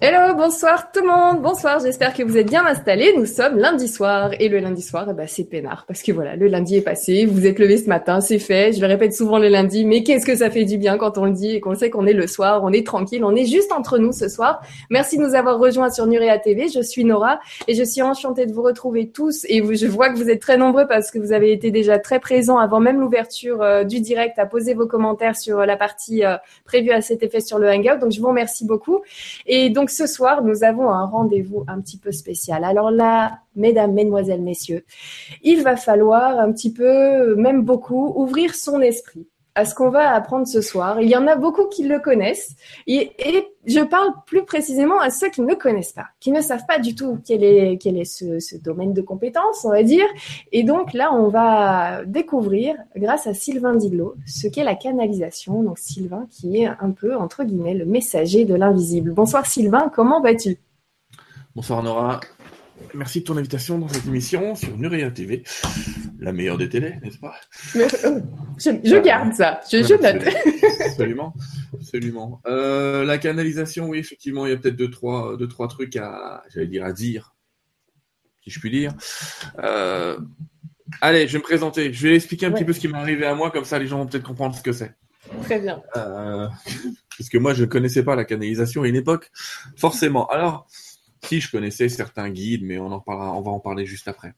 Hello, bonsoir tout le monde, bonsoir, j'espère que vous êtes bien installés. Nous sommes lundi soir et le lundi soir, eh ben, c'est peinard parce que voilà, le lundi est passé, vous êtes levé ce matin, c'est fait. Je le répète souvent le lundi, mais qu'est-ce que ça fait du bien quand on le dit et qu'on sait qu'on est le soir, on est tranquille, on est juste entre nous ce soir. Merci de nous avoir rejoints sur Nurea TV. Je suis Nora et je suis enchantée de vous retrouver tous et je vois que vous êtes très nombreux parce que vous avez été déjà très présents avant même l'ouverture euh, du direct à poser vos commentaires sur la partie euh, prévue à cet effet sur le Hangout. Donc je vous remercie beaucoup et donc ce soir, nous avons un rendez-vous un petit peu spécial. Alors là, mesdames, mesdemoiselles, messieurs, il va falloir un petit peu, même beaucoup, ouvrir son esprit à ce qu'on va apprendre ce soir. Il y en a beaucoup qui le connaissent et, je parle plus précisément à ceux qui ne le connaissent pas, qui ne savent pas du tout quel est, quel est ce, domaine de compétence, on va dire. Et donc là, on va découvrir, grâce à Sylvain Didlot, ce qu'est la canalisation. Donc Sylvain qui est un peu, entre guillemets, le messager de l'invisible. Bonsoir Sylvain, comment vas-tu? Bonsoir Nora, Merci de ton invitation dans cette émission sur Nuria TV, la meilleure des télés, n'est-ce pas? Euh, je, garde ça, je, note. Absolument, absolument. Euh, la canalisation, oui, effectivement, il y a peut-être deux trois, deux, trois trucs à, j'allais dire, à dire, si je puis dire. Euh, allez, je vais me présenter. Je vais expliquer un petit peu ce qui m'est arrivé à moi, comme ça les gens vont peut-être comprendre ce que c'est. Très bien. parce que moi, je ne connaissais pas la canalisation à une époque, forcément. Alors, si je connaissais certains guides, mais on en parlera, on va en parler juste après.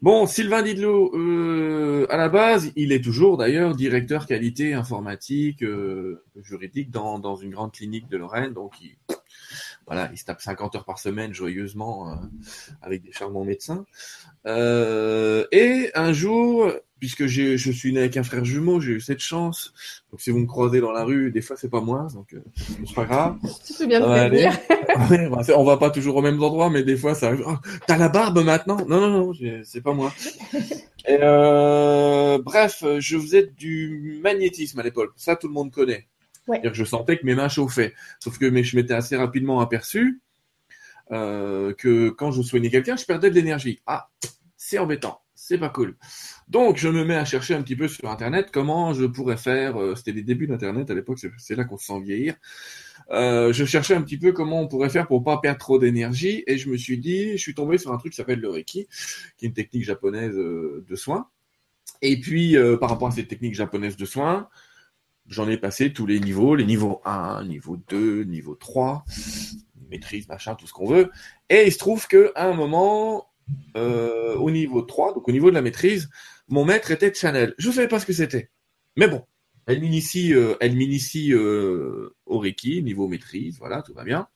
Bon, Sylvain Didlot, euh, à la base, il est toujours d'ailleurs directeur qualité informatique euh, juridique dans, dans une grande clinique de Lorraine, donc il, voilà, il se tape 50 heures par semaine joyeusement euh, avec des charmants médecins. Euh, et un jour, puisque je suis né avec un frère jumeau, j'ai eu cette chance. Donc si vous me croisez dans la rue, des fois c'est pas moi, donc euh, c'est pas grave. Tu peux bien te bah, on va pas toujours aux mêmes endroits, mais des fois ça arrive. Oh, T'as la barbe maintenant? Non, non, non, c'est pas moi. Et euh, bref, je faisais du magnétisme à l'époque. Ça, tout le monde connaît. Ouais. Que je sentais que mes mains chauffaient. Sauf que je m'étais assez rapidement aperçu euh, que quand je soignais quelqu'un, je perdais de l'énergie. Ah, c'est embêtant, c'est pas cool. Donc, je me mets à chercher un petit peu sur Internet comment je pourrais faire. Euh, c'était les débuts d'Internet à l'époque, c'est là qu'on se sent vieillir. Euh, je cherchais un petit peu comment on pourrait faire pour pas perdre trop d'énergie et je me suis dit, je suis tombé sur un truc qui s'appelle le Reiki, qui est une technique japonaise euh, de soins. Et puis, par rapport à cette technique japonaise de soins, j'en ai passé tous les niveaux, les niveaux 1, niveau 2, niveau 3, maîtrise, machin, tout ce qu'on veut. Et il se trouve qu'à un moment, euh, au niveau 3, donc au niveau de la maîtrise, mon maître était Chanel. Je ne savais pas ce que c'était. Mais bon, elle m'initie, euh, elle m'initie euh, au Reiki, niveau maîtrise, voilà, tout va bien.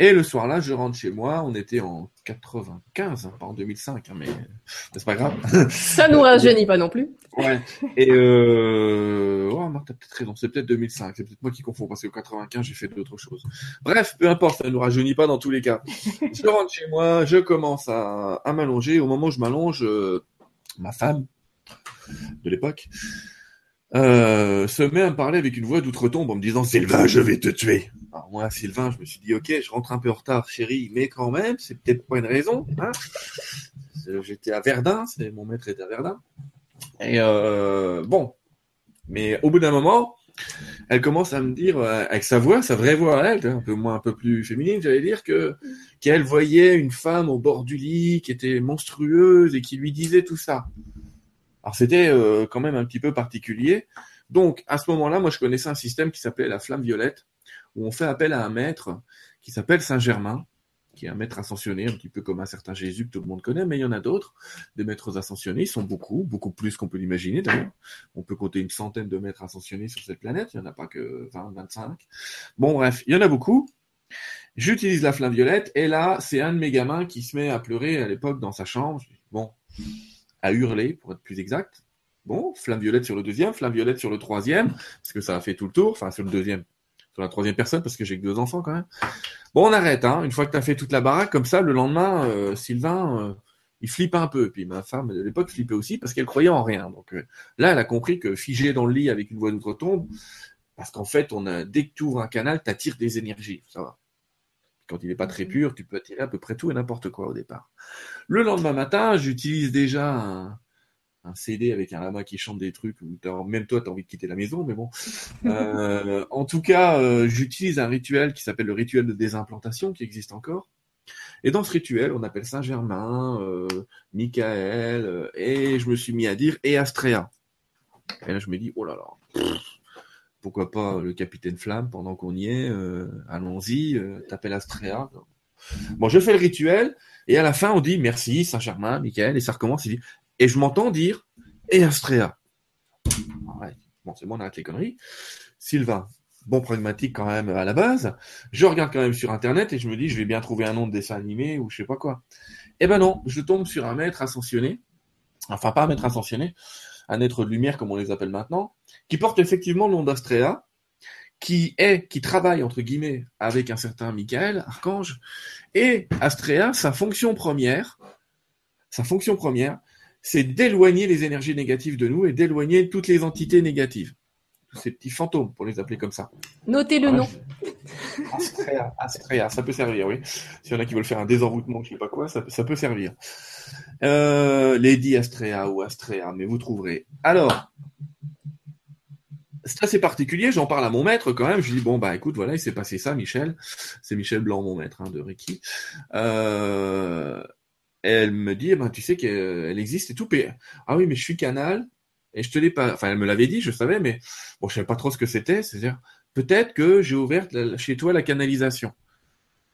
Et le soir-là, je rentre chez moi. On était en 95, hein, pas en 2005, hein, mais c'est pas grave. Ça nous rajeunit pas non plus. Ouais. Et euh... oh, Marc, t'as peut-être raison. C'est peut-être 2005. C'est peut-être moi qui confonds parce qu'au 95, j'ai fait d'autres choses. Bref, peu importe. Ça nous rajeunit pas dans tous les cas. Je rentre chez moi. Je commence à, à m'allonger. Au moment où je m'allonge, euh, ma femme de l'époque euh, se met à me parler avec une voix d'outre-tombe en me disant Sylvain, je vais te tuer. Alors moi, Sylvain, je me suis dit ok, je rentre un peu en retard, chérie, mais quand même, c'est peut-être pas une raison. Hein J'étais à Verdun, c'est mon maître était à Verdun. Et euh, bon, mais au bout d'un moment, elle commence à me dire euh, avec sa voix, sa vraie voix elle, un peu moins, un peu plus féminine, j'allais dire que qu'elle voyait une femme au bord du lit qui était monstrueuse et qui lui disait tout ça. Alors c'était euh, quand même un petit peu particulier. Donc à ce moment-là, moi je connaissais un système qui s'appelait la flamme violette, où on fait appel à un maître qui s'appelle Saint Germain, qui est un maître ascensionné, un petit peu comme un certain Jésus que tout le monde connaît, mais il y en a d'autres, des maîtres ascensionnés, ils sont beaucoup, beaucoup plus qu'on peut l'imaginer. On peut compter une centaine de maîtres ascensionnés sur cette planète, il n'y en a pas que 20, 25. Bon bref, il y en a beaucoup. J'utilise la flamme violette, et là, c'est un de mes gamins qui se met à pleurer à l'époque dans sa chambre. Bon, à hurler, pour être plus exact. Bon, flamme violette sur le deuxième, flamme violette sur le troisième, parce que ça a fait tout le tour, enfin sur le deuxième, la troisième personne, parce que j'ai que deux enfants quand même. Bon, on arrête, hein. Une fois que tu as fait toute la baraque, comme ça, le lendemain, euh, Sylvain, euh, il flippe un peu. Puis ma femme de l'époque flippait aussi parce qu'elle croyait en rien. Donc euh, là, elle a compris que figé dans le lit avec une voix d'outre-tombe, parce qu'en fait, on a, dès que tu ouvres un canal, tu attires des énergies. Ça va quand il n'est pas très pur, tu peux attirer à peu près tout et n'importe quoi au départ. Le lendemain matin, j'utilise déjà un CD avec un lama qui chante des trucs où même toi tu as envie de quitter la maison, mais bon. Euh, en tout cas, euh, j'utilise un rituel qui s'appelle le rituel de désimplantation qui existe encore. Et dans ce rituel, on appelle Saint-Germain, euh, Michael, et je me suis mis à dire et Astrea. Et là, je me dis, oh là là, pourquoi pas le capitaine Flamme pendant qu'on y est, allons-y, t'appelles Astrea. Bon, je fais le rituel, et à la fin, on dit merci, Saint-Germain, Michael, et ça recommence, il dit, et je m'entends dire et Astrea. Bon, c'est bon, on arrête les conneries. Sylvain, bon pragmatique quand même à la base. Je regarde quand même sur internet et je me dis je vais bien trouver un nom de dessin animé ou je sais pas quoi. Eh ben non, je tombe sur un maître ascensionné, enfin pas un maître ascensionné, un être de lumière comme on les appelle maintenant, qui porte effectivement le nom d'Astrea, qui est, qui travaille entre guillemets avec un certain Michael, archange, et Astrea, sa fonction première, sa fonction première, c'est d'éloigner les énergies négatives de nous et d'éloigner toutes les entités négatives. Tous ces petits fantômes, pour les appeler comme ça. Notez le nom. Astrea, Astrea, ça peut servir, oui. S'il y en a qui veulent faire un désenvoûtement, je sais pas quoi, ça, peut servir. Euh, Lady Astrea ou Astrea, mais vous trouverez. Alors, ça c'est particulier, j'en parle à mon maître quand même, je dis bon bah écoute voilà il s'est passé ça Michel, c'est Michel Blanc mon maître hein, de Reiki. Euh, elle me dit, eh ben, tu sais qu'elle existe et tout. ah oui, mais je suis canal et je te l'ai pas. Enfin, elle me l'avait dit, je savais, mais bon, je savais pas trop ce que c'était. C'est-à-dire, peut-être que j'ai ouvert chez toi la canalisation.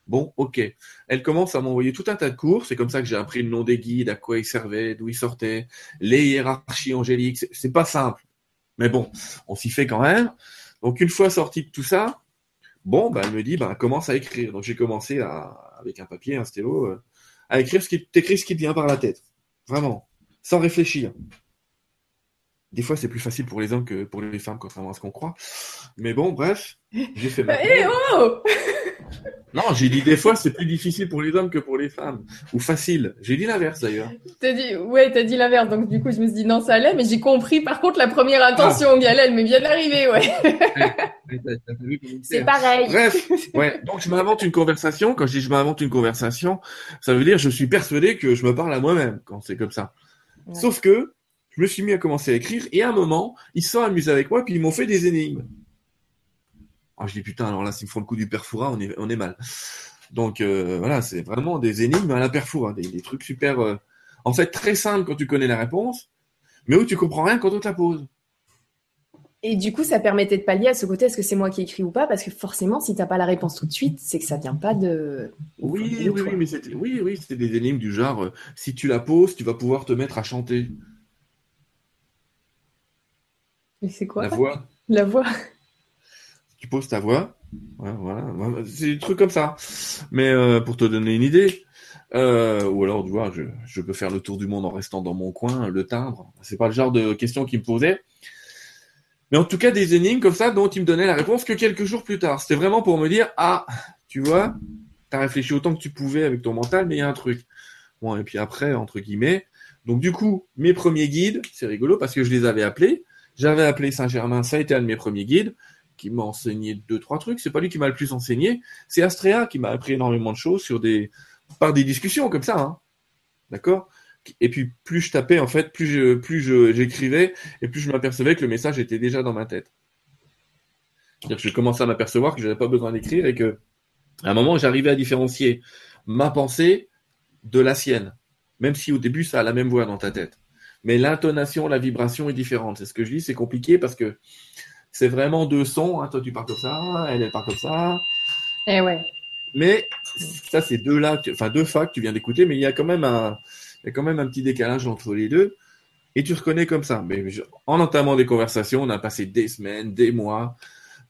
Bon, ok. Elle commence à m'envoyer tout un tas de cours. C'est comme ça que j'ai appris le nom des guides, à quoi ils servaient, d'où ils sortaient, les hiérarchies angéliques. C'est pas simple. Mais bon, on s'y fait quand même. Donc, une fois sorti de tout ça, bon, bah, elle me dit, bah, commence à écrire. Donc, j'ai commencé à, avec un papier, un stylo, euh, à écrire ce qui t'écris ce qui te vient par la tête. Vraiment. Sans réfléchir. Des fois, c'est plus facile pour les hommes que pour les femmes, contrairement à ce qu'on croit. Mais bon, bref, j'ai fait ma. Eh oh non, j'ai dit des fois, c'est plus difficile pour les hommes que pour les femmes. Ou facile. J'ai dit l'inverse d'ailleurs. T'as dit, ouais, t'as dit l'inverse. Donc du coup, je me suis dit non, ça allait, mais j'ai compris. Par contre, la première intention, ah. Galel, mais bien d'arriver, ouais. c'est pareil. Bref, ouais. Donc je m'invente une conversation. Quand je dis je m'invente une conversation, ça veut dire je suis persuadé que je me parle à moi-même quand c'est comme ça. Sauf que je me suis mis à commencer à écrire et à un moment, ils se sont amusés avec moi puis ils m'ont fait des énigmes. Ah, je dis putain, alors là, s'ils me font le coup du perfoura, on est, on est mal. Donc euh, voilà, c'est vraiment des énigmes à la perfoura, des, des trucs super, euh, en fait très simples quand tu connais la réponse, mais où tu comprends rien quand on te la pose. Et du coup, ça permettait de pallier à ce côté, est-ce que c'est moi qui écris ou pas? Parce que forcément, si t'as pas la réponse tout de suite, c'est que ça vient pas de. Oui, oui, oui, mais c'était, oui, oui, c'était des énigmes du genre, euh, si tu la poses, tu vas pouvoir te mettre à chanter. Et c'est quoi? La voix. La voix tu poses ta voix. C'est des trucs comme ça. Mais euh, pour te donner une idée, euh, ou alors, tu vois, je, je, peux faire le tour du monde en restant dans mon coin, le timbre. C'est pas le genre de question qu'il me posait. Mais en tout cas, des énigmes comme ça dont il me donnait la réponse que quelques jours plus tard. C'était vraiment pour me dire, ah, tu vois, t'as réfléchi autant que tu pouvais avec ton mental, mais il y a un truc. Bon, et puis après, entre guillemets. Donc du coup, mes premiers guides, c'est rigolo parce que je les avais appelés. J'avais appelé Saint-Germain, ça a été un de mes premiers guides qui m'a enseigné deux trois trucs. C'est pas lui qui m'a le plus enseigné, c'est Astrea qui m'a appris énormément de choses sur des par des discussions comme ça, hein. d'accord? Et puis plus je tapais en fait, plus je plus j'écrivais et plus je m'apercevais que le message était déjà dans ma tête. C'est-à-dire que je commençais à m'apercevoir que j'avais pas besoin d'écrire et que à un moment j'arrivais à différencier ma pensée de la sienne, même si au début ça a la même voix dans ta tête. Mais l'intonation, la vibration est différente. C'est ce que je dis, c'est compliqué parce que c'est vraiment deux sons. Hein. Toi, tu pars comme ça, elle, elle part comme ça. Eh ouais. Mais ça, c'est deux là, enfin deux facs que tu viens d'écouter, mais il y a quand même un, il y a quand même un petit décalage entre les deux. Et tu reconnais comme ça. Mais en entamant des conversations, on a passé des semaines, des mois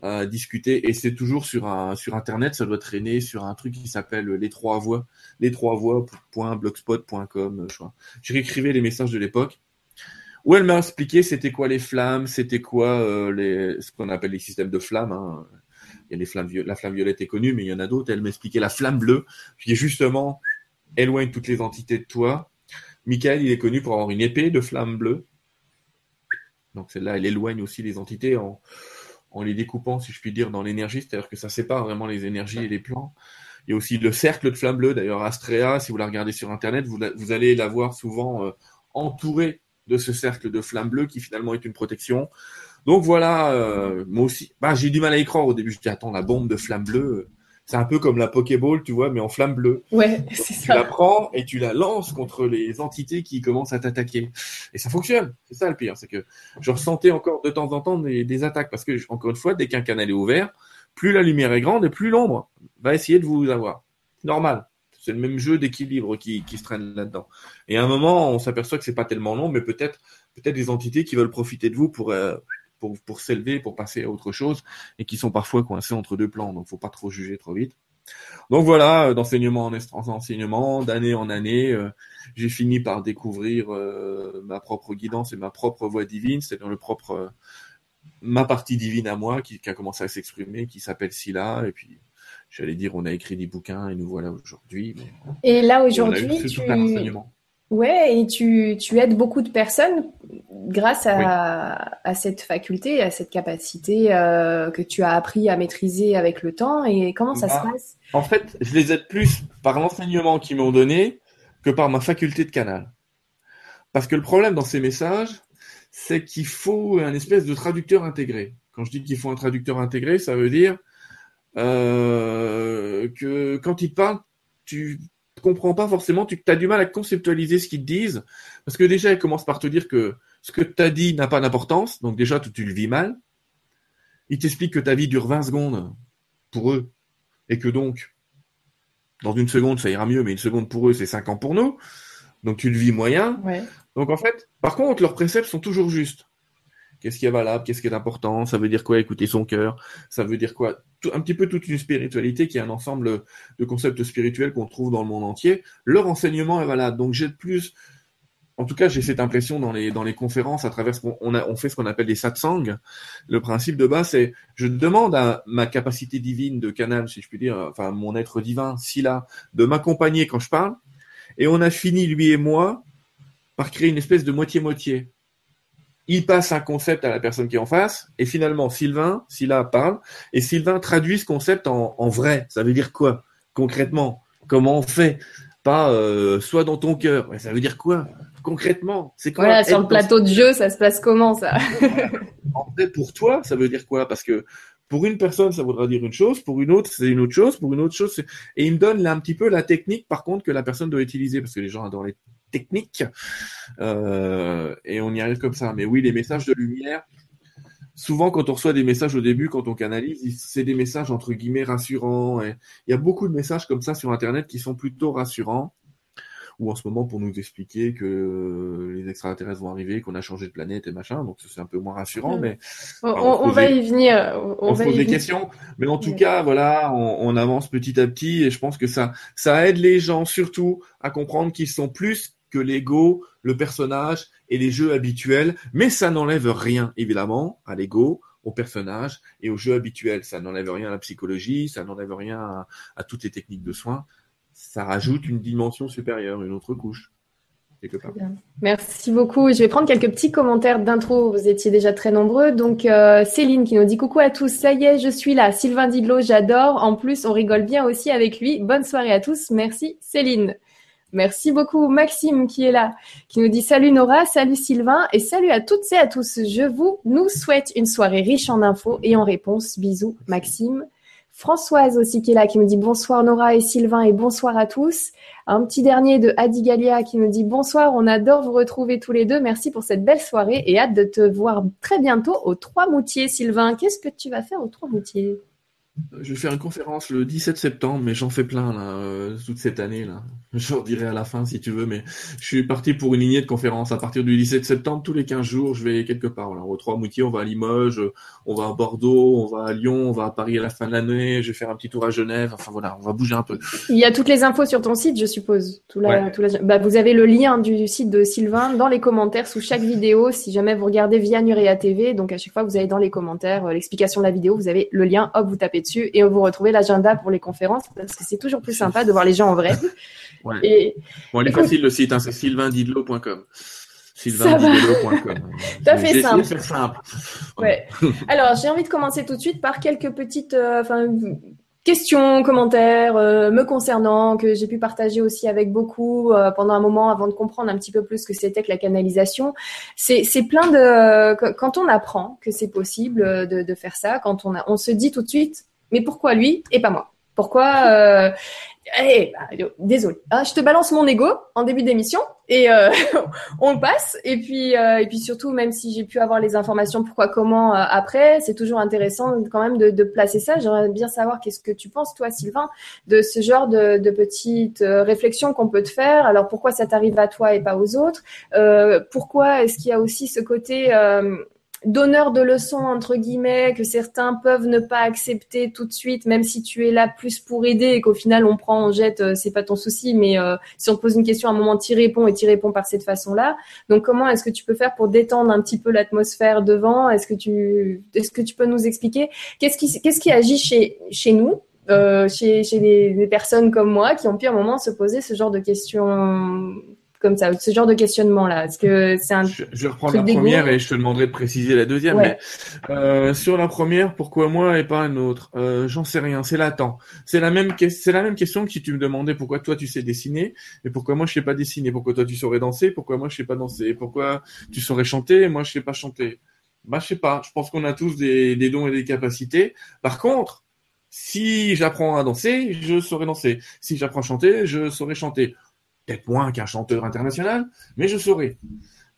à discuter, et c'est toujours sur un sur internet. Ça doit traîner sur un truc qui s'appelle les trois voix, les trois voix.blogspot.com. Je crois. Je réécrivais les messages de l'époque où elle m'a expliqué c'était quoi les flammes, c'était quoi euh, les, ce qu'on appelle les systèmes de flammes. Hein. Il y a les flammes, la flamme violette est connue, mais il y en a d'autres. Elle m'a expliqué la flamme bleue, qui est justement éloigne toutes les entités de toi. Michael, il est connu pour avoir une épée de flamme bleue. Donc celle-là, elle éloigne aussi les entités en, en les découpant, si je puis dire, dans l'énergie, c'est-à-dire que ça sépare vraiment les énergies et les plans. Il y a aussi le cercle de flamme bleue, d'ailleurs Astrea, si vous la regardez sur Internet, vous, vous allez la voir souvent euh, entourée de ce cercle de flamme bleue qui finalement est une protection. Donc voilà, euh, moi aussi, bah, j'ai eu du mal à y croire au début. Je dis attends, la bombe de flamme bleue, c'est un peu comme la Pokéball, tu vois, mais en flamme bleue. Ouais, c'est ça. Tu la prends et tu la lances contre les entités qui commencent à t'attaquer. Et ça fonctionne. C'est ça le pire, c'est que je ressentais encore de temps en temps des, attaques parce que encore une fois, dès qu'un canal est ouvert, plus la lumière est grande et plus l'ombre va essayer de vous avoir. Normal. C'est le même jeu d'équilibre qui, qui se traîne là-dedans. Et à un moment, on s'aperçoit que c'est pas tellement long, mais peut-être peut-être des entités qui veulent profiter de vous pour euh, pour, pour s'élever, pour passer à autre chose, et qui sont parfois coincés entre deux plans. Donc, faut pas trop juger trop vite. Donc voilà, euh, d'enseignement en enseignement, d'année en année, euh, j'ai fini par découvrir ma propre guidance et ma propre voix divine, c'est-à-dire le propre ma partie divine à moi qui, qui a commencé à s'exprimer, qui s'appelle Sila, et puis j'allais dire on a écrit des bouquins et nous voilà aujourd'hui. Et là aujourd'hui, tu... Ouais, et tu, tu aides beaucoup de personnes grâce à, à cette faculté, à cette capacité euh, que tu as appris à maîtriser avec le temps. Et comment ça se bah, passe? En fait, je les aide plus par l'enseignement qu'ils m'ont donné que par ma faculté de canal. Parce que le problème dans ces messages, c'est qu'il faut un espèce de traducteur intégré. Quand je dis qu'il faut un traducteur intégré, ça veut dire euh, que quand il parle, tu comprends pas forcément, tu as du mal à conceptualiser ce qu'ils te disent, parce que déjà, ils commencent par te dire que ce que tu as dit n'a pas d'importance, donc déjà, tu, tu le vis mal. Ils t'expliquent que ta vie dure 20 secondes pour eux, et que donc, dans une seconde, ça ira mieux, mais une seconde pour eux, c'est 5 ans pour nous. Donc tu le vis moyen. Donc en fait, par contre, leurs préceptes sont toujours justes. Qu'est-ce qui est valable Qu'est-ce qui est important? Ça veut dire quoi? Écouter son cœur. Ça veut dire quoi? Un petit peu toute une spiritualité qui est un ensemble de concepts spirituels qu'on trouve dans le monde entier. Leur enseignement est valable. Donc j'ai plus, en tout cas, j'ai cette impression dans les conférences à travers ce qu'on on fait ce qu'on appelle des satsangs. Le principe de base, c'est je demande à ma capacité divine de canal, si je puis dire, enfin mon être divin, Sila, de m'accompagner quand je parle. Et on a fini lui et moi par créer une espèce de moitié-moitié il passe un concept à la personne qui est en face, et finalement Sylvain, Silla parle, et Sylvain traduit ce concept en, vrai. Ça veut dire quoi concrètement? Comment on fait? Pas euh, soit dans ton cœur. Ça veut dire quoi concrètement? C'est quoi Voilà, sur le plateau de jeu, ça se passe comment ça? En fait, pour toi, ça veut dire quoi? Parce que pour une personne, ça voudra dire une chose, pour une autre, c'est une autre chose, pour une autre chose, et il me donne là un petit peu la technique, par contre, que la personne doit utiliser, parce que les gens adorent les technique. Euh, et on y arrive comme ça. Mais oui, les messages de lumière, souvent quand on reçoit des messages au début, quand on canalise, c'est des messages entre guillemets rassurants. Et il y a beaucoup de messages comme ça sur Internet qui sont plutôt rassurants. Ou en ce moment pour nous expliquer que les extraterrestres vont arriver, qu'on a changé de planète et machin, donc c'est un peu moins rassurant, mais on, va y venir. On, se pose des questions, mais en tout cas, voilà, on, on, avance petit à petit et je pense que ça, ça aide les gens surtout à comprendre qu'ils sont plus que l'ego, le personnage et les jeux habituels, mais ça n'enlève rien, évidemment, à l'ego, au personnage et aux jeux habituels. Ça n'enlève rien à la psychologie, ça n'enlève rien à, toutes les techniques de soins. Ça rajoute une dimension supérieure, une autre couche. Merci beaucoup. Je vais prendre quelques petits commentaires d'intro. Vous étiez déjà très nombreux. Donc euh, Céline qui nous dit coucou à tous. Ça y est, je suis là. Sylvain Didlot, j'adore. En plus, on rigole bien aussi avec lui. Bonne soirée à tous. Merci Céline. Merci beaucoup Maxime qui est là, qui nous dit salut Nora, salut Sylvain et salut à toutes et à tous. Je vous nous souhaite une soirée riche en infos et en réponses. Bisous Maxime. Françoise aussi qui est là, qui me dit bonsoir Nora et Sylvain et bonsoir à tous. Un petit dernier de Adi Galia qui me dit bonsoir, on adore vous retrouver tous les deux. Merci pour cette belle soirée et hâte de te voir très bientôt au Trois Moutiers. Sylvain, qu'est-ce que tu vas faire au Trois Moutiers? Je vais faire une conférence le 17 septembre, mais j'en fais plein là, euh, toute cette année là. Je dirai à la fin si tu veux, mais je suis parti pour une lignée de conférences. À partir du 17 septembre, tous les 15 jours, je vais quelque part. Là. Au Trois-Moutiers, on va à Limoges, on va à Bordeaux, on va à Lyon, on va à Paris à la fin de l'année. Je vais faire un petit tour à Genève. Enfin voilà, on va bouger un peu. Il y a toutes les infos sur ton site, je suppose. Tout la, tout la... Bah, vous avez le lien du site de Sylvain dans les commentaires sous chaque vidéo. Si jamais vous regardez via Nurea TV, donc à chaque fois vous avez dans les commentaires euh, l'explication de la vidéo, vous avez le lien. Hop, vous tapez dessus et vous retrouvez l'agenda pour les conférences parce que c'est toujours plus sympa de voir les gens en vrai. Ouais. Et, bon, il est facile le site, hein, c'est sylvaindidlo.com. Sylvaindidlo.com. Tout à fait simple. Faire simple. Ouais. Alors, j'ai envie de commencer tout de suite par quelques petites, euh, questions, commentaires euh, me concernant que j'ai pu partager aussi avec beaucoup euh, pendant un moment avant de comprendre un petit peu plus ce que c'était que la canalisation. C'est c'est plein de quand on apprend que c'est possible de, de faire ça, quand on a, on se dit tout de suite mais pourquoi lui et pas moi? Pourquoi euh, eh, désolé. Ah, je te balance mon ego en début d'émission et euh, on passe. Et puis, euh, et puis surtout, même si j'ai pu avoir les informations pourquoi, comment euh, après, c'est toujours intéressant quand même de, de placer ça. J'aimerais bien savoir qu'est-ce que tu penses, toi, Sylvain, de ce genre de, de petites euh, réflexions qu'on peut te faire. Alors, pourquoi ça t'arrive à toi et pas aux autres? Pourquoi est-ce qu'il y a aussi ce côté donneur de leçons entre guillemets que certains peuvent ne pas accepter tout de suite même si tu es là plus pour aider et qu'au final on prend on jette euh, c'est pas ton souci mais euh, si on te pose une question à un moment tu réponds et tu réponds par cette façon-là. Donc comment est-ce que tu peux faire pour détendre un petit peu l'atmosphère devant? Est-ce que tu est-ce que tu peux nous expliquer? Qu'est-ce qui qu'est-ce qui agit chez chez nous euh, chez, chez des, des, personnes comme moi qui ont pu à un moment se poser ce genre de questions comme ça, ce genre de questionnement là Est-ce que c'est un je, reprendre la première et je te demanderai de préciser la deuxième. Ouais. Mais euh, sur la première, pourquoi moi et pas un autre? Euh, J'en sais rien. C'est latent. C'est la même c'est la même question que si tu me demandais pourquoi toi tu sais dessiner et pourquoi moi je sais pas dessiner. Pourquoi toi tu saurais danser Pourquoi moi je sais pas danser Pourquoi tu saurais chanter et moi je sais pas chanter Bah je sais pas. Je pense qu'on a tous des, des dons et des capacités. Par contre, si j'apprends à danser, je saurais danser. Si j'apprends à chanter, je saurais chanter peut-être moins qu'un chanteur international, mais je saurais.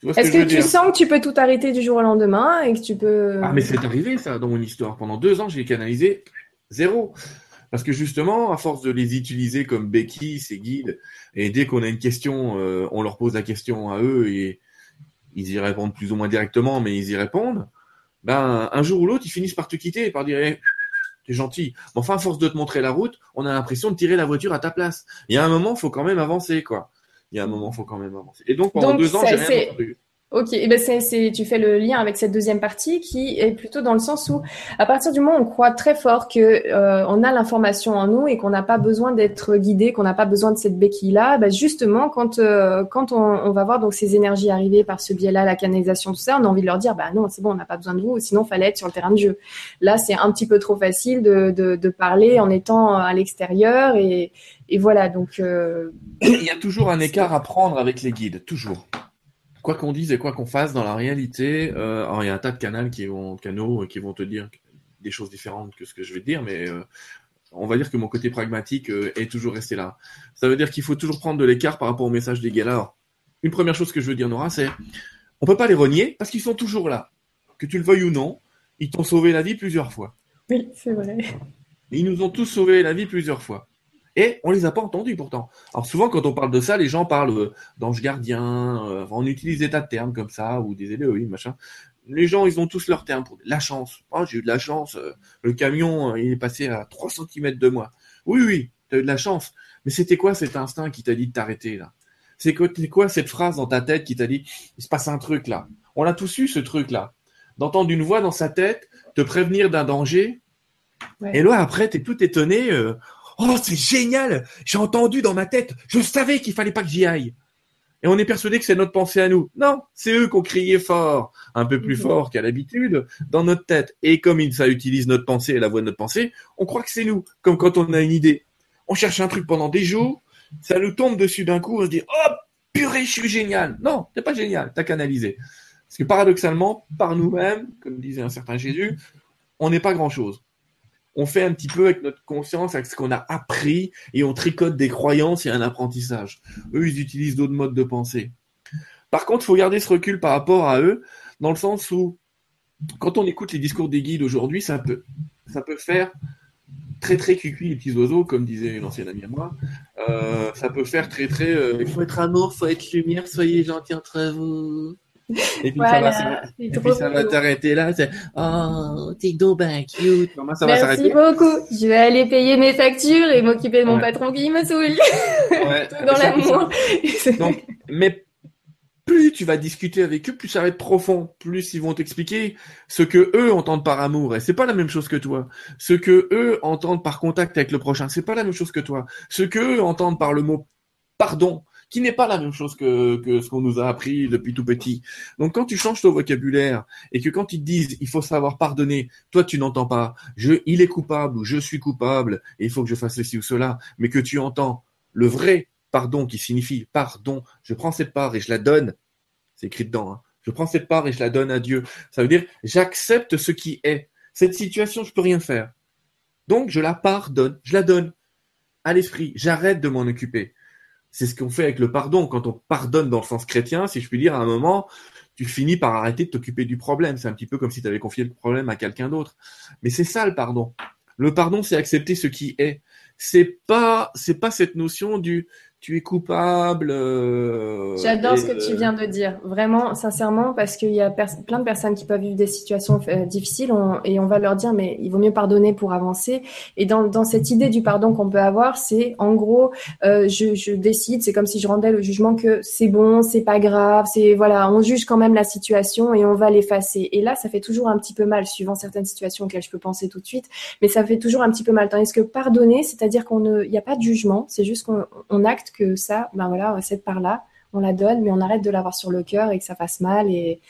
Est-ce que, que tu sens que tu peux tout arrêter du jour au lendemain et que tu peux... Ah mais c'est arrivé ça dans mon histoire. Pendant deux ans, j'ai canalisé zéro. Parce que justement, à force de les utiliser comme béquilles, ces guides, et dès qu'on a une question, euh, on leur pose la question à eux et ils y répondent plus ou moins directement, mais ils y répondent. Ben, un jour ou l'autre, ils finissent par te quitter et par dire eh, t'es gentil. Mais enfin, à force de te montrer la route, on a l'impression de tirer la voiture à ta place. Il y a un moment, il faut quand même avancer, quoi. Il y a un moment, il faut quand même avancer. Et donc, pendant donc, deux ans, j'ai rien entendu. Ok, et ben c'est, tu fais le lien avec cette deuxième partie qui est plutôt dans le sens où, à partir du moment où on croit très fort que euh, on a l'information en nous et qu'on n'a pas besoin d'être guidé, qu'on n'a pas besoin de cette béquille-là, ben justement, quand euh, quand on, on, va voir donc ces énergies arriver par ce biais-là, la canalisation, tout ça, on a envie de leur dire, bah non, c'est bon, on n'a pas besoin de vous, sinon fallait être sur le terrain de jeu. Là, c'est un petit peu trop facile de, de, de parler en étant à l'extérieur et, et voilà. Donc, euh... il y a toujours un écart à prendre avec les guides, toujours quoi qu'on dise et quoi qu'on fasse dans la réalité, euh, alors il y a un tas de canaux qui vont, canaux qui vont te dire des choses différentes que ce que je vais te dire, mais euh, on va dire que mon côté pragmatique euh, est toujours resté là. Ça veut dire qu'il faut toujours prendre de l'écart par rapport au message des guides. Alors, une première chose que je veux dire, Nora, c'est on peut pas les renier parce qu'ils sont toujours là. Que tu le veuilles ou non, ils t'ont sauvé la vie plusieurs fois. Oui, c'est vrai. Ils nous ont tous sauvé la vie plusieurs fois. Et on les a pas entendus pourtant. Alors souvent quand on parle de ça, les gens parlent euh, d'ange gardien, euh, on utilise des tas de termes comme ça, ou des Elohim, machin. Les gens, ils ont tous leurs termes pour la chance. Oh, j'ai eu de la chance, euh, le camion, il est passé à 3 cm de moi. Oui, oui, tu as eu de la chance. Mais c'était quoi cet instinct qui t'a dit de t'arrêter là? C'est quoi, cette phrase dans ta tête qui t'a dit, il se passe un truc là? On l'a tous eu ce truc là. D'entendre une voix dans sa tête, te prévenir d'un danger. Ouais. Et là, après, t'es tout étonné. Euh, Oh, c'est génial J'ai entendu dans ma tête, je savais qu'il fallait pas que j'y aille. Et on est persuadé que c'est notre pensée à nous. Non, c'est eux qui ont crié fort, un peu plus fort qu'à l'habitude, dans notre tête. Et comme ça utilise notre pensée et la voix de notre pensée, on croit que c'est nous. Comme quand on a une idée. On cherche un truc pendant des jours, ça nous tombe dessus d'un coup, on se dit, oh, purée, je suis génial. Non, t'es pas génial, t'as canalisé. Parce que paradoxalement, par nous-mêmes, comme disait un certain Jésus, on n'est pas grand-chose on fait un petit peu avec notre conscience, avec ce qu'on a appris, et on tricote des croyances et un apprentissage. Eux, ils utilisent d'autres modes de pensée. Par contre, il faut garder ce recul par rapport à eux, dans le sens où, quand on écoute les discours des guides aujourd'hui, ça peut, faire très très cuicui les petits oiseaux, comme disait l'ancien ami à moi. Euh, ça peut faire très très. Euh, il faut être amour, il faut être lumière, soyez gentils entre vous. Et puis Voilà, ça va, et puis ça va t'arrêter là. C'est oh, t'es donc ben cute. Comment ça va Merci s'arrêter? beaucoup. Je vais aller payer mes factures et m'occuper de mon Ouais. patron qui me saoule. Ouais, Dans l'amour. Donc, mais plus tu vas discuter avec eux, plus ça va être profond, plus ils vont t'expliquer ce que eux entendent par amour. Et c'est pas la même chose que toi. Ce que eux entendent par contact avec le prochain, c'est pas la même chose que toi. Ce que eux entendent par le mot pardon, qui n'est pas la même chose que, ce qu'on nous a appris depuis tout petit. Donc quand tu changes ton vocabulaire et que quand ils te disent il faut savoir pardonner, toi tu n'entends pas il est coupable ou je suis coupable et il faut que je fasse ceci ou cela, mais que tu entends le vrai pardon qui signifie pardon, je prends cette part et je la donne. C'est écrit dedans. Hein. Je prends cette part et je la donne à Dieu. Ça veut dire j'accepte ce qui est. Cette situation, je peux rien faire. Donc je la pardonne, je la donne à l'esprit. J'arrête de m'en occuper. C'est ce qu'on fait avec le pardon. Quand on pardonne dans le sens chrétien, si je puis dire, à un moment, tu finis par arrêter de t'occuper du problème. C'est un petit peu comme si tu avais confié le problème à quelqu'un d'autre. Mais c'est ça le pardon. Le pardon, c'est accepter ce qui est. C'est pas, c'est pas cette notion du tu es coupable. Euh, J'adore ce que tu viens de dire, vraiment, sincèrement, parce qu'il y a plein de personnes qui peuvent vivre des situations euh, difficiles et on va leur dire, mais il vaut mieux pardonner pour avancer. Et dans, dans cette idée du pardon qu'on peut avoir, c'est en gros, euh, je, je, décide, c'est comme si je rendais le jugement que c'est bon, c'est pas grave, c'est voilà, on juge quand même la situation et on va l'effacer. Et là, ça fait toujours un petit peu mal, suivant certaines situations auxquelles je peux penser tout de suite, mais ça fait toujours un petit peu mal. Tandis que pardonner, c'est-à-dire qu'on ne, il n'y a pas de jugement, c'est juste qu'on on acte que ça, ben voilà, cette part-là, on la donne, mais on arrête de l'avoir sur le cœur et que ça fasse mal. Et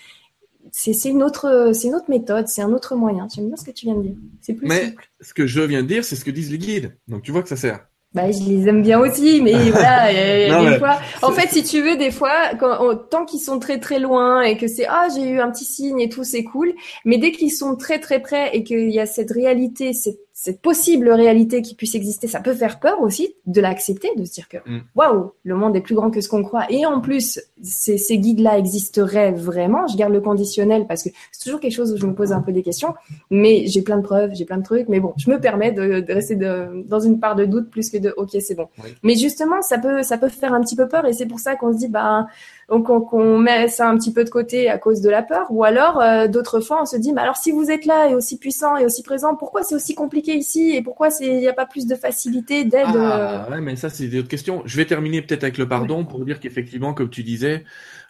c'est une autre, c'est une autre méthode, c'est un autre moyen. J'aime bien ce que tu viens de dire. C'est plus mais ce que je viens de dire, c'est ce que disent les guides. Donc tu vois que ça sert. Bah, je les aime bien aussi, mais voilà, des fois. En fait, si tu veux, des fois, quand, tant qu'ils sont très très loin et que c'est ah j'ai eu un petit signe et tout, c'est cool. Mais dès qu'ils sont très très près et qu'il y a cette réalité, cette cette possible réalité qui puisse exister, ça peut faire peur aussi de l'accepter, de se dire que mm. waouh, le monde est plus grand que ce qu'on croit. Et en plus, ces, ces guides-là existeraient vraiment. Je garde le conditionnel parce que c'est toujours quelque chose où je me pose un peu des questions. Mais j'ai plein de preuves, j'ai plein de trucs. Mais bon, je me permets de, de rester de, dans une part de doute plus que de ok, c'est bon. Mais justement, ça peut, ça peut faire un petit peu peur et c'est pour ça qu'on se dit bah donc on, met ça un petit peu de côté à cause de la peur, ou alors euh, d'autres fois on se dit, mais alors si vous êtes là et aussi puissant et aussi présent, pourquoi c'est aussi compliqué ici et pourquoi il n'y a pas plus de facilité d'aide Ah euh? ouais, mais ça c'est une autre question. Je vais terminer peut-être avec le pardon pour dire qu'effectivement, comme tu disais,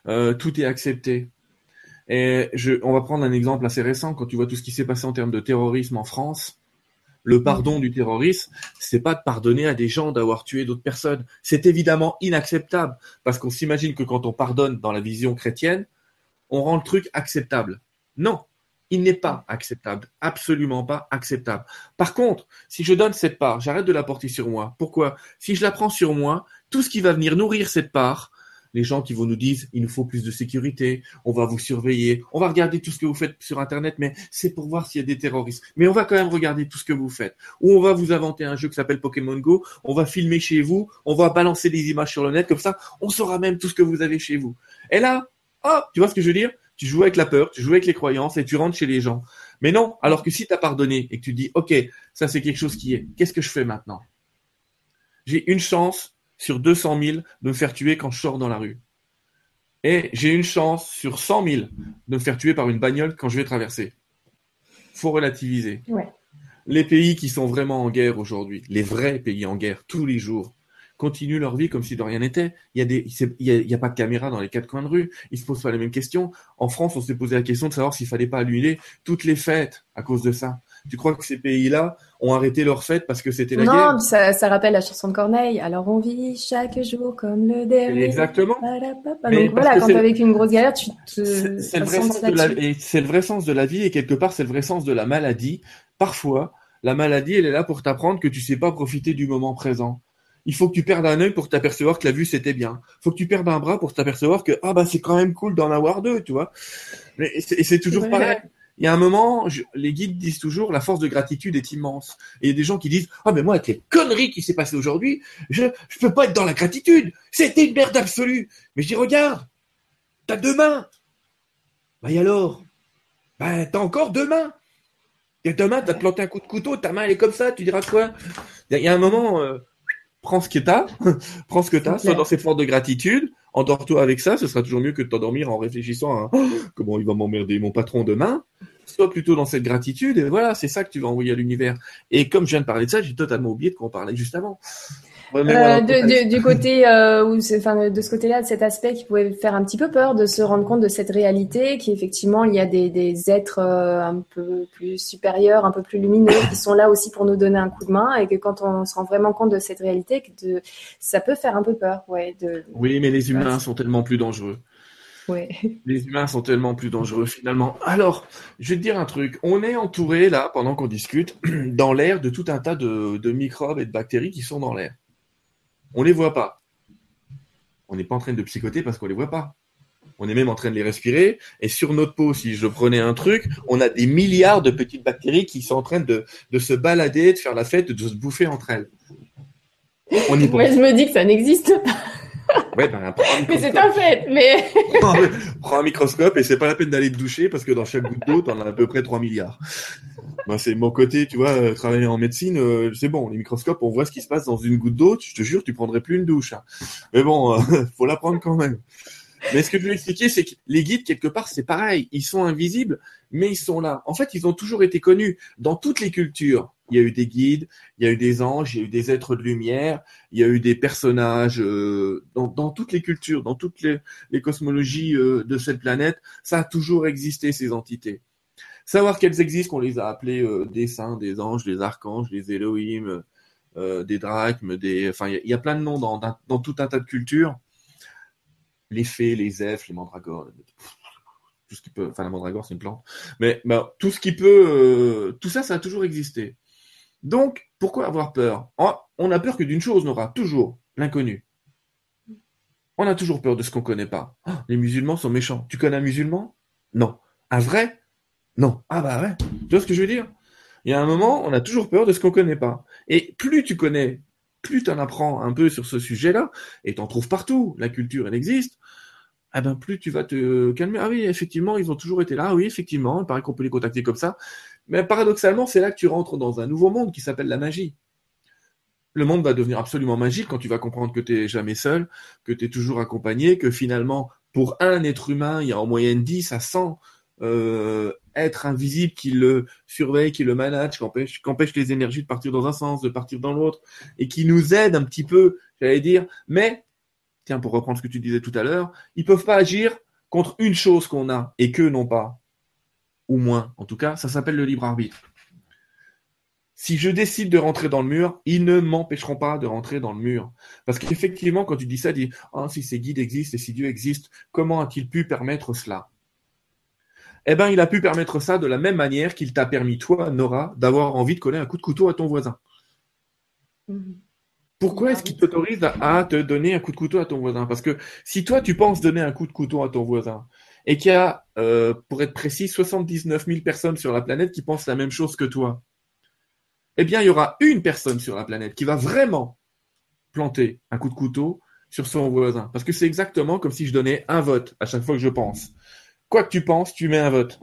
euh, tout est accepté. Et je, on va prendre un exemple assez récent quand tu vois tout ce qui s'est passé en termes de terrorisme en France. Le pardon du terrorisme, c'est pas de pardonner à des gens d'avoir tué d'autres personnes. C'est évidemment inacceptable parce qu'on s'imagine que quand on pardonne dans la vision chrétienne, on rend le truc acceptable. Non, il n'est pas acceptable, absolument pas acceptable. Par contre, si je donne cette part, j'arrête de la porter sur moi. Pourquoi? Si je la prends sur moi, tout ce qui va venir nourrir cette part, les gens qui vont nous dire il nous faut plus de sécurité, on va vous surveiller, on va regarder tout ce que vous faites sur Internet, mais c'est pour voir s'il y a des terroristes. Mais on va quand même regarder tout ce que vous faites. Ou on va vous inventer un jeu qui s'appelle Pokémon Go, on va filmer chez vous, on va balancer des images sur le net, comme ça, on saura même tout ce que vous avez chez vous. Et là, oh, tu vois ce que je veux dire? Tu joues avec la peur, tu joues avec les croyances et tu rentres chez les gens. Mais non, alors que si tu as pardonné et que tu dis, OK, ça c'est quelque chose qui est, qu'est-ce que je fais maintenant? J'ai une chance sur 200 000 de me faire tuer quand je sors dans la rue. Et j'ai une chance sur 100 000 de me faire tuer par une bagnole quand je vais traverser. Faut relativiser. Les pays qui sont vraiment en guerre aujourd'hui, les vrais pays en guerre tous les jours, continuent leur vie comme si de rien n'était. Il y a des, il y a, pas de caméra dans les quatre coins de rue. Ils se posent pas les mêmes questions. En France, on s'est posé la question de savoir s'il fallait pas annuler toutes les fêtes à cause de ça. Tu crois que ces pays-là ont arrêté leurs fêtes parce que c'était la guerre? Non, ça, ça, rappelle la chanson de Corneille. Alors on vit chaque jour comme le dernier. Exactement. Donc voilà, quand tu avec une grosse galère, tu te. C'est le vrai sens de la, c'est le vrai sens de la vie et quelque part c'est le vrai sens de la maladie. Parfois, la maladie, elle est là pour t'apprendre que tu sais pas profiter du moment présent. Il faut que tu perdes un œil pour t'apercevoir que la vue c'était bien. Il faut que tu perdes un bras pour t'apercevoir que ah bah c'est quand même cool d'en avoir deux, tu vois. Et c'est toujours pareil il y a un moment, les guides disent toujours la force de gratitude est immense. Et il y a des gens qui disent ah mais moi avec les conneries qui s'est passées aujourd'hui, je je peux pas être dans la gratitude. C'était une merde absolue. Mais je dis regarde, t'as deux mains. Bah et alors? Bah t'as encore deux mains. Et deux mains, t'as planté un coup de couteau, ta main elle est comme ça, tu diras quoi? Il y a un moment, euh, prends ce que t'as, prends ce que t'as, sois dans cette force de gratitude, endors-toi avec ça, ce sera toujours mieux que de t'endormir en réfléchissant à oh, comment il va m'emmerder mon patron demain? Sois plutôt dans cette gratitude et voilà, c'est ça que tu vas envoyer à l'univers. Et comme je viens de parler de ça, j'ai totalement oublié de qu'on parlait juste avant. Euh, du côté euh, où, enfin, de ce côté-là, de cet aspect qui pouvait faire un petit peu peur de se rendre compte de cette réalité, qu'effectivement il y a des, des êtres euh, un peu plus supérieurs, un peu plus lumineux, qui sont là aussi pour nous donner un coup de main, et que quand on se rend vraiment compte de cette réalité, que de, ça peut faire un peu peur, ouais. De, oui, mais les humains sont tellement plus dangereux. Ouais. Les humains sont tellement plus dangereux finalement. Alors, je vais te dire un truc. On est entouré là, pendant qu'on discute, dans l'air de tout un tas de, de microbes et de bactéries qui sont dans l'air. On les voit pas. On n'est pas en train de psychoter parce qu'on les voit pas. On est même en train de les respirer. Et sur notre peau, si je prenais un truc, on a des milliards de petites bactéries qui sont en train de, de se balader, de faire la fête, de se bouffer entre elles. On y Moi, je me dis que ça n'existe pas. Ouais, ben, mais c'est un fait. Mais prends, un microscope et c'est pas la peine d'aller te doucher parce que dans chaque goutte d'eau, t'en as à peu près 3 milliards. Moi, c'est mon côté, tu vois, euh, travailler en médecine, euh, c'est bon. Les microscopes, on voit ce qui se passe dans une goutte d'eau. Je te jure, tu prendrais plus une douche. Hein. Mais bon, euh, faut la prendre quand même. Mais ce que je veux expliquer, c'est que les guides, quelque part, c'est pareil. Ils sont invisibles, mais ils sont là. En fait, ils ont toujours été connus dans toutes les cultures. Il y a eu des guides, il y a eu des anges, il y a eu des êtres de lumière, il y a eu des personnages dans, toutes les cultures, dans toutes les, cosmologies de cette planète. Ça a toujours existé, ces entités. Savoir qu'elles existent, qu'on les a appelées euh, des saints, des anges, des archanges, des Elohim, euh, des drachmes, des, enfin, il y, a plein de noms dans, tout un tas de cultures. Les fées, les elfes, les mandragores, tout ce qui peut, enfin la mandragore c'est une plante, mais bah, tout ce qui peut, euh, tout ça, ça a toujours existé. Donc, pourquoi avoir peur? On a peur que d'une chose, on aura toujours l'inconnu. On a toujours peur de ce qu'on connaît pas. Oh, les musulmans sont méchants. Tu connais un musulman? Non. Un vrai? Non. Ah bah ouais. Tu vois ce que je veux dire? Il y a un moment, on a toujours peur de ce qu'on connaît pas. Et plus tu connais, plus tu en apprends un peu sur ce sujet-là, et t'en trouves partout, la culture, elle existe, eh ben plus tu vas te calmer. Ah oui, effectivement, ils ont toujours été là. Oui, effectivement, il paraît qu'on peut les contacter comme ça. Mais paradoxalement, c'est là que tu rentres dans un nouveau monde qui s'appelle la magie. Le monde va devenir absolument magique quand tu vas comprendre que tu n'es jamais seul, que tu es toujours accompagné, que finalement, pour un être humain, il y a en moyenne 10 à 100 euh, être invisible qui le surveille, qui le manage, qui empêche, qui empêche les énergies de partir dans un sens, de partir dans l'autre, et qui nous aide un petit peu, j'allais dire. Mais, tiens, pour reprendre ce que tu disais tout à l'heure, ils peuvent pas agir contre une chose qu'on a et que non pas, ou moins. En tout cas, ça s'appelle le libre arbitre. Si je décide de rentrer dans le mur, ils ne m'empêcheront pas de rentrer dans le mur. Parce qu'effectivement, quand tu dis ça, tu dis, oh, si ces guides existent et si Dieu existe, comment a-t-il pu permettre cela? eh ben, il a pu permettre ça de la même manière qu'il t'a permis, toi, Nora, d'avoir envie de coller un coup de couteau à ton voisin. Mhm. Pourquoi est-ce qu'il t'autorise à te donner un coup de couteau à ton voisin? Parce que si toi, tu penses donner un coup de couteau à ton voisin, et qu'il y a, euh, pour être précis, 79 000 personnes sur la planète qui pensent la même chose que toi, eh bien, il y aura une personne sur la planète qui va vraiment planter un coup de couteau sur son voisin. Parce que c'est exactement comme si je donnais un vote à chaque fois que je pense quoi que tu penses, tu mets un vote.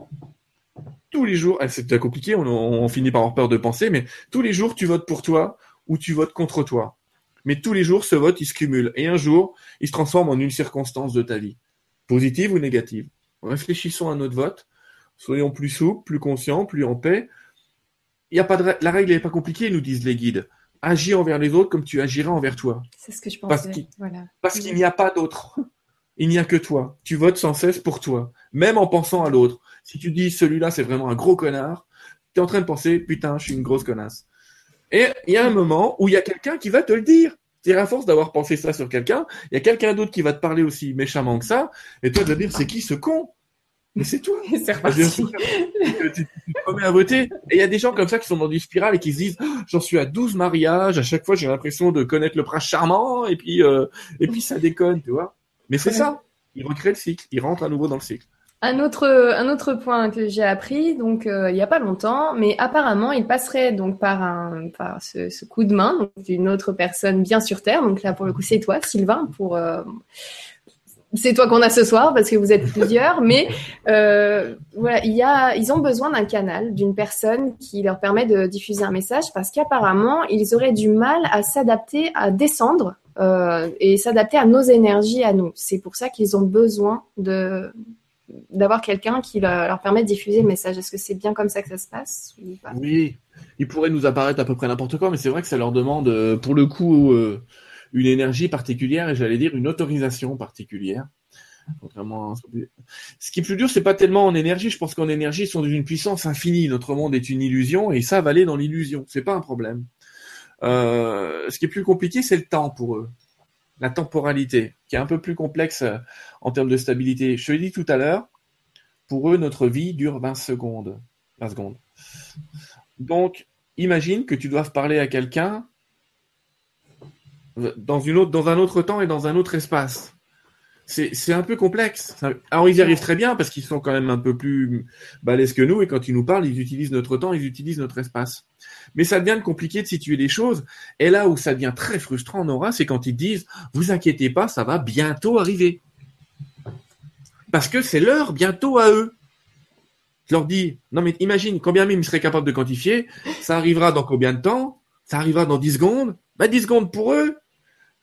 Tous les jours, eh, c'est compliqué, on, finit par avoir peur de penser, mais tous les jours, tu votes pour toi ou tu votes contre toi. Mais tous les jours, ce vote, il se cumule. Et un jour, il se transforme en une circonstance de ta vie, positive ou négative. Réfléchissons à notre vote, soyons plus souples, plus conscients, plus en paix. Il y a pas de... La règle n'est pas compliquée, nous disent les guides. Agis envers les autres comme tu agiras envers toi. C'est ce que je pensais. Parce qu'il n'y a pas d'autre. Il n'y a que toi. Tu votes sans cesse pour toi, même en pensant à l'autre. Si tu dis celui-là c'est vraiment un gros connard, tu es en train de penser putain, je suis une grosse connasse. Et il y a un moment où il y a quelqu'un qui va te le dire. C'est à force d'avoir pensé ça sur quelqu'un, il y a quelqu'un d'autre qui va te parler aussi méchamment que ça, et toi tu vas dire c'est qui ce con? Mais c'est toi. c'est reparti. Tu, te remets à voter. Et il y a des gens comme ça qui sont dans une spirale et qui se disent oh, j'en suis à 12 mariages, à chaque fois j'ai l'impression de connaître le prince charmant, et puis euh, et puis ça déconne, tu vois. Mais c'est ça. Il recrée le cycle. Il rentre à nouveau dans le cycle. Un autre, point que j'ai appris, donc euh, il n'y a pas longtemps, mais apparemment il passerait donc par ce, coup de main d'une autre personne bien sur terre. Donc là pour le coup c'est toi, Sylvain, pour euh, c'est toi qu'on a ce soir parce que vous êtes plusieurs, mais euh, voilà, il y a, ils ont besoin d'un canal, d'une personne qui leur permet de diffuser un message parce qu'apparemment ils auraient du mal à s'adapter, à descendre et s'adapter à nos énergies à nous. C'est pour ça qu'ils ont besoin de d'avoir quelqu'un qui leur permet de diffuser le message. Est-ce que c'est bien comme ça que ça se passe Oui, il pourrait nous apparaître à peu près n'importe quoi, mais c'est vrai que ça leur demande, euh, pour le coup, euh, une énergie particulière et j'allais dire une autorisation particulière. Ce qui est plus dur, c'est pas tellement en énergie. Je pense qu'en énergie, ils sont d'une puissance infinie. Notre monde est une illusion et ils savent aller dans l'illusion. C'est pas un problème. Euh, ce qui est plus compliqué, c'est le temps pour eux. La temporalité, qui est un peu plus complexe en termes de stabilité. Je te l'ai dit tout à l'heure, pour eux, notre vie dure 20 secondes. 20 secondes. Donc, imagine que tu doives parler à quelqu'un dans, dans un autre temps et dans un autre espace c'est un peu complexe. Alors ils y arrivent très bien parce qu'ils sont quand même un peu plus balèzes que nous et quand ils nous parlent, ils utilisent notre temps, ils utilisent notre espace. Mais ça devient compliqué de situer les choses. Et là où ça devient très frustrant, Nora, c'est quand ils disent "Vous inquiétez pas, ça va bientôt arriver." Parce que c'est l'heure bientôt à eux. Je leur dis "Non mais imagine combien même ils seraient capables de quantifier, ça arrivera dans combien de temps? Ça arrivera dans 10 secondes Bah 10 secondes pour eux,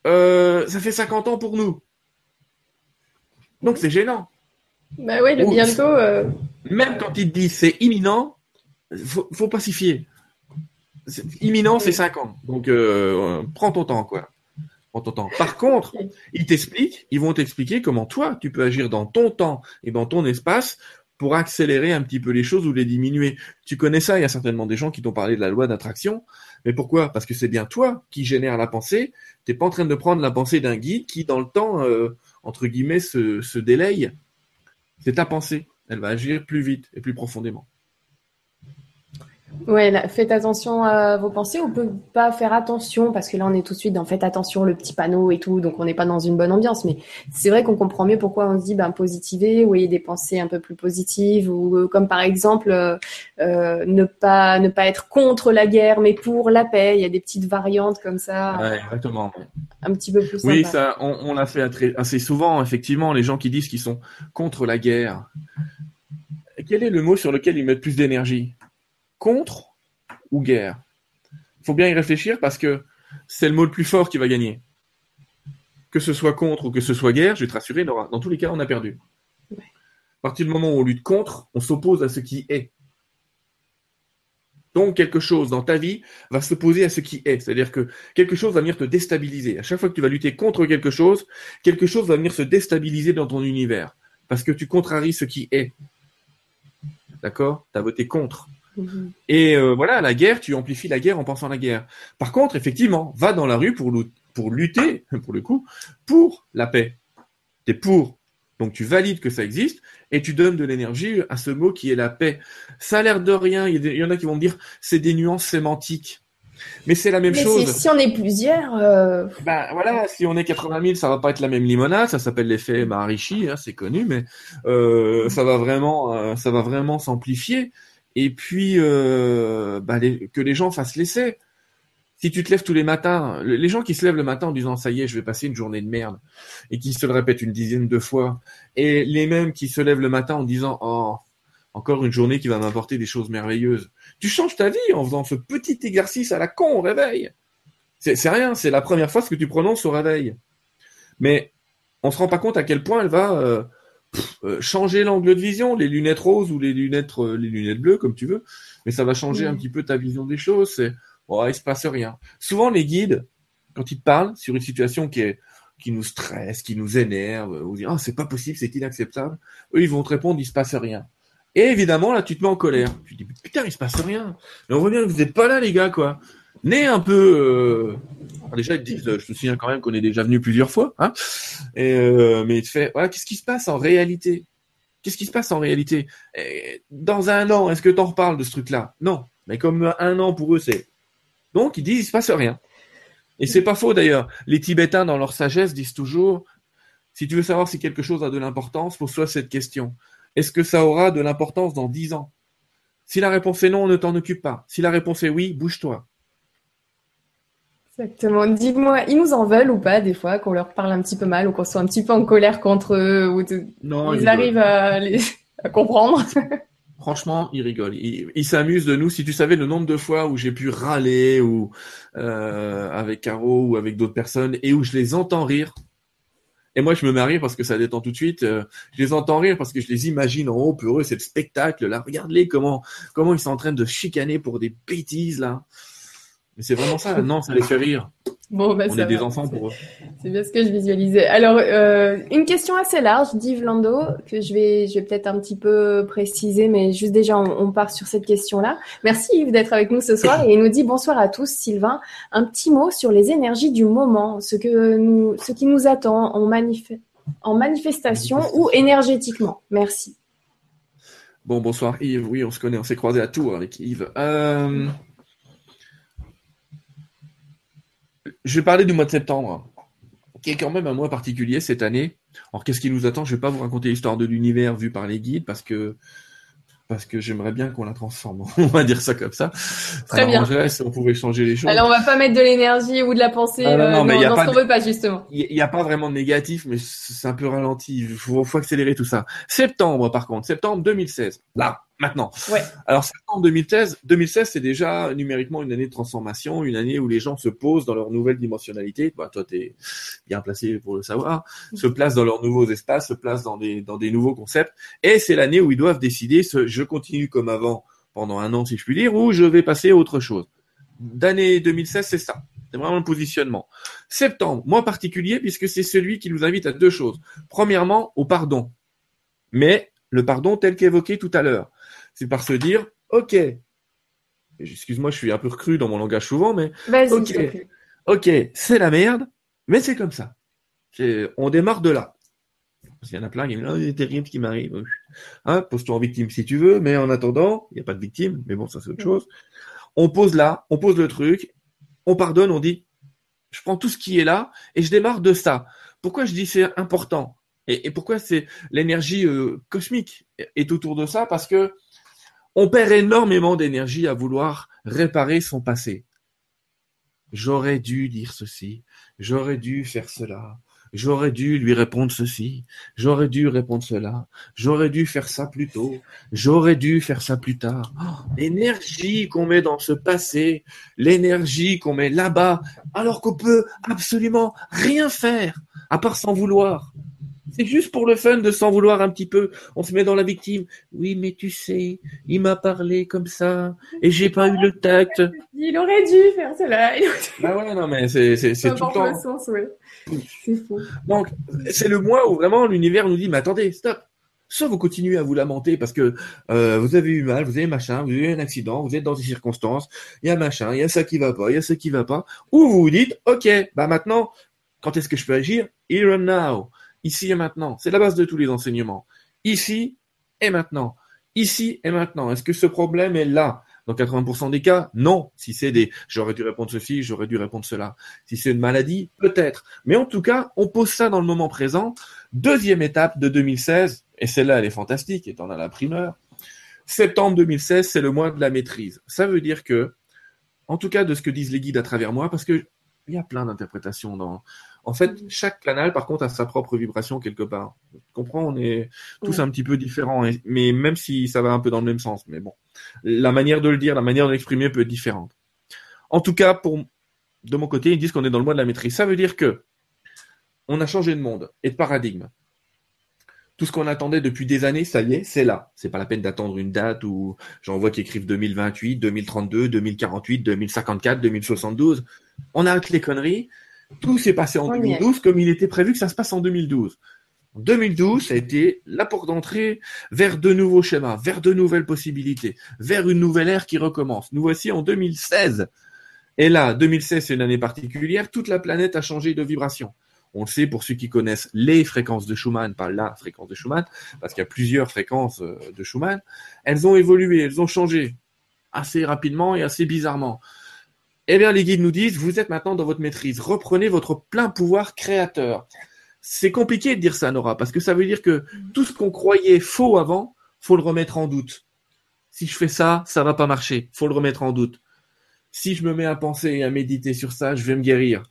euh, ça fait 50 ans pour nous. Donc c'est gênant. Bah oui, le bientôt. Euh, Même quand il te disent c'est imminent, faut, faut pacifier. Imminent, c'est 5 ans. Donc euh, prends ton temps, quoi. Par contre, ils t'expliquent, ils vont t'expliquer comment toi, tu peux agir dans ton temps et dans ton espace pour accélérer un petit peu les choses ou les diminuer. Tu connais ça, il y a certainement des gens qui t'ont parlé de la loi d'attraction. Mais pourquoi? Parce que c'est bien toi qui génère la pensée. Tu n'es pas en train de prendre la pensée d'un guide qui, dans le temps, euh, entre guillemets, se, se délaye. C'est ta pensée. Elle va agir plus vite et plus profondément. Ouais, faites attention à vos pensées. On peut pas faire attention parce que là, on est tout de suite dans faites attention le petit panneau et tout, donc on n'est pas dans une bonne ambiance. Mais c'est vrai qu'on comprend mieux pourquoi on se dit ben positiver, ou ayez des pensées un peu plus positives, ou euh, comme par exemple euh, euh, ne pas ne pas être contre la guerre, mais pour la paix. Il y a des petites variantes comme ça. Ouais, exactement. Un petit peu plus. Oui, ça, on, on l'a fait assez souvent. Effectivement, les gens qui disent qu'ils sont contre la guerre. Quel est le mot sur lequel ils mettent plus d'énergie? Contre ou guerre Il faut bien y réfléchir parce que c'est le mot le plus fort qui va gagner. Que ce soit contre ou que ce soit guerre, je vais te rassurer, Nora, dans tous les cas, on a perdu. À partir du moment où on lutte contre, on s'oppose à ce qui est. Donc quelque chose dans ta vie va s'opposer à ce qui est. C'est-à-dire que quelque chose va venir te déstabiliser. À chaque fois que tu vas lutter contre quelque chose, quelque chose va venir se déstabiliser dans ton univers. Parce que tu contraries ce qui est. D'accord? Tu as voté contre. Et euh, voilà, la guerre, tu amplifies la guerre en pensant à la guerre. Par contre, effectivement, va dans la rue pour, pour lutter, pour le coup, pour la paix. Tu es pour. Donc tu valides que ça existe et tu donnes de l'énergie à ce mot qui est la paix. Ça a l'air de rien. Il y en a qui vont me dire c'est des nuances sémantiques. Mais c'est la même Mais chose. Si on est plusieurs. Euh... Ben voilà, si on est 80 000, ça va pas être la même limonade. Ça s'appelle l'effet Maharishi, hein, c'est connu, mais euh, ça va vraiment, euh, ça va vraiment s'amplifier et puis euh, bah, que les gens fassent l'essai. Si tu te lèves tous les matins, les gens qui se lèvent le matin en disant ça y est, je vais passer une journée de merde, et qui se le répètent une dizaine de fois, et les mêmes qui se lèvent le matin en disant oh encore une journée qui va m'apporter des choses merveilleuses. Tu changes ta vie en faisant ce petit exercice à la con au réveil. C'est rien, c'est la première fois ce que tu prononces au réveil. Mais on se rend pas compte à quel point elle va euh, euh, changer l'angle de vision, les lunettes roses ou les lunettes euh, les lunettes bleues comme tu veux, mais ça va changer un petit peu ta vision des choses. C'est bon, il se passe rien. Souvent les guides, quand ils te parlent sur une situation qui est qui nous stresse, qui nous énerve, ou dire ah c'est pas possible, c'est inacceptable, eux ils vont te répondre il se passe rien. Et évidemment là tu te mets en colère. Tu te dis putain il se passe rien. Mais on revient, vous êtes pas là les gars quoi. Né un peu. Euh... déjà, ils disent, je me souviens quand même qu'on est déjà venu plusieurs fois, hein. Euh... mais il te fait, voilà, qu'est-ce qui se passe en réalité? Qu'est-ce qui se passe en réalité? Dans un an, est-ce que t'en reparles de ce truc-là? Non. Mais comme un an pour eux, c'est. Donc ils disent, il se passe rien. Et c'est pas faux d'ailleurs. Les Tibétains, dans leur sagesse, disent toujours, si tu veux savoir si quelque chose a de l'importance, pose-toi cette question. Est-ce que ça aura de l'importance dans dix ans? Si la réponse est non, ne t'en occupe pas. Si la réponse est oui, bouge-toi. Exactement. Dis-moi, ils nous en veulent ou pas des fois qu'on leur parle un petit peu mal ou qu'on soit un petit peu en colère contre eux ou non, ils, arrivent à, comprendre. Franchement, ils rigolent. Ils s'amusent de nous. Si tu savais le nombre de fois où j'ai pu râler ou euh, avec Caro ou avec d'autres personnes et où je les entends rire, Et moi, je me mets à rire parce que ça détend tout de suite. Euh, je les entends rire parce que je les imagine en haut, pour eux, c'est le spectacle. Là, regarde-les comment, comment ils sont en train de chicaner pour des bêtises, là. Mais c'est vraiment ça. Non, ça les fait rire. Bon, bah, On est des enfants pour eux. C'est bien ce que je visualisais. Alors, euh, une question assez large d'Yves Lando, que je vais, je vais peut-être un petit peu préciser, mais juste déjà, on, on part sur cette question-là. Merci Yves d'être avec nous ce soir. Et il nous dit bonsoir à tous, Sylvain. Un petit mot sur les énergies du moment, ce que nous, ce qui nous attend en, manif en manifestation ou énergétiquement. Merci. Bon, bonsoir Yves. Oui, on se connaît, on s'est croisé à Tours avec Yves. Euh... je vais parler du mois de septembre, qui est quand même un mois particulier cette année. Alors qu'est-ce qui nous attend? Je vais pas vous raconter l'histoire de l'univers vu par les guides parce que parce que j'aimerais bien qu'on la transforme. On va dire ça comme ça. Très bien. Si on pouvait changer les choses. Alors on va pas mettre de l'énergie ou de la pensée ah, non, non, euh, dans, ce qu'on veut pas justement. Il n'y a pas vraiment de négatif, mais c'est un peu ralenti. Il faut, faut accélérer tout ça. Septembre par contre, septembre 2016. Là, maintenant. Ouais. Alors septembre 2016, 2016 c'est déjà numériquement une année de transformation, une année où les gens se posent dans leur nouvelle dimensionnalité. Bah, toi, tu es bien placé pour le savoir. Se placent dans leurs nouveaux espaces, se placent dans des dans des nouveaux concepts. Et c'est l'année où ils doivent décider ce, je continue comme avant pendant un an si je puis dire, ou je vais passer à autre chose. D'année 2016, c'est ça. C'est vraiment le positionnement. Septembre, mois particulier puisque c'est celui qui nous invite à deux choses. Premièrement, au pardon. Mais le pardon tel qu'évoqué tout à l'heure c'est par se dire, ok, excuse-moi, je suis un peu cru dans mon langage souvent, mais ok, ok, c'est la merde, mais c'est comme ça. On démarre de là. Parce qu'il y en a plein qui me disent, oh, c'est terrible ce qui m'arrive. Hein, pose-toi en victime si tu veux, mais en attendant, il n'y a pas de victime, mais bon, ça c'est autre chose. On pose là, on pose le truc, on pardonne, on dit, je prends tout ce qui est là et je démarre de ça. Pourquoi je dis c'est important? Et, pourquoi c'est l'énergie euh, cosmique est autour de ça? Parce que on perd énormément d'énergie à vouloir réparer son passé. J'aurais dû dire ceci, j'aurais dû faire cela, j'aurais dû lui répondre ceci, j'aurais dû répondre cela, j'aurais dû faire ça plus tôt, j'aurais dû faire ça plus tard. Oh, l'énergie qu'on met dans ce passé, l'énergie qu'on met là-bas, alors qu'on peut absolument rien faire à part s'en vouloir. C'est juste pour le fun de s'en vouloir un petit peu. On se met dans la victime. Oui, mais tu sais, il m'a parlé comme ça et j'ai pas eu le tact. Il aurait dû faire cela. bah ouais, non, mais c'est, tout le temps. Sens, ouais. C'est fou. Donc, c'est le mois où vraiment l'univers nous dit, mais attendez, stop. Soit vous continuez à vous lamenter parce que euh, vous avez eu mal, vous avez machin, vous avez eu un accident, vous êtes dans des circonstances, il y a machin, il y a ça qui va pas, il y a ça qui va pas, ou vous vous dites, ok, bah maintenant, quand est-ce que je peux agir? Here and now ici et maintenant. C'est la base de tous les enseignements. Ici et maintenant. Ici et maintenant. Est-ce que ce problème est là? Dans 80% des cas, non. Si c'est des j'aurais dû répondre ceci, j'aurais dû répondre cela. Si c'est une maladie, peut-être. Mais en tout cas, on pose ça dans le moment présent. Deuxième étape de 2016, et celle-là, elle est fantastique, étant dans la primeur. Septembre 2016, c'est le mois de la maîtrise. Ça veut dire que, en tout cas de ce que disent les guides à travers moi, parce que il y a plein d'interprétations dans, en fait, chaque canal, par contre, a sa propre vibration quelque part. Tu comprends On est tous un petit peu différents, mais même si ça va un peu dans le même sens. Mais bon, la manière de le dire, la manière de l'exprimer peut être différente. En tout cas, pour de mon côté, ils disent qu'on est dans le mois de la maîtrise. Ça veut dire que on a changé de monde et de paradigme. Tout ce qu'on attendait depuis des années, ça y est, c'est là. C'est pas la peine d'attendre une date où j'en vois qui écrivent 2028, 2032, 2048, 2054, 2072. On arrête les conneries tout s'est passé en 2012 comme il était prévu que ça se passe en 2012. En 2012, ça a été la porte d'entrée vers de nouveaux schémas, vers de nouvelles possibilités, vers une nouvelle ère qui recommence. Nous voici en 2016. Et là, 2016, c'est une année particulière. Toute la planète a changé de vibration. On le sait pour ceux qui connaissent les fréquences de Schumann, pas la fréquence de Schumann, parce qu'il y a plusieurs fréquences euh, de Schumann. Elles ont évolué, elles ont changé assez rapidement et assez bizarrement. Eh bien, les guides nous disent, vous êtes maintenant dans votre maîtrise. Reprenez votre plein pouvoir créateur. C'est compliqué de dire ça, Nora, parce que ça veut dire que tout ce qu'on croyait faux avant, faut le remettre en doute. Si je fais ça, ça va pas marcher. Faut le remettre en doute. Si je me mets à penser et à méditer sur ça, je vais me guérir.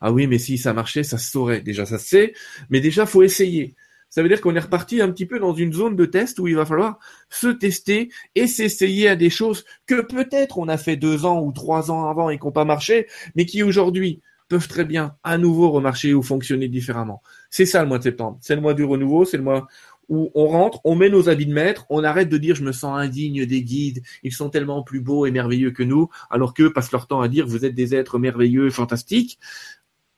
Ah oui, mais si ça marchait, ça se saurait. Déjà, ça se sait, mais déjà, faut essayer. Ça veut dire qu'on est reparti un petit peu dans une zone de test où il va falloir se tester et s'essayer à des choses que peut-être on a fait deux ans ou trois ans avant et qui n'ont pas marché, mais qui aujourd'hui peuvent très bien à nouveau remarcher ou fonctionner différemment. C'est ça le mois de septembre. C'est le mois du renouveau, c'est le mois où on rentre, on met nos habits de maître, on arrête de dire je me sens indigne des guides, ils sont tellement plus beaux et merveilleux que nous, alors qu'eux passent leur temps à dire vous êtes des êtres merveilleux, fantastiques.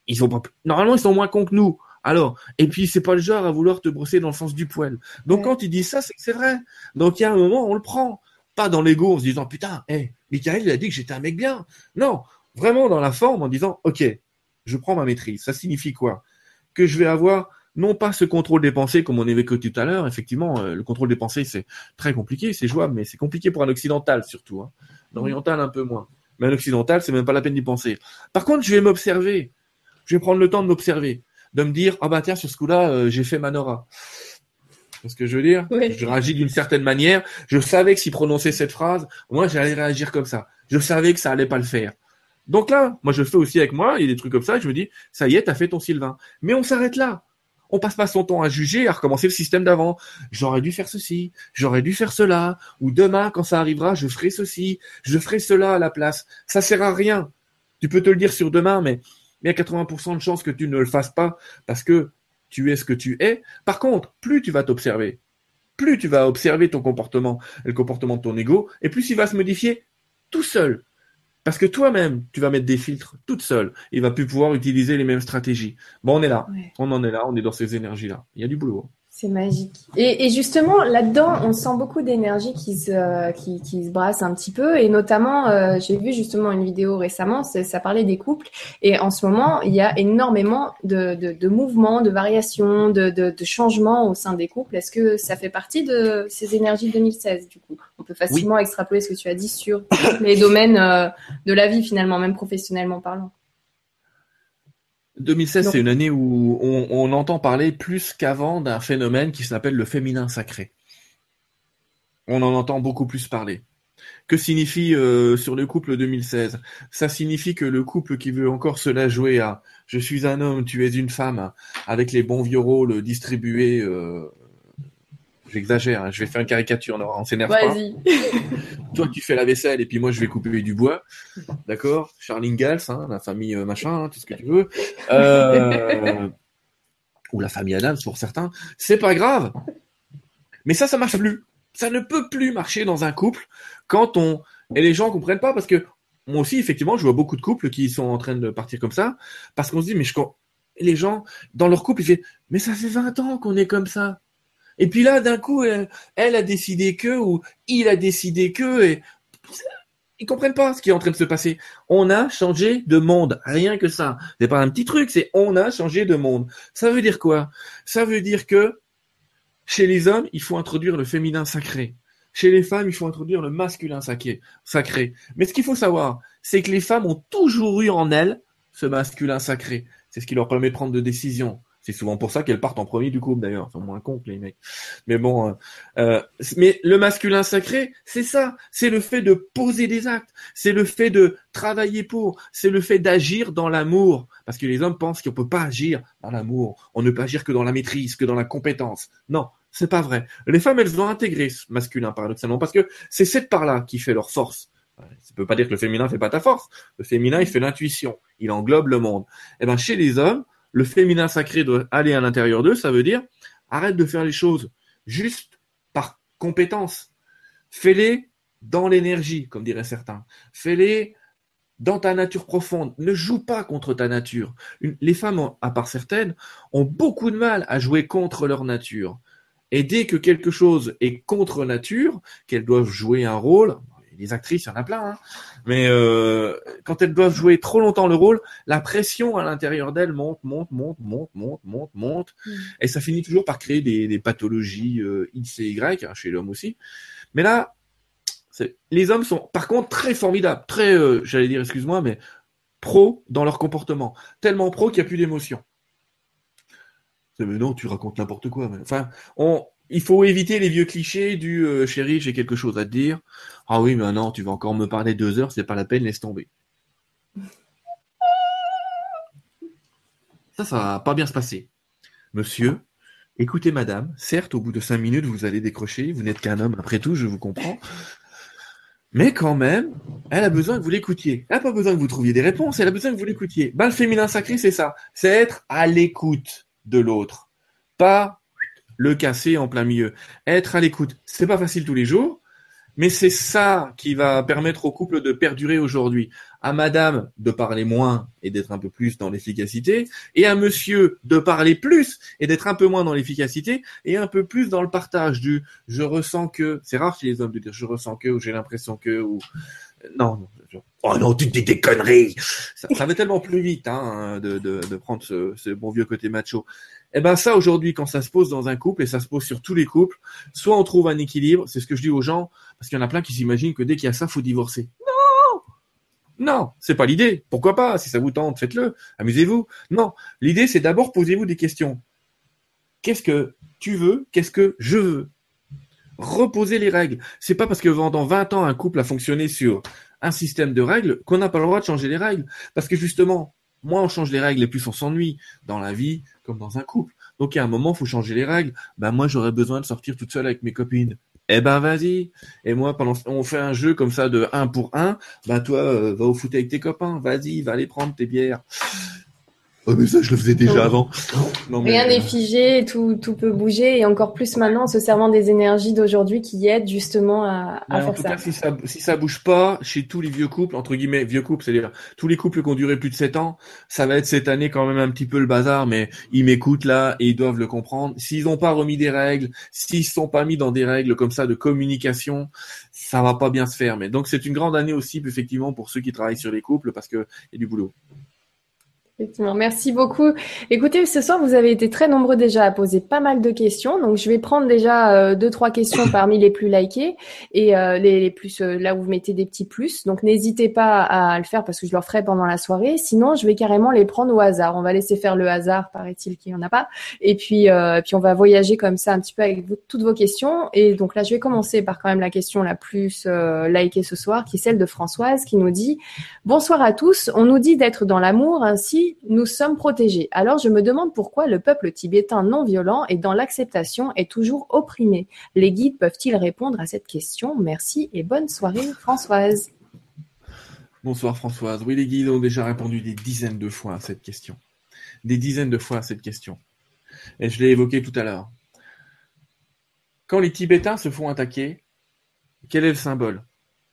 Ils sont pas, normalement ils sont moins cons que nous. Alors, et puis c'est pas le genre à vouloir te brosser dans le sens du poil. Donc quand ils disent ça, c'est que c'est vrai. Donc il y a un moment, on le prend. Pas dans l'ego en se disant putain, hé, hey, Michael il a dit que j'étais un mec bien. Non, vraiment dans la forme en disant ok, je prends ma maîtrise. Ça signifie quoi? Que je vais avoir non pas ce contrôle des pensées comme on évoquait tout à l'heure. Effectivement, euh, le contrôle des pensées c'est très compliqué, c'est jouable, mais c'est compliqué pour un occidental surtout. Hein. L'oriental un peu moins. Mais un occidental, c'est même pas la peine d'y penser. Par contre, je vais m'observer. Je vais prendre le temps de m'observer de me dire ah bah tiens sur ce coup-là euh, j'ai fait Manora. C'est ce que je veux dire Je réagis d'une certaine manière. Je savais que s'il prononçait cette phrase, moi j'allais réagir comme ça. Je savais que ça allait pas le faire. Donc là, moi je le fais aussi avec moi, il y a des trucs comme ça, je me dis, ça y est, t'as fait ton Sylvain. Mais on s'arrête là. On passe pas son temps à juger, à recommencer le système d'avant. J'aurais dû faire ceci, j'aurais dû faire cela, ou demain, quand ça arrivera, je ferai ceci, je ferai cela à la place. Ça sert à rien. Tu peux te le dire sur demain, mais mais il y a 80% de chances que tu ne le fasses pas parce que tu es ce que tu es. Par contre, plus tu vas t'observer, plus tu vas observer ton comportement et le comportement de ton ego, et plus il va se modifier tout seul. Parce que toi-même, tu vas mettre des filtres toute seule. Il va plus pouvoir utiliser les mêmes stratégies. Bon, on est là. On en est là. On est dans ces énergies-là. Il y a du boulot. C'est magique. Et, et justement, là-dedans, on sent beaucoup d'énergie qui se, qui, qui, se brasse un petit peu. Et notamment, euh, j'ai vu justement une vidéo récemment, ça parlait des couples. Et en ce moment, il y a énormément de, de, de mouvements, de variations, de, de, de, changements au sein des couples. Est-ce que ça fait partie de ces énergies de 2016 du coup? On peut facilement extrapoler ce que tu as dit sur les domaines euh, de la vie finalement, même professionnellement parlant. 2016, c'est une année où on, entend parler plus qu'avant d'un phénomène qui s'appelle le féminin sacré. On en entend beaucoup plus parler. Que signifie euh, sur le couple 2016 Ça signifie que le couple qui veut encore se la jouer à je suis un homme, tu es une femme, avec les bons vieux rôles distribués euh, J'exagère, hein. je vais faire une caricature, non, on s'énerve pas. Toi, tu fais la vaisselle et puis moi, je vais couper du bois. D'accord? Charline Gals, hein, la famille euh, machin, hein, tout ce que tu veux. Euh... ou la famille Adams pour certains. C'est pas grave. Mais ça, ça marche plus. Ça ne peut plus marcher dans un couple quand on... Et les gens comprennent pas parce que moi aussi, effectivement, je vois beaucoup de couples qui sont en train de partir comme ça parce qu'on se dit, mais je... les gens, dans leur couple, ils disent, mais ça fait 20 ans qu'on est comme ça. Et puis là, d'un coup, elle, a décidé que, ou il a décidé que, et ils comprennent pas ce qui est en train de se passer. On a changé de monde, rien que ça. C'est pas un petit truc, c'est on a changé de monde. Ça veut dire quoi? Ça veut dire que chez les hommes, il faut introduire le féminin sacré. Chez les femmes, il faut introduire le masculin sacré. sacré. Mais ce qu'il faut savoir, c'est que les femmes ont toujours eu en elles ce masculin sacré. C'est ce qui leur permet de prendre de décisions, c'est souvent pour ça qu'elles partent en premier du couple d'ailleurs. Sont moins cons que les mecs. Mais bon, euh, euh, mais le masculin sacré, c'est ça. C'est le fait de poser des actes. C'est le fait de travailler pour. C'est le fait d'agir dans l'amour. Parce que les hommes pensent qu'on peut pas agir dans l'amour. On ne peut agir que dans la maîtrise, que dans la compétence. Non, c'est pas vrai. Les femmes, elles ont intégré ce masculin paradoxalement parce que c'est cette part-là qui fait leur force. Ça peut pas dire que le féminin fait pas ta force. Le féminin, il fait l'intuition. Il englobe le monde. Eh ben, chez les hommes, le féminin sacré doit aller à l'intérieur d'eux, ça veut dire arrête de faire les choses juste par compétence. Fais-les dans l'énergie, comme diraient certains. Fais-les dans ta nature profonde. Ne joue pas contre ta nature. les femmes, à part certaines, ont beaucoup de mal à jouer contre leur nature. Et dès que quelque chose est contre nature, qu'elles doivent jouer un rôle, les actrices, il y en a plein, hein. mais euh, quand elles doivent jouer trop longtemps le rôle, la pression à l'intérieur d'elles monte, monte, monte, monte, monte, monte, monte, mm. et ça finit toujours par créer des, pathologies euh, X et Y, hein, chez l'homme aussi. Mais là, les hommes sont par contre très formidables, très, euh, j'allais dire, excuse-moi, mais pro dans leur comportement, tellement pro qu'il n'y a plus d'émotion. Mais non, tu racontes n'importe quoi. Enfin, on, il faut éviter les vieux clichés du euh, chéri, j'ai quelque chose à te dire. Ah oui, mais non, tu vas encore me parler deux heures, c'est pas la peine, laisse tomber. Ça, ça va pas bien se passer. Monsieur, écoutez madame, certes, au bout de cinq minutes, vous allez décrocher, vous n'êtes qu'un homme, après tout, je vous comprends. Mais quand même, elle a besoin que vous l'écoutiez. Elle n'a pas besoin que vous trouviez des réponses, elle a besoin que vous l'écoutiez. Ben, le féminin sacré, c'est ça. C'est être à l'écoute de l'autre. Pas le casser en plein milieu. Être à l'écoute. C'est pas facile tous les jours, mais c'est ça qui va permettre au couple de perdurer aujourd'hui. À madame de parler moins et d'être un peu plus dans l'efficacité, et à monsieur de parler plus et d'être un peu moins dans l'efficacité et un peu plus dans le partage du je ressens que. C'est rare chez les hommes de dire je ressens que ou j'ai l'impression que ou non. Oh non, tu dis des conneries. Ça, va tellement plus vite hein, de, de, prendre ce, ce bon vieux côté macho. Eh ben ça aujourd'hui, quand ça se pose dans un couple et ça se pose sur tous les couples, soit on trouve un équilibre. C'est ce que je dis aux gens parce qu'il y en a plein qui s'imaginent que dès qu'il y a ça, faut divorcer. Non, non, c'est pas l'idée. Pourquoi pas? Si ça vous tente, faites-le. Amusez-vous. Non, l'idée c'est d'abord posez-vous des questions. Qu'est-ce que tu veux? Qu'est-ce que je veux? Reposer les règles. C'est pas parce que pendant 20 ans un couple a fonctionné sur un système de règles qu'on n'a pas le droit de changer les règles. Parce que justement, moins on change les règles et plus on s'ennuie dans la vie comme dans un couple. Donc, à un moment, faut changer les règles. Ben, moi, j'aurais besoin de sortir toute seule avec mes copines. Eh ben, vas-y. Et moi, pendant, on fait un jeu comme ça de un pour un. Ben, toi, euh, va au foot avec tes copains. Vas-y, va aller prendre tes bières. Oh, mais ça, je le faisais déjà avant. Non, mais, Rien n'est figé, tout, tout peut bouger, et encore plus maintenant en se servant des énergies d'aujourd'hui qui aident justement à, à faire en tout Cas, si ça. Si ça bouge pas, chez tous les vieux couples, entre guillemets, vieux couples, c'est-à-dire tous les couples qui ont duré plus de 7 ans, ça va être cette année quand même un petit peu le bazar, mais ils m'écoutent là et ils doivent le comprendre. S'ils n'ont pas remis des règles, s'ils sont pas mis dans des règles comme ça de communication, ça va pas bien se faire. Mais donc c'est une grande année aussi, effectivement, pour ceux qui travaillent sur les couples, parce qu'il y a du boulot. Effectivement, merci beaucoup. Écoutez, ce soir, vous avez été très nombreux déjà à poser pas mal de questions. Donc, je vais prendre déjà euh, deux, trois questions parmi les plus likées et euh, les, les, plus euh, là où vous mettez des petits plus. Donc, n'hésitez pas à, le faire parce que je le ferai pendant la soirée. Sinon, je vais carrément les prendre au hasard. On va laisser faire le hasard, paraît-il qu'il n'y en a pas. Et puis, puis on va voyager comme ça un petit peu avec toutes vos questions. Et donc là, je vais commencer par quand même la question la plus likée ce soir, qui est celle de Françoise, qui nous dit Bonsoir à tous. On nous dit d'être dans l'amour ainsi nous sommes protégés. Alors je me demande pourquoi le peuple tibétain non violent et dans l'acceptation est toujours opprimé. Les guides peuvent-ils répondre à cette question? Merci et bonne soirée Françoise. Bonsoir Françoise. Oui, les guides ont déjà répondu des dizaines de fois à cette question. Des dizaines de fois à cette question. Et je l'ai évoqué tout à l'heure. Quand les Tibétains se font attaquer, quel est le symbole?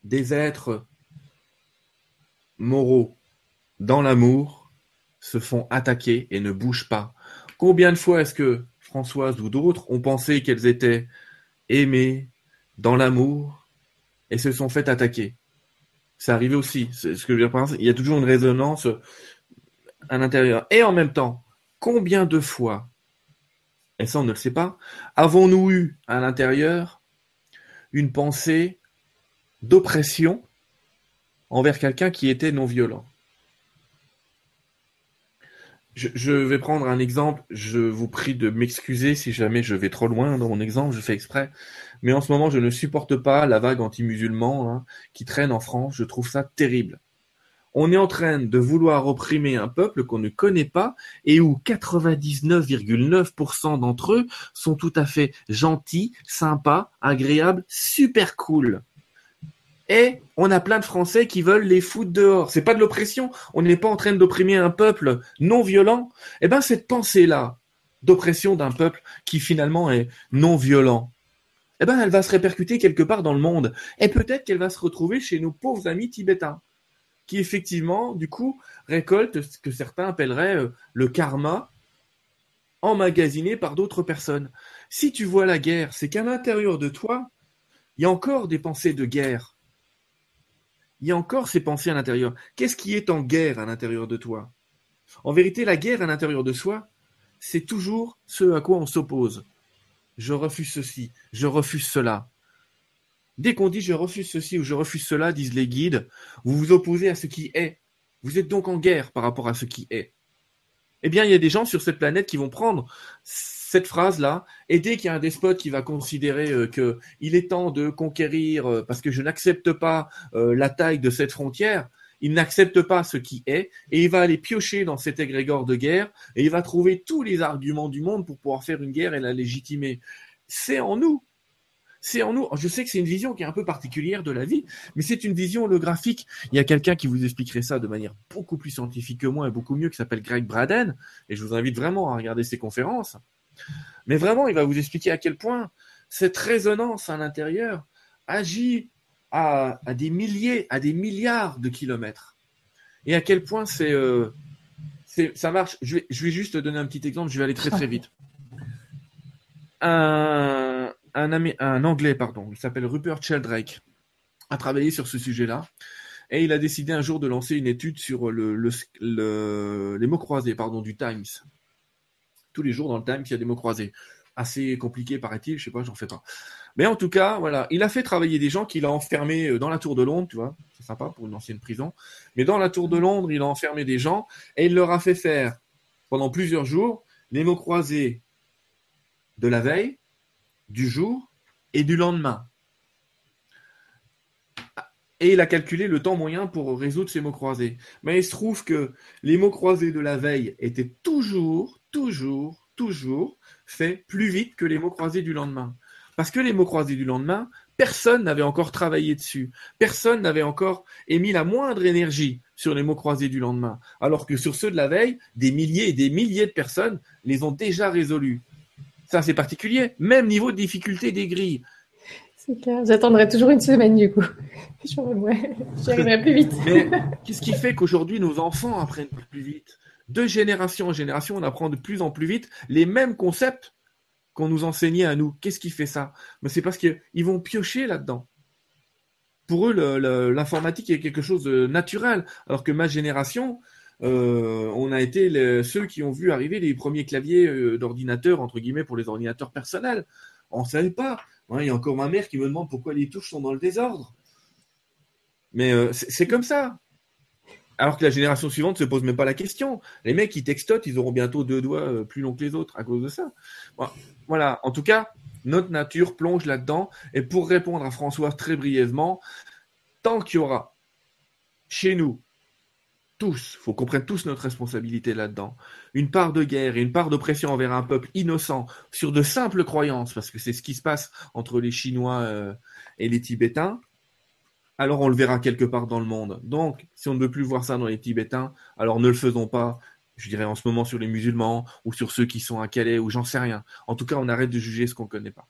Des êtres moraux dans l'amour se font attaquer et ne bougent pas. Combien de fois est-ce que Françoise ou d'autres ont pensé qu'elles étaient aimées, dans l'amour, et se sont fait attaquer? C'est arrivé aussi. C'est ce que je veux. Il y a toujours une résonance à l'intérieur. Et en même temps, combien de fois, et ça on ne le sait pas, avons-nous eu à l'intérieur une pensée d'oppression envers quelqu'un qui était non violent je, vais prendre un exemple. Je vous prie de m'excuser si jamais je vais trop loin dans mon exemple, je fais exprès. Mais en ce moment, je ne supporte pas la vague anti-musulman hein, qui traîne en France. Je trouve ça terrible. On est en train de vouloir opprimer un peuple qu'on ne connaît pas et où 99,9% d'entre eux sont tout à fait gentils, sympas, agréables, super cool et on a plein de Français qui veulent les foutre dehors. C'est pas de l'oppression. On n'est pas en train d'opprimer un peuple non violent. Eh ben, cette pensée-là d'oppression d'un peuple qui finalement est non violent, eh ben, elle va se répercuter quelque part dans le monde. Et peut-être qu'elle va se retrouver chez nos pauvres amis tibétains, qui effectivement, du coup, récoltent ce que certains appelleraient euh, le karma emmagasiné par d'autres personnes. Si tu vois la guerre, c'est qu'à l'intérieur de toi, il y a encore des pensées de guerre il y a encore ces pensées à l'intérieur. Qu'est-ce qui est en guerre à l'intérieur de toi? En vérité, la guerre à l'intérieur de soi, c'est toujours ce à quoi on s'oppose. Je refuse ceci, je refuse cela. Dès qu'on dit je refuse ceci ou je refuse cela, disent les guides, vous vous opposez à ce qui est. Vous êtes donc en guerre par rapport à ce qui est. Eh bien, il y a des gens sur cette planète qui vont prendre cette phrase-là, et dès qu'il y a un despote qui va considérer euh, que est temps de conquérir euh, parce que je n'accepte pas euh, la taille de cette frontière, il n'accepte pas ce qui est, et il va aller piocher dans cet égrégore de guerre, et il va trouver tous les arguments du monde pour pouvoir faire une guerre et la légitimer. C'est en nous. C'est en nous. Je sais que c'est une vision qui est un peu particulière de la vie, mais c'est une vision holographique. Il y a quelqu'un qui vous expliquerait ça de manière beaucoup plus scientifique que moi et beaucoup mieux, qui s'appelle Greg Braden, et je vous invite vraiment à regarder ses conférences. Mais vraiment, il va vous expliquer à quel point cette résonance à l'intérieur agit à, des milliers, à des milliards de kilomètres. Et à quel point c'est, euh, ça marche. Je vais, juste donner un petit exemple, je vais aller très très vite. Un, un, Anglais, pardon, il s'appelle Rupert Sheldrake, a travaillé sur ce sujet-là. Et il a décidé un jour de lancer une étude sur le, les mots croisés pardon, du Times. Tous les jours dans le Times, il y a des mots croisés. Assez compliqué, paraît-il, je sais pas, j'en fais pas. Mais en tout cas, voilà, il a fait travailler des gens qu'il a enfermés euh, dans la tour de Londres, tu vois, c'est sympa pour une ancienne prison. Mais dans la tour de Londres, il a enfermé des gens et il leur a fait faire pendant plusieurs jours les mots croisés de la veille, du jour et du lendemain. Et il a calculé le temps moyen pour résoudre ces mots croisés. Mais il se trouve que les mots croisés de la veille étaient toujours, toujours, toujours faits plus vite que les mots croisés du lendemain. Parce que les mots croisés du lendemain, personne n'avait encore travaillé dessus. Personne n'avait encore émis la moindre énergie sur les mots croisés du lendemain. Alors que sur ceux de la veille, des milliers et des milliers de personnes les ont déjà résolus. Ça, c'est particulier. Même niveau de difficulté des grilles. C'est clair. J'attendrai toujours une semaine, du coup. J'y arriverai plus vite. Mais qu'est-ce qui fait qu'aujourd'hui, nos enfants apprennent plus vite? De génération en génération, on apprend de plus en plus vite les mêmes concepts qu'on nous enseignait à nous. Qu'est-ce qui fait ça? Mais c'est parce qu'ils vont piocher là-dedans. Pour eux, l'informatique est quelque chose de naturel. Alors que ma génération, euh, on a été ceux qui ont vu arriver les premiers claviers euh, d'ordinateur, entre guillemets, pour les ordinateurs personnels. On ne savait pas. Il y a encore ma mère qui me demande pourquoi les touches sont dans le désordre. Mais euh, c'est comme ça. Alors que la génération suivante ne se pose même pas la question. Les mecs qui textotent, ils auront bientôt deux doigts plus longs que les autres à cause de ça. Voilà. En tout cas, notre nature plonge là-dedans. Et pour répondre à François très brièvement, tant qu'il y aura chez nous tous, faut qu'on prenne tous notre responsabilité là-dedans. Une part de guerre et une part d'oppression envers un peuple innocent sur de simples croyances, parce que c'est ce qui se passe entre les Chinois euh, et les Tibétains, alors on le verra quelque part dans le monde. Donc, si on ne veut plus voir ça dans les Tibétains, alors ne le faisons pas, je dirais en ce moment sur les musulmans ou sur ceux qui sont à Calais ou j'en sais rien. En tout cas, on arrête de juger ce qu'on ne connaît pas.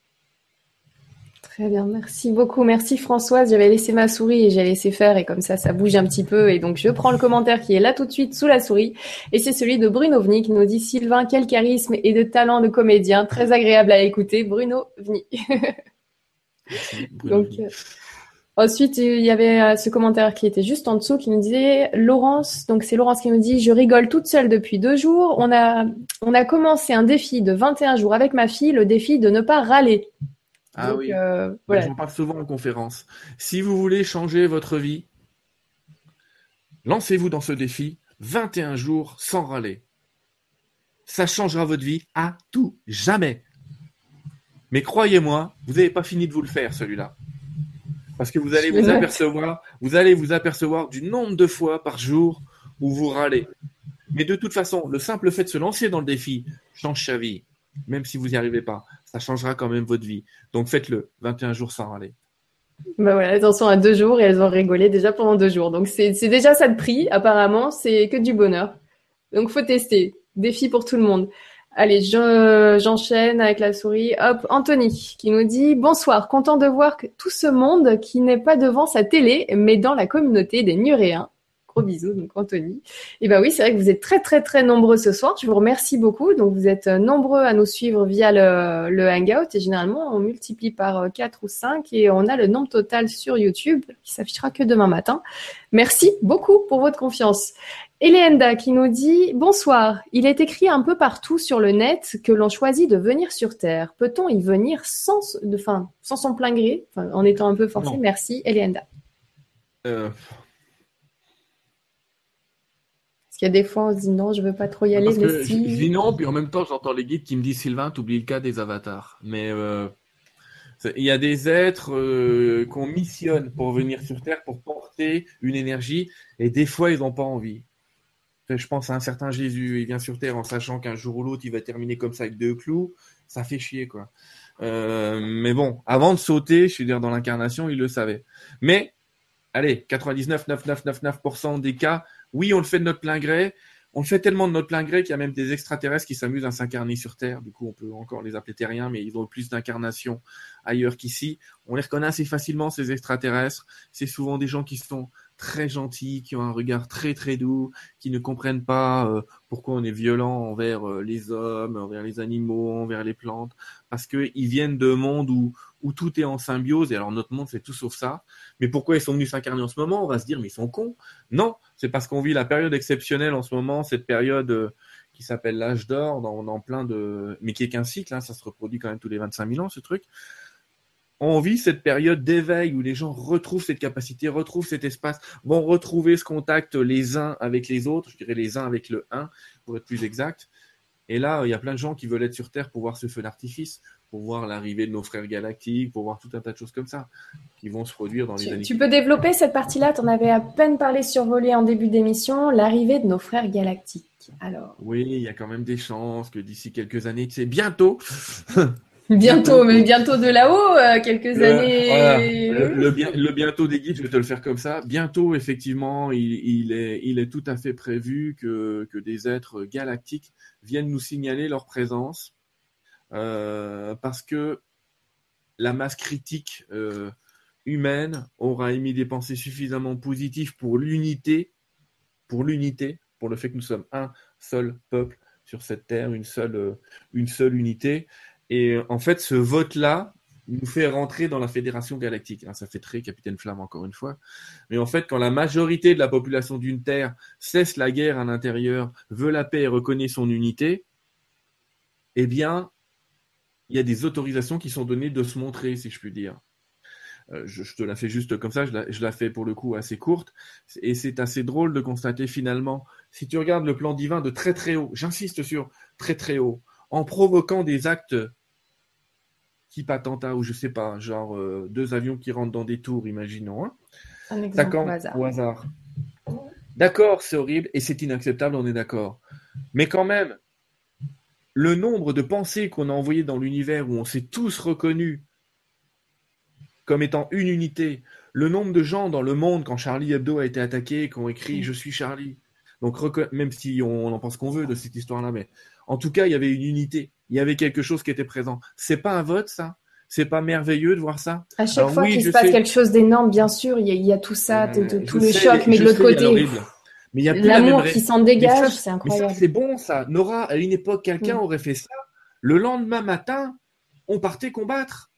Très bien, merci beaucoup. Merci Françoise. J'avais laissé ma souris et j'ai laissé faire et comme ça, ça bouge un petit peu. Et donc, je prends le commentaire qui est là tout de suite sous la souris. Et c'est celui de Bruno Vni qui nous dit Sylvain, quel charisme et de talent de comédien. Très agréable à écouter. Bruno Vni. donc, ensuite, il y avait euh, ce commentaire qui était juste en dessous qui nous disait Laurence. Donc, c'est Laurence qui nous dit Je rigole toute seule depuis deux jours. On a, on a commencé un défi de 21 jours avec ma fille, le défi de ne pas râler. Ah oui. Euh, voilà. J'en parle souvent en conférence. Si vous voulez changer votre vie, lancez-vous dans ce défi 21 jours sans râler. Ça changera votre vie à tout jamais. Mais croyez-moi, vous n'avez pas fini de vous le faire celui-là. Parce que vous allez vous apercevoir, vous allez vous apercevoir du nombre de fois par jour où vous râlez. Mais de toute façon, le simple fait de se lancer dans le défi change sa vie, même si vous n'y arrivez pas ça changera quand même votre vie. Donc faites-le, 21 jours sans râler. Bah voilà, elles en sont à deux jours et elles ont rigolé déjà pendant deux jours. Donc c'est déjà ça de prix, apparemment, c'est que du bonheur. Donc faut tester. Défi pour tout le monde. Allez, j'enchaîne avec la souris. Hop, Anthony qui nous dit bonsoir, content de voir tout ce monde qui n'est pas devant sa télé, mais dans la communauté des Nuréens bisous, donc Anthony. Et ben oui, c'est vrai que vous êtes très très très nombreux ce soir. Je vous remercie beaucoup. Donc vous êtes euh, nombreux à nous suivre via le, le Hangout et généralement on multiplie par 4 euh, ou 5 et on a le nombre total sur YouTube qui s'affichera que demain matin. Merci beaucoup pour votre confiance. Eleenda qui nous dit Bonsoir, il est écrit un peu partout sur le net que l'on choisit de venir sur Terre. Peut-on y venir sans, de, fin, sans son plein gré, en étant un peu forcé Merci, Eleenda. Euh, qu'il y a des fois, on se dit non, je veux pas trop y aller. je, dis non, puis en même temps, j'entends les guides qui me disent Sylvain, t'oublies le cas des avatars. Mais euh, il y a des êtres euh, qu'on missionne pour venir sur Terre, pour porter une énergie, et des fois, ils n'ont pas envie. Je pense à un certain Jésus, il vient sur Terre en sachant qu'un jour ou l'autre, il va terminer comme ça avec deux clous. Ça fait chier, quoi. Euh, mais bon, avant de sauter, je veux dire, dans l'incarnation, il le savait. Mais, allez, 99,9999% des cas, oui, on le fait de notre plein gré. On le fait tellement de notre plein gré qu'il y a même des extraterrestres qui s'amusent à s'incarner sur Terre. Du coup, on peut encore les appeler terriens, mais ils ont plus d'incarnation ailleurs qu'ici. On les reconnaît assez facilement, ces extraterrestres. C'est souvent des gens qui sont très gentils, qui ont un regard très très doux, qui ne comprennent pas euh, pourquoi on est violent envers euh, les hommes, envers les animaux, envers les plantes, parce qu'ils viennent de mondes où, où tout est en symbiose, et alors notre monde c'est tout sauf ça. Mais pourquoi ils sont venus s'incarner en ce moment? On va se dire, mais ils sont cons. Non, c'est parce qu'on vit la période exceptionnelle en ce moment, cette période euh, qui s'appelle l'âge d'or, dans, dans, plein de... mais qui est qu'un cycle, hein, ça se reproduit quand même tous les 25 000 ans ce truc on vit cette période d'éveil où les gens retrouvent cette capacité, retrouvent cet espace, vont retrouver ce contact les uns avec les autres, je dirais les uns avec le un, pour être plus exact. Et là, il y a plein de gens qui veulent être sur Terre pour voir ce feu d'artifice, pour voir l'arrivée de nos frères galactiques, pour voir tout un tas de choses comme ça, qui vont se produire dans les tu, années. Tu peux développer cette partie-là, tu en avais à peine parlé survolé en début d'émission, l'arrivée de nos frères galactiques. Alors. Oui, il y a quand même des chances que d'ici quelques années, c'est bientôt, Bientôt, mais bientôt de là-haut, euh, quelques années. Le, bientôt des guides, je vais te le faire comme ça. Bientôt, effectivement, il, est, il est tout à fait prévu que, que des êtres galactiques viennent nous signaler leur présence, euh, parce que la masse critique euh, humaine aura émis des pensées suffisamment positives pour l'unité, pour l'unité, pour le fait que nous sommes un seul peuple sur cette terre, une seule, une seule unité. Et en fait, ce vote-là nous fait rentrer dans la Fédération Galactique. ça fait très Capitaine Flamme encore une fois. Mais en fait, quand la majorité de la population d'une Terre cesse la guerre à l'intérieur, veut la paix et reconnaît son unité, eh bien, il y a des autorisations qui sont données de se montrer, si je puis dire. Euh, je, te la fais juste comme ça, je la, je la fais pour le coup assez courte. Et c'est assez drôle de constater finalement, si tu regardes le plan divin de très très haut, j'insiste sur très très haut, en provoquant des actes type attentat ou je sais pas, genre euh, deux avions qui rentrent dans des tours, imaginons. Hein. Un exemple au hasard. Au hasard. D'accord, c'est horrible et c'est inacceptable, on est d'accord. Mais quand même, le nombre de pensées qu'on a envoyées dans l'univers où on s'est tous reconnus comme étant une unité, le nombre de gens dans le monde quand Charlie Hebdo a été attaqué, qui ont écrit Je suis Charlie. Donc, même si on en pense qu'on veut de cette histoire-là, mais en tout cas, il y avait une unité il y avait quelque chose qui était présent. C'est pas un vote, ça? C'est pas merveilleux de voir ça? À chaque fois qu'il se passe quelque chose d'énorme, bien sûr, il y, a, tout ça, tout le choc, mais de l'autre côté. Mais il y a l'amour qui s'en dégage, c'est incroyable. C'est bon, ça. Nora, à une époque, quelqu'un mm. aurait fait ça. Le lendemain matin, on partait combattre.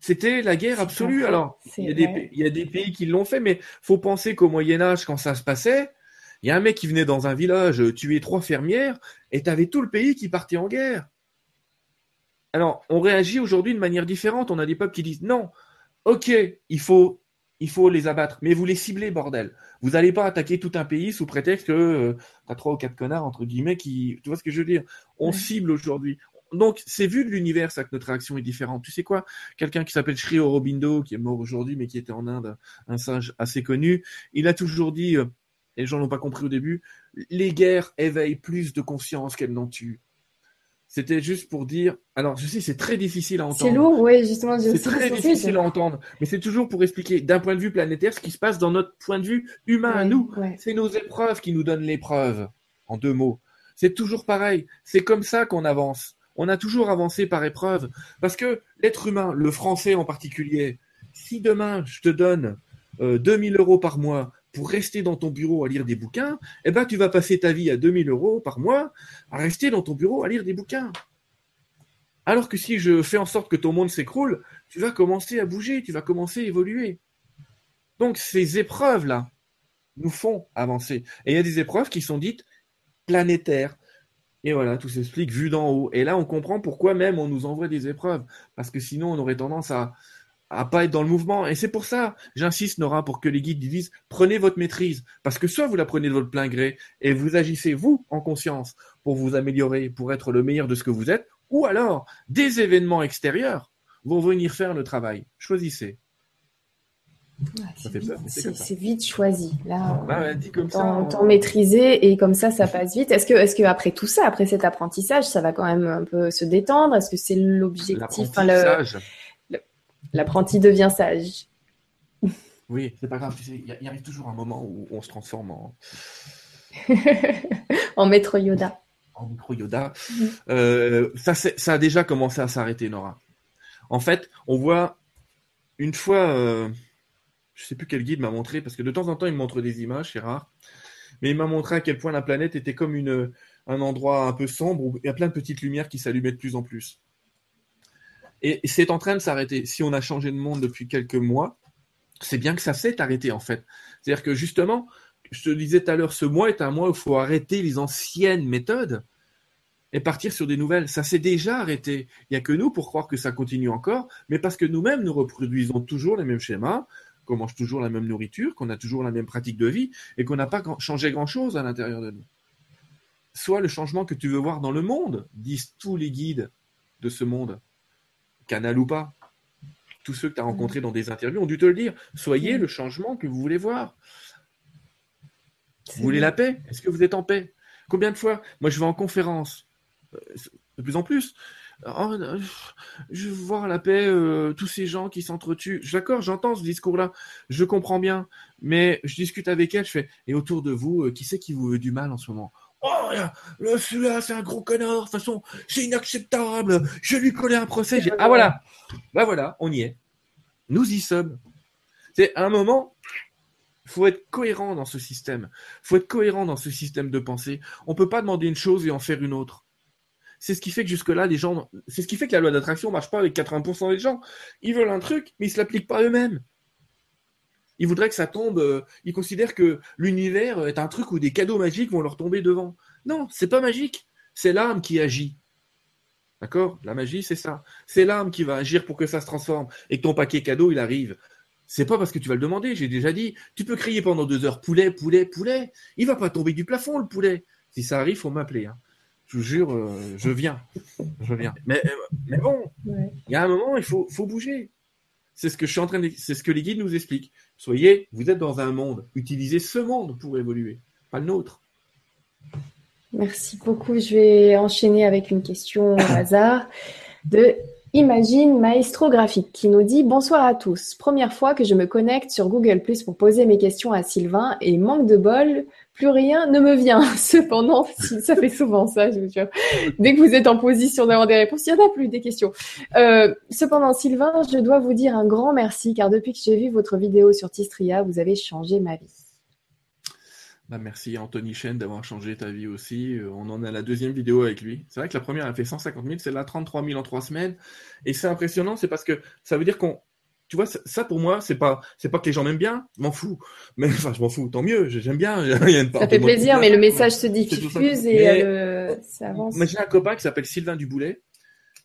C'était la guerre absolue. Alors, il y, a des, il y, a des, pays qui l'ont fait, mais faut penser qu'au Moyen Âge, quand ça se passait, il y a un mec qui venait dans un village tuer trois fermières et tu avais tout le pays qui partait en guerre. Alors, on réagit aujourd'hui de manière différente. On a des peuples qui disent non, ok, il faut, il faut les abattre, mais vous les ciblez, bordel. Vous n'allez pas attaquer tout un pays sous prétexte que euh, tu as trois ou quatre connards, entre guillemets, qui. Tu vois ce que je veux dire? On cible aujourd'hui. Donc, c'est vu de l'univers, ça, que notre réaction est différente. Tu sais quoi? Quelqu'un qui s'appelle Sri Aurobindo, qui est mort aujourd'hui, mais qui était en Inde, un singe assez connu, il a toujours dit. Euh, les gens n'ont pas compris au début, les guerres éveillent plus de conscience qu'elles n'en tuent. C'était juste pour dire. Alors, je sais, c'est très difficile à entendre. C'est lourd, oui, justement. C'est très difficile à entendre. Mais c'est toujours pour expliquer, d'un point de vue planétaire, ce qui se passe dans notre point de vue humain à nous. C'est nos épreuves qui nous donnent l'épreuve, en deux mots. C'est toujours pareil. C'est comme ça qu'on avance. On a toujours avancé par épreuve. Parce que l'être humain, le français en particulier, si demain je te donne euh, 2000 euros par mois pour rester dans ton bureau à lire des bouquins, eh ben, tu vas passer ta vie à 2000 euros par mois à rester dans ton bureau à lire des bouquins. Alors que si je fais en sorte que ton monde s'écroule, tu vas commencer à bouger, tu vas commencer à évoluer. Donc ces épreuves-là nous font avancer. Et il y a des épreuves qui sont dites planétaires. Et voilà, tout s'explique vu d'en haut. Et là, on comprend pourquoi même on nous envoie des épreuves. Parce que sinon, on aurait tendance à, à pas être dans le mouvement. Et c'est pour ça, j'insiste, Nora, pour que les guides disent prenez votre maîtrise. Parce que soit vous la prenez de votre plein gré et vous agissez, vous, en conscience, pour vous améliorer, pour être le meilleur de ce que vous êtes, ou alors des événements extérieurs vont venir faire le travail. Choisissez. c'est vite choisi. Là, bah, dit comme ça, maîtriser et comme ça, ça passe vite. Est-ce que, est-ce que après tout ça, après cet apprentissage, ça va quand même un peu se détendre? Est-ce que c'est l'objectif? L'apprenti devient sage. Oui, c'est pas grave. Il y, arrive toujours un moment où on se transforme en en maître Yoda. En micro Yoda. Mhm. Euh, ça, ça a déjà commencé à s'arrêter, Nora. En fait, on voit une fois, euh, je sais plus quel guide m'a montré, parce que de temps en temps, il me montre des images, c'est rare, mais il m'a montré à quel point la planète était comme une, un endroit un peu sombre où il y a plein de petites lumières qui s'allumaient de plus en plus. Et c'est en train de s'arrêter. Si on a changé de monde depuis quelques mois, c'est bien que ça s'est arrêté en fait. C'est-à-dire que justement, je te disais tout à l'heure, ce mois est un mois où il faut arrêter les anciennes méthodes et partir sur des nouvelles. Ça s'est déjà arrêté. Il n'y a que nous pour croire que ça continue encore, mais parce que nous-mêmes, nous reproduisons toujours les mêmes schémas, qu'on mange toujours la même nourriture, qu'on a toujours la même pratique de vie et qu'on n'a pas changé grand-chose à l'intérieur de nous. Soit le changement que tu veux voir dans le monde, disent tous les guides de ce monde, canal ou pas. Tous ceux que tu as rencontrés dans des interviews ont dû te le dire. Soyez le changement que vous voulez voir. Vous voulez la paix? Est-ce que vous êtes en paix? Combien de fois? Moi, je vais en conférence, euh, de plus en plus. Oh, euh, je veux voir la paix, euh, tous ces gens qui s'entretuent. D'accord, j'entends ce discours-là, je comprends bien, mais je discute avec elle, je fais, et autour de vous, qui c'est qui vous veut du mal en ce moment? Oh, celui-là, c'est un gros connard, de toute façon, c'est inacceptable, je lui connais un procès. Ah voilà, bah voilà, on y est. Nous y sommes. C'est un moment, il faut être cohérent dans ce système. Il faut être cohérent dans ce système de pensée. On ne peut pas demander une chose et en faire une autre. C'est ce qui fait que jusque-là, les gens, c'est ce qui fait que la loi d'attraction marche pas avec 80% des gens. Ils veulent un truc, mais ils se l'appliquent pas eux-mêmes. Ils voudraient que ça tombe. Euh, ils considèrent que l'univers est un truc où des cadeaux magiques vont leur tomber devant. Non, c'est pas magique. C'est l'âme qui agit. D'accord? La magie, c'est ça. C'est l'âme qui va agir pour que ça se transforme et que ton paquet cadeau, il arrive. C'est pas parce que tu vas le demander, j'ai déjà dit. Tu peux crier pendant deux heures poulet, poulet, poulet. Il va pas tomber du plafond, le poulet. Si ça arrive, faut m'appeler. Hein. Je vous jure, euh, je viens. Je viens. Mais, euh, mais bon, il y a un moment, il faut, faut bouger. C'est ce que les guides nous expliquent. Soyez, vous êtes dans un monde. Utilisez ce monde pour évoluer, pas le nôtre. Merci beaucoup. Je vais enchaîner avec une question au hasard de Imagine Maestro Graphique qui nous dit Bonsoir à tous. Première fois que je me connecte sur Google Plus pour poser mes questions à Sylvain et manque de bol, plus rien ne me vient. Cependant, ça fait souvent ça, je vous jure. Dès que vous êtes en position d'avoir des réponses, il n'y en a plus des questions. Euh, cependant, Sylvain, je dois vous dire un grand merci car depuis que j'ai vu votre vidéo sur Tistria, vous avez changé ma vie. Bah, merci Anthony Chen d'avoir changé ta vie aussi. Euh, on en a la deuxième vidéo avec lui. C'est vrai que la première a fait 150 000, c'est là 33 000 en trois semaines. Et c'est impressionnant, c'est parce que ça veut dire qu'on, tu vois, ça pour moi, c'est pas, c'est pas que les gens m'aiment bien, m'en fous. Mais enfin, je m'en fous, tant mieux, j'aime bien. ça fait plaisir, mais le message se diffuse et euh, ça avance. J'ai un copain qui s'appelle Sylvain Duboulet.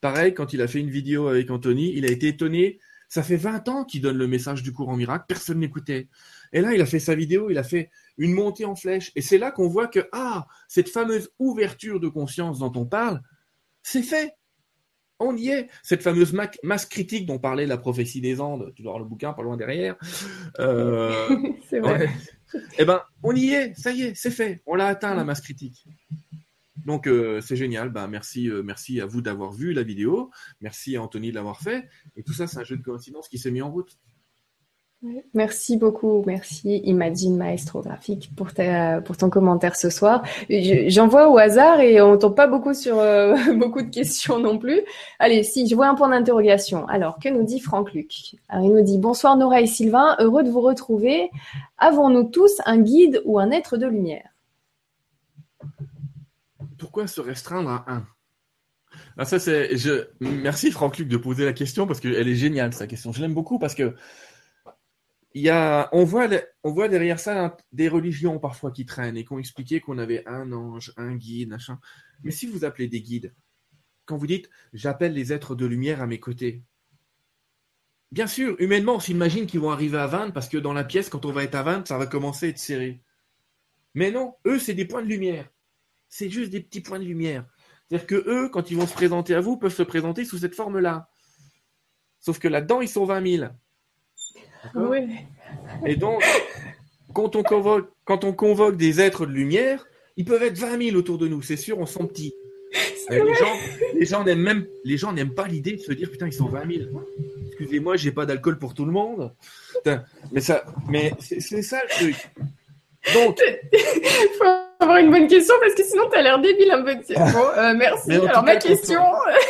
Pareil, quand il a fait une vidéo avec Anthony, il a été étonné. Ça fait 20 ans qu'il donne le message du courant miracle, personne n'écoutait. Et là, il a fait sa vidéo, il a fait une montée en flèche. Et c'est là qu'on voit que, ah, cette fameuse ouverture de conscience dont on parle, c'est fait. On y est. Cette fameuse masse critique dont parlait la prophétie des Andes, tu dois avoir le bouquin pas loin derrière. Euh, c'est vrai. Eh ben, on y est, ça y est, c'est fait. On l'a atteint, la masse critique. Donc euh, c'est génial. Ben, merci, euh, merci à vous d'avoir vu la vidéo. Merci à Anthony de l'avoir fait. Et tout ça, c'est un jeu de coïncidence qui s'est mis en route. Merci beaucoup, merci Imagine Maestro Graphique pour, ton commentaire ce soir. J'en vois au hasard et on tombe pas beaucoup sur euh, beaucoup de questions non plus. Allez, si, je vois un point d'interrogation. Alors, que nous dit Franck Luc? Alors, il nous dit Bonsoir Nora et Sylvain, heureux de vous retrouver. Avons-nous tous un guide ou un être de lumière? Pourquoi se restreindre à un? Ah, ça, je, merci Franck Luc de poser la question parce qu'elle est géniale, sa question. Je l'aime beaucoup parce que il y a, on voit, derrière ça des religions parfois qui traînent et qui ont expliqué qu'on avait un ange, un guide, machin. Mais si vous appelez des guides, quand vous dites j'appelle les êtres de lumière à mes côtés, bien sûr, humainement, on s'imagine qu'ils vont arriver à 20 parce que dans la pièce, quand on va être à 20, ça va commencer à être serré. Mais non, eux, c'est des points de lumière. C'est juste des petits points de lumière. C'est-à-dire que eux, quand ils vont se présenter à vous, peuvent se présenter sous cette forme-là. Sauf que là-dedans, ils sont 20 000. Oui. Et donc, quand on, convoque, quand on convoque des êtres de lumière, ils peuvent être 20 000 autour de nous, c'est sûr, on sent petit. Euh, les gens, les gens n'aiment même, les gens n'aiment pas l'idée de se dire putain ils sont 20 000. Excusez-moi, j'ai pas d'alcool pour tout le monde. Putain, mais ça, mais c'est c'est ça le truc. Donc, Faut avoir une bonne question parce que sinon t'as l'air débile un peu. Bon, euh, merci. Alors ma cas, question.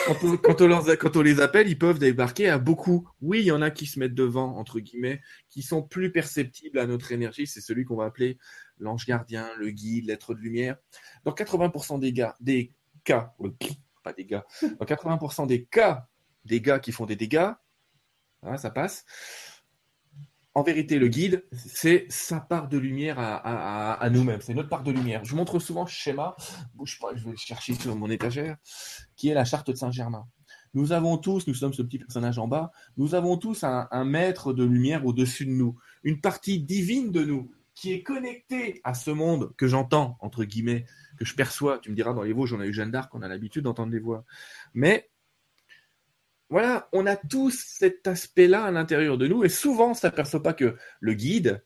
quand on, quand on leur- quand on les appelle, ils peuvent débarquer à beaucoup. Oui, il y en a qui se mettent devant, entre guillemets, qui sont plus perceptibles à notre énergie. C'est celui qu'on va appeler l'ange gardien, le guide, l'être de lumière. Dans 80% des gars, des cas, euh, pas des gars, dans 80% des cas, des gars qui font des dégâts, hein, ça passe. En vérité, le guide, c'est sa part de lumière à, nous-mêmes. C'est notre part de lumière. Je montre souvent ce schéma. Bouge pas, je vais le chercher sur mon étagère qui est la charte de Saint-Germain. Nous avons tous, nous sommes ce petit personnage en bas, nous avons tous un, un maître de lumière au-dessus de nous, une partie divine de nous qui est connectée à ce monde que j'entends, entre guillemets, que je perçois. Tu me diras, dans les Vosges, on a eu Jeanne d'Arc, on a l'habitude d'entendre des voix. Mais voilà, on a tous cet aspect-là à l'intérieur de nous et souvent on ne s'aperçoit pas que le guide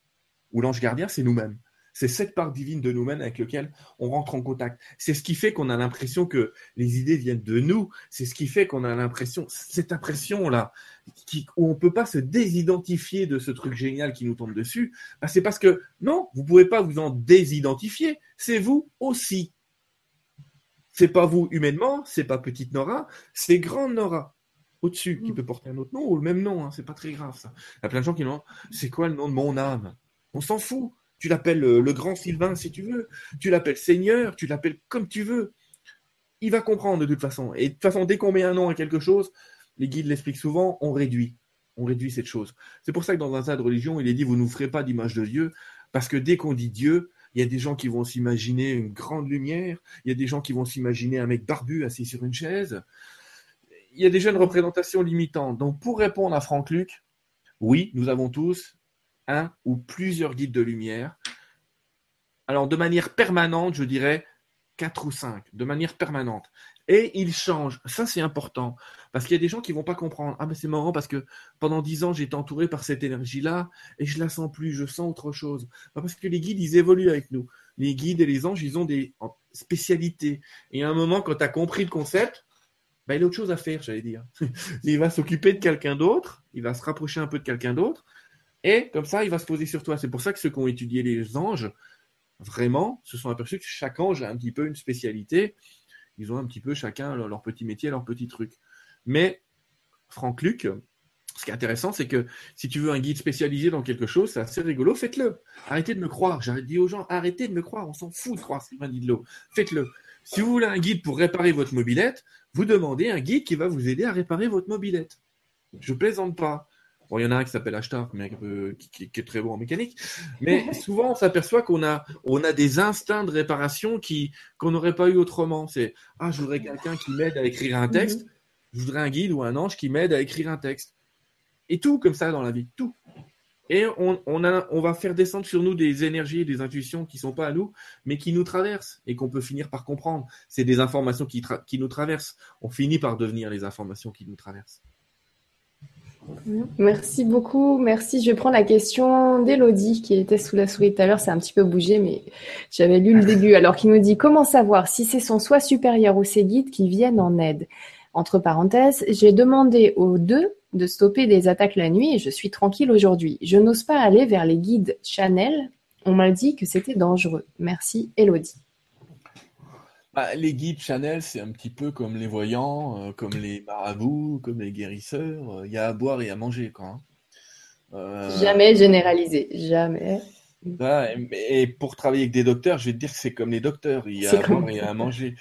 ou l'ange gardien, c'est nous-mêmes. C'est cette part divine de nous-mêmes avec laquelle on rentre en contact. C'est ce qui fait qu'on a l'impression que les idées viennent de nous. C'est ce qui fait qu'on a l'impression, cette impression-là, où on peut pas se désidentifier de ce truc génial qui nous tombe dessus, bah, c'est parce que non, vous pouvez pas vous en désidentifier. C'est vous aussi. C'est pas vous humainement, c'est pas petite Nora, c'est grande Nora au-dessus qui Mm. peut porter un autre nom ou le même nom. Hein, c'est pas très grave ça. Il y a plein de gens qui demandent c'est quoi le nom de mon âme? On s'en fout. Tu l'appelles euh, le grand Sylvain si tu veux. Tu l'appelles Seigneur. Tu l'appelles comme tu veux. Il va comprendre de toute façon. Et de toute façon, dès qu'on met un nom à quelque chose, les guides l'expliquent souvent, on réduit. On réduit cette chose. C'est pour ça que dans un tas de religions, il est dit vous ne ferez pas d'image de Dieu. Parce que dès qu'on dit Dieu, il y a des gens qui vont s'imaginer une grande lumière. Il y a des gens qui vont s'imaginer un mec barbu assis sur une chaise. Il y a déjà une représentation limitante. Donc, pour répondre à Franck Luc, oui, nous avons tous un ou plusieurs guides de lumière. Alors, de manière permanente, je dirais quatre ou cinq, de manière permanente. Et ils changent. Ça, c'est important. Parce qu'il y a des gens qui vont pas comprendre. Ah, mais c'est marrant parce que pendant dix ans, j'ai été entouré par cette énergie-là et je la sens plus, je sens autre chose. Parce que les guides, ils évoluent avec nous. Les guides et les anges, ils ont des spécialités. Et à un moment, quand tu as compris le concept, bah, il a autre chose à faire, j'allais dire. il va s'occuper de quelqu'un d'autre, il va se rapprocher un peu de quelqu'un d'autre, et comme ça, il va se poser sur toi. C'est pour ça que ceux qui ont étudié les anges, vraiment, se sont aperçus que chaque ange a un petit peu une spécialité. Ils ont un petit peu chacun leur, petit métier, leur petit truc. Mais Franck Luc, ce qui est intéressant, c'est que si tu veux un guide spécialisé dans quelque chose, c'est assez rigolo, faites-le. Arrêtez de me croire. J'ai dit aux gens, arrêtez de me croire. On s'en fout de croire Sylvain Didlot. Faites-le. Si vous voulez un guide pour réparer votre mobilette, vous demandez un guide qui va vous aider à réparer votre mobilette. Je plaisante pas. Bon, il y en a un qui s'appelle Ashtar, mais qui, qui- qui est très bon en mécanique. Mais souvent, on s'aperçoit qu'on a, on a des instincts de réparation qui, qu'on n'aurait pas eu autrement. C'est, ah, je voudrais quelqu'un qui m'aide à écrire un texte. Je voudrais un guide ou un ange qui m'aide à écrire un texte. Et tout comme ça dans la vie, tout. Et on, on, a, on va faire descendre sur nous des énergies et des intuitions qui sont pas à nous, mais qui nous traversent et qu'on peut finir par comprendre. C'est des informations qui, qui nous traversent. On finit par devenir les informations qui nous traversent. Merci beaucoup. Merci. Je prendre la question d'Elodie qui était sous la souris tout à l'heure. C'est un petit peu bougé, mais j'avais lu le début. Alors, qui nous dit comment savoir si c'est son soi supérieur ou ses guides qui viennent en aide? Entre parenthèses, j'ai demandé aux deux de stopper des attaques la nuit et je suis tranquille aujourd'hui. Je n'ose pas aller vers les guides Chanel. On m'a dit que c'était dangereux. Merci, Elodie. Bah, les guides Chanel, c'est un petit peu comme les voyants, euh, comme les marabouts, comme les guérisseurs. Il y a à boire et à manger, quoi. hein. Euh, Jamais généralisé. Jamais. Et, et pour travailler avec des docteurs, je vais te dire que c'est comme les docteurs, il y a à comme- boire et à manger.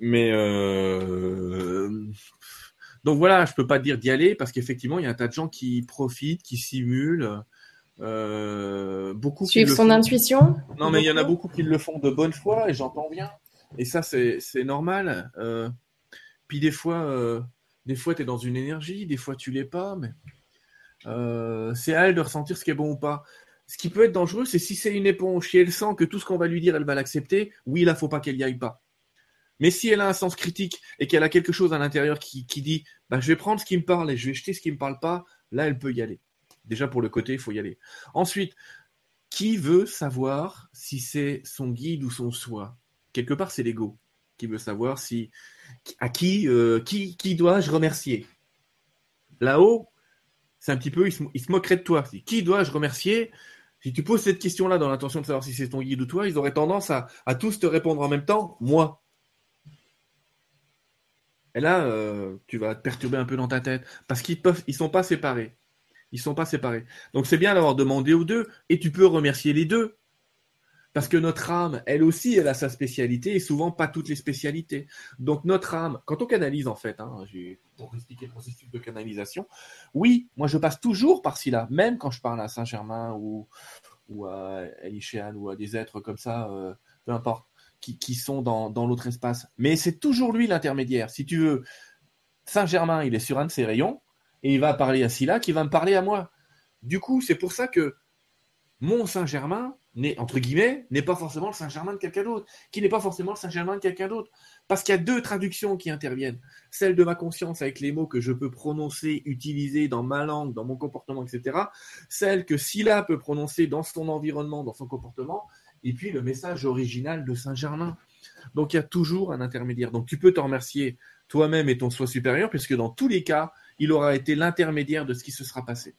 Mais euh, donc voilà, je peux pas te dire d'y aller parce qu'effectivement, il y a un tas de gens qui profitent, qui simulent. Euh, beaucoup le son font- intuition. Non, mais il y en a beaucoup qui le font de bonne foi et j'entends bien. Et ça, c'est normal. Euh, puis des fois, euh, des fois, tu es dans une énergie, des fois, tu l'es pas, mais c'est à elle de ressentir ce qui est bon ou pas. Ce qui peut être dangereux, c'est si c'est une éponge, si elle sent que tout ce qu'on va lui dire, elle va l'accepter, oui, là, faut pas qu'elle y aille pas. Mais si elle a un sens critique et qu'elle a quelque chose à l'intérieur qui, dit bah, je vais prendre ce qui me parle et je vais jeter ce qui me parle pas, là, elle peut y aller. Déjà pour le côté, il faut y aller. Ensuite, qui veut savoir si c'est son guide ou son soi? Quelque part, c'est l'ego qui veut savoir si à qui euh, qui, qui dois-je remercier? Là-haut, c'est un petit peu, il se, moquerait de toi. Qui dois-je remercier? Si tu poses cette question-là dans l'intention de savoir si c'est ton guide ou toi, ils auraient tendance à, tous te répondre en même temps, moi. Et là, euh, tu vas te perturber un peu dans ta tête parce qu'ils peuvent, ils sont pas séparés. Ils sont pas séparés. Donc c'est bien d'avoir demandé aux deux et tu peux remercier les deux. Parce que notre âme, elle aussi, elle a sa spécialité et souvent pas toutes les spécialités. Donc notre âme, quand on canalise en fait, hein, pour expliquer le processus de canalisation, oui, moi je passe toujours par ci là, même quand je parle à Saint-Germain ou, à Elichéan ou à des êtres comme ça, euh, peu importe, qui, sont dans, dans l'autre espace. Mais c'est toujours lui l'intermédiaire. Si tu veux, Saint-Germain, il est sur un de ses rayons et il va parler à Scylla qui va me parler à moi. Du coup, c'est pour ça que mon Saint-Germain, entre guillemets, n'est pas forcément le Saint-Germain de quelqu'un d'autre, qui n'est pas forcément le Saint-Germain de quelqu'un d'autre. Parce qu'il y a deux traductions qui interviennent. Celle de ma conscience avec les mots que je peux prononcer, utiliser dans ma langue, dans mon comportement, etc. Celle que Scylla peut prononcer dans son environnement, dans son comportement. Et puis le message original de Saint-Germain. Donc il y a toujours un intermédiaire. Donc tu peux te remercier toi-même et ton soi supérieur, puisque dans tous les cas, il aura été l'intermédiaire de ce qui se sera passé.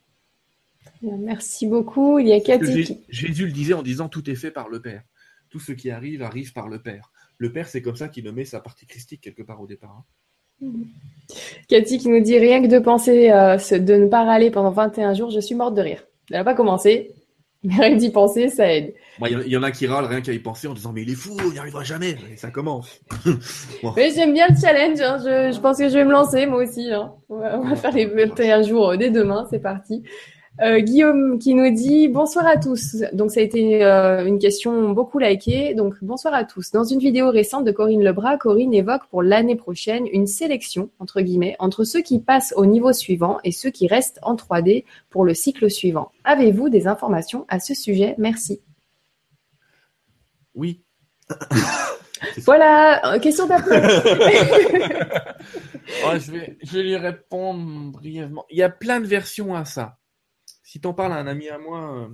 Merci beaucoup. Il y a Cathy. Jésus le disait en disant tout est fait par le Père. Tout ce qui arrive arrive par le Père. Le Père, c'est comme ça qu'il met sa partie christique quelque part au départ. Hein. Cathy qui nous dit rien que de penser euh, de ne pas râler pendant 21 jours, je suis morte de rire. Elle n'a pas commencé, mais rien d'y penser, ça aide. Il y, en a qui râlent rien qu'à y penser en disant mais il est fou, il n'y arrivera jamais. Et ça commence. Mais j'aime bien le challenge. Hein. Je, pense que je vais me lancer moi aussi. Hein. On, va, on, va, faire les 21 jours dès demain. C'est parti. Euh, Guillaume qui nous dit bonsoir à tous. Donc ça a été euh, une question beaucoup likée. Donc bonsoir à tous. Dans une vidéo récente de Corinne Lebras, Corinne évoque pour l'année prochaine une sélection entre guillemets entre ceux qui passent au niveau suivant et ceux qui restent en 3D pour le cycle suivant. Avez-vous des informations à ce sujet? Merci. Oui. voilà, euh, question d'après. je, vais, je vais lui répondre brièvement. Il y a plein de versions à ça. Si t'en parles à un ami à moi, euh,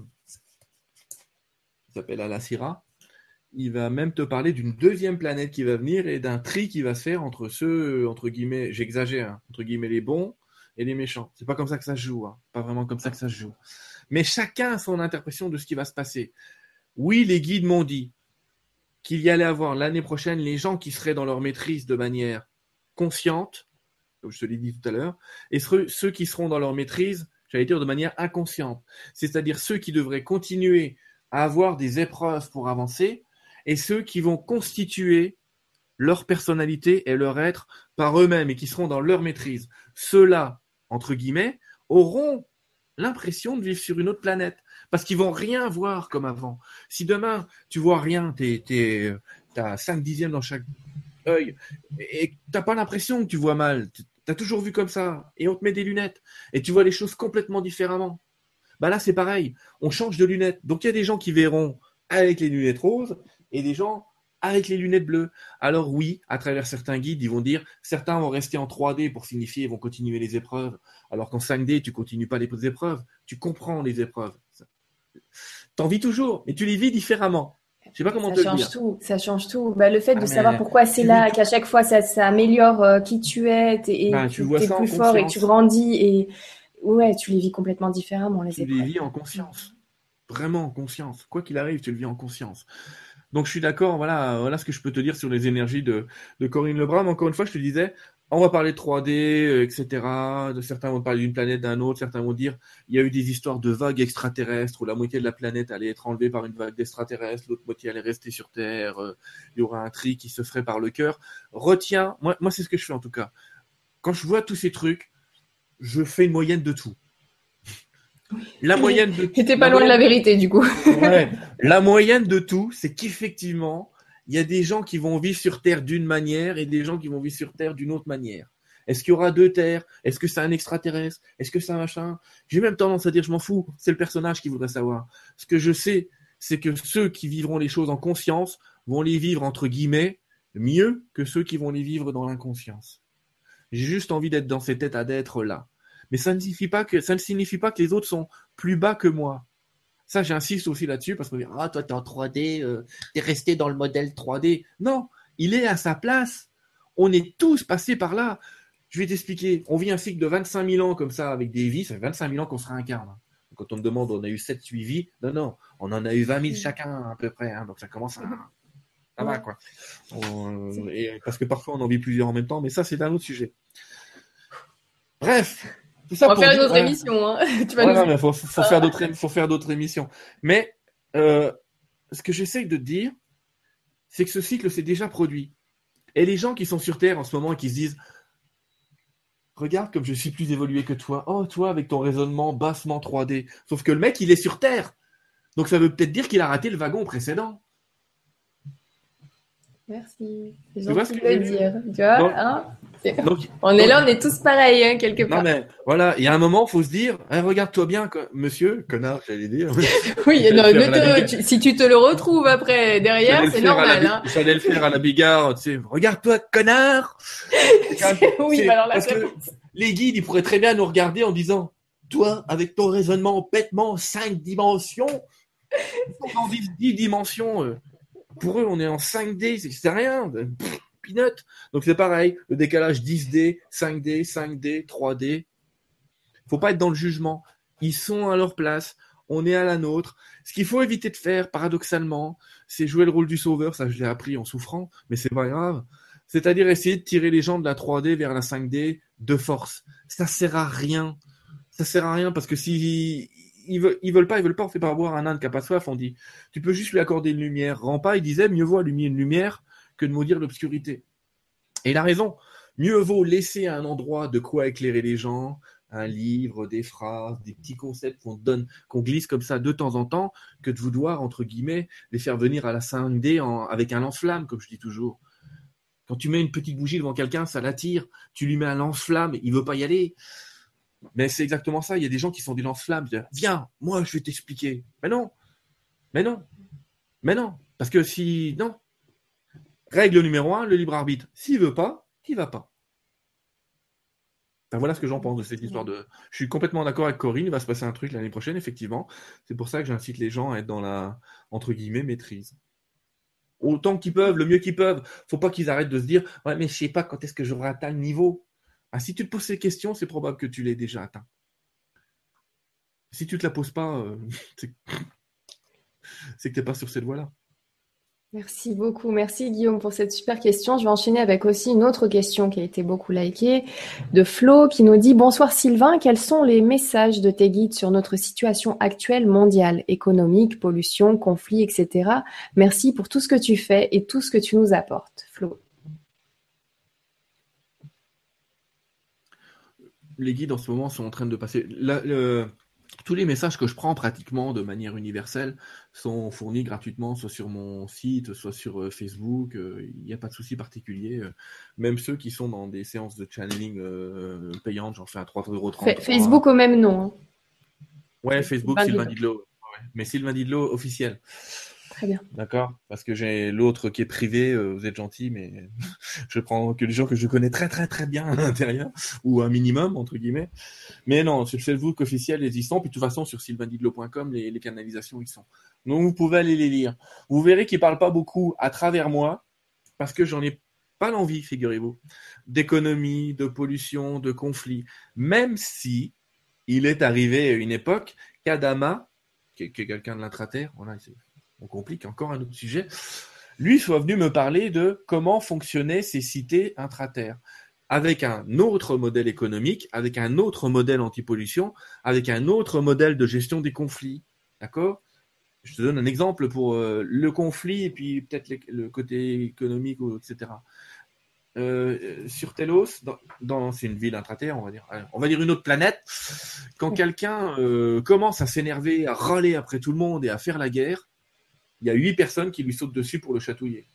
s'appelle Alasira, il va même te parler d'une deuxième planète qui va venir et d'un tri qui va se faire entre ceux, entre guillemets, j'exagère, hein, entre guillemets les bons et les méchants. C'est pas comme ça que ça se joue, hein. pas vraiment comme ça que ça se joue. Mais chacun a son interprétation de ce qui va se passer. Oui, les guides m'ont dit qu'il y allait avoir l'année prochaine les gens qui seraient dans leur maîtrise de manière consciente, comme je te l'ai dit tout à l'heure, et ceux qui seront dans leur maîtrise j'allais dire de manière inconsciente. C'est-à-dire ceux qui devraient continuer à avoir des épreuves pour avancer et ceux qui vont constituer leur personnalité et leur être par eux-mêmes et qui seront dans leur maîtrise. Ceux-là, entre guillemets, auront l'impression de vivre sur une autre planète parce qu'ils vont rien voir comme avant. Si demain tu vois rien, tu as 5 dixièmes dans chaque œil et t'as pas l'impression que tu vois mal, T'as toujours vu comme ça, et on te met des lunettes, et tu vois les choses complètement différemment. Bah là, c'est pareil, on change de lunettes. Donc il y a des gens qui verront avec les lunettes roses, et des gens avec les lunettes bleues. Alors oui, à travers certains guides, ils vont dire, certains vont rester en 3D pour signifier, ils vont continuer les épreuves, alors qu'en 5D, tu continues pas les épreuves, tu comprends les épreuves. T'en vis toujours, mais tu les vis différemment. Je sais pas comment ça change tout. Ça change tout. Bah, le fait de ah, savoir pourquoi c'est là, qu'à chaque fois ça, ça améliore euh, qui tu es, et bah, tu es plus fort et tu grandis et ouais, tu les vis complètement différemment les Tu les vis en conscience, vraiment en conscience. Quoi qu'il arrive, tu le vis en conscience. Donc je suis d'accord. Voilà, voilà ce que je peux te dire sur les énergies de, de Corinne Lebrun. encore une fois, je te disais, on va parler de 3D, etc. De, certains vont parler d'une planète, d'un autre. Certains vont dire il y a eu des histoires de vagues extraterrestres où la moitié de la planète allait être enlevée par une vague d'extraterrestres, l'autre moitié allait rester sur Terre. Euh, il y aura un tri qui se ferait par le cœur. Retiens, moi, moi c'est ce que je fais en tout cas. Quand je vois tous ces trucs, je fais une moyenne de tout. La moyenne de. T'étais pas loin de la vérité du coup. ouais. La moyenne de tout, c'est qu'effectivement il y a des gens qui vont vivre sur Terre d'une manière et des gens qui vont vivre sur Terre d'une autre manière. Est-ce qu'il y aura deux terres? Est-ce que c'est un extraterrestre? Est-ce que c'est un machin? J'ai même tendance à dire je m'en fous, c'est le personnage qui voudrait savoir. Ce que je sais, c'est que ceux qui vivront les choses en conscience vont les vivre entre guillemets mieux que ceux qui vont les vivre dans l'inconscience. J'ai juste envie d'être dans cet état d'être là. mais ça ne signifie pas que ça ne signifie pas que les autres sont plus bas que moi. Ça, j'insiste aussi là-dessus parce qu'on dit ah toi t'es en 3D, euh, t'es resté dans le modèle 3D. Non, il est à sa place. On est tous passés par là. Je vais t'expliquer. On vit un cycle de 25 000 ans comme ça avec des vies. Ça fait 25 000 ans qu'on se réincarne. Quand on me demande, on a eu 7 suivis. Non, non, on en a eu 20 000 chacun à peu près. Hein. donc ça commence à. Ça va, quoi. parce que parfois on en vit plusieurs en même temps, mais ça, c'est un autre sujet. Bref. Tout ça on va faire une autre émission. Hein. tu vas non, mais faut, faut, faire d'autres, faut faire d'autres émissions. Mais euh, ce que j'essaye de dire, c'est que ce cycle s'est déjà produit. Et les gens qui sont sur Terre en ce moment et qui se disent Regarde comme je suis plus évolué que toi. Oh, toi, avec ton raisonnement bassement 3D. Sauf que le mec, il est sur Terre. Donc ça veut peut-être dire qu'il a raté le wagon précédent. Merci. C'est gentil de le dire. Tu vois, hein on est là, on est tous pareils, hein, quelque part. Non, mais voilà, il y a un moment, il faut se dire, hein, regarde-toi bien, monsieur, connard, j'allais dire. oui, non, si tu te le retrouves après, derrière, c'est normal. Hein. J'allais le faire à la bigarre, tu sais, regarde-toi, connard. oui, alors là, parce que les guides, ils pourraient très bien nous regarder en disant, toi, avec ton raisonnement bêtement 5 dimensions, en 10 dimensions, euh, pour eux, on est en 5D, c'est rien. Pff, Donc c'est pareil, le décalage 10D, 5D, 5D, 3D. Faut pas être dans le jugement. Ils sont à leur place, on est à la nôtre. Ce qu'il faut éviter de faire, paradoxalement, c'est jouer le rôle du sauveur. Ça, je l'ai appris en souffrant, mais c'est pas grave. C'est-à-dire essayer de tirer les gens de la 3D vers la 5D de force. Ça sert à rien. Ça sert à rien parce que si ils veulent, pas, ils veulent pas, on fait pas avoir un âne qui a pas soif, on dit, tu peux juste lui accorder une lumière. Rampa, il disait, mieux vaut allumer une lumière que de maudire l'obscurité. Et il a raison. Mieux vaut laisser un endroit de quoi éclairer les gens, un livre, des phrases, des petits concepts qu'on donne, qu'on glisse comme ça de temps en temps, que de vouloir, entre guillemets, les faire venir à la 5D avec un lance-flamme, comme je dis toujours. Quand tu mets une petite bougie devant quelqu'un, ça l'attire. Tu lui mets un lance-flamme, il veut pas y aller. Mais c'est exactement ça. Il y a des gens qui sont des lance-flammes. Viens, moi, je vais t'expliquer. Mais non. Mais non. Mais non. Parce que si. Non. Règle numéro un, le libre arbitre. S'il veut pas, il va pas. voilà ce que j'en pense de cette histoire de. Je suis complètement d'accord avec Corinne. Il va se passer un truc l'année prochaine, effectivement. C'est pour ça que j'incite les gens à être dans la entre guillemets maîtrise. Autant qu'ils peuvent, le mieux qu'ils peuvent. Faut pas qu'ils arrêtent de se dire ouais mais je sais pas quand est-ce que j'aurai atteint le niveau. Ah, si tu te poses ces questions, c'est probable que tu l'aies déjà atteint. Si tu ne te la poses pas, euh, c'est que tu n'es pas sur cette voie-là. Merci beaucoup. Merci Guillaume pour cette super question. Je vais enchaîner avec aussi une autre question qui a été beaucoup likée de Flo qui nous dit Bonsoir Sylvain, quels sont les messages de tes guides sur notre situation actuelle mondiale, économique, pollution, conflit, etc. Merci pour tout ce que tu fais et tout ce que tu nous apportes. Flo. les guides en ce moment sont en train de passer. Tous les messages que je prends pratiquement de manière universelle sont fournis gratuitement, soit sur mon site, soit sur euh, Facebook. Euh, il n'y a pas de souci particulier. Euh, même ceux qui sont dans des séances de channeling payantes, j'en fais à 3,30€. Facebook au même nom. Hein. Ouais, Facebook, Sylvain Didlo. Mais Sylvain Didlo officiel. Très bien. D'accord Parce que j'ai l'autre qui est privé, euh, vous êtes gentil, mais je prends que les gens que je connais très très très bien à l'intérieur, ou un minimum, entre guillemets. Mais non, sur le Facebook officiel, sont. Puis de toute façon, sur sylvaindidlo.com, les, les canalisations, ils sont. Donc vous pouvez aller les lire. Vous verrez qu'ils ne parlent pas beaucoup à travers moi, parce que j'en ai pas l'envie, figurez-vous, d'économie, de pollution, de conflit. Même si il est arrivé à une époque qu'Adama, qui est, quelqu'un de l'intraterre, voilà, on complique encore un autre sujet, lui soit venu me parler de comment fonctionnaient ces cités intraterres avec un autre modèle économique, avec un autre modèle anti-pollution, avec un autre modèle de gestion des conflits. D'accord? Je te donne un exemple pour euh, le conflit et puis peut-être le côté économique, etc. Euh, sur Telos, dans, c'est une ville intraterre, on va dire, on va dire une autre planète. Quand quelqu'un euh, commence à s'énerver, à râler après tout le monde et à faire la guerre, il y a huit personnes qui lui sautent dessus pour le chatouiller.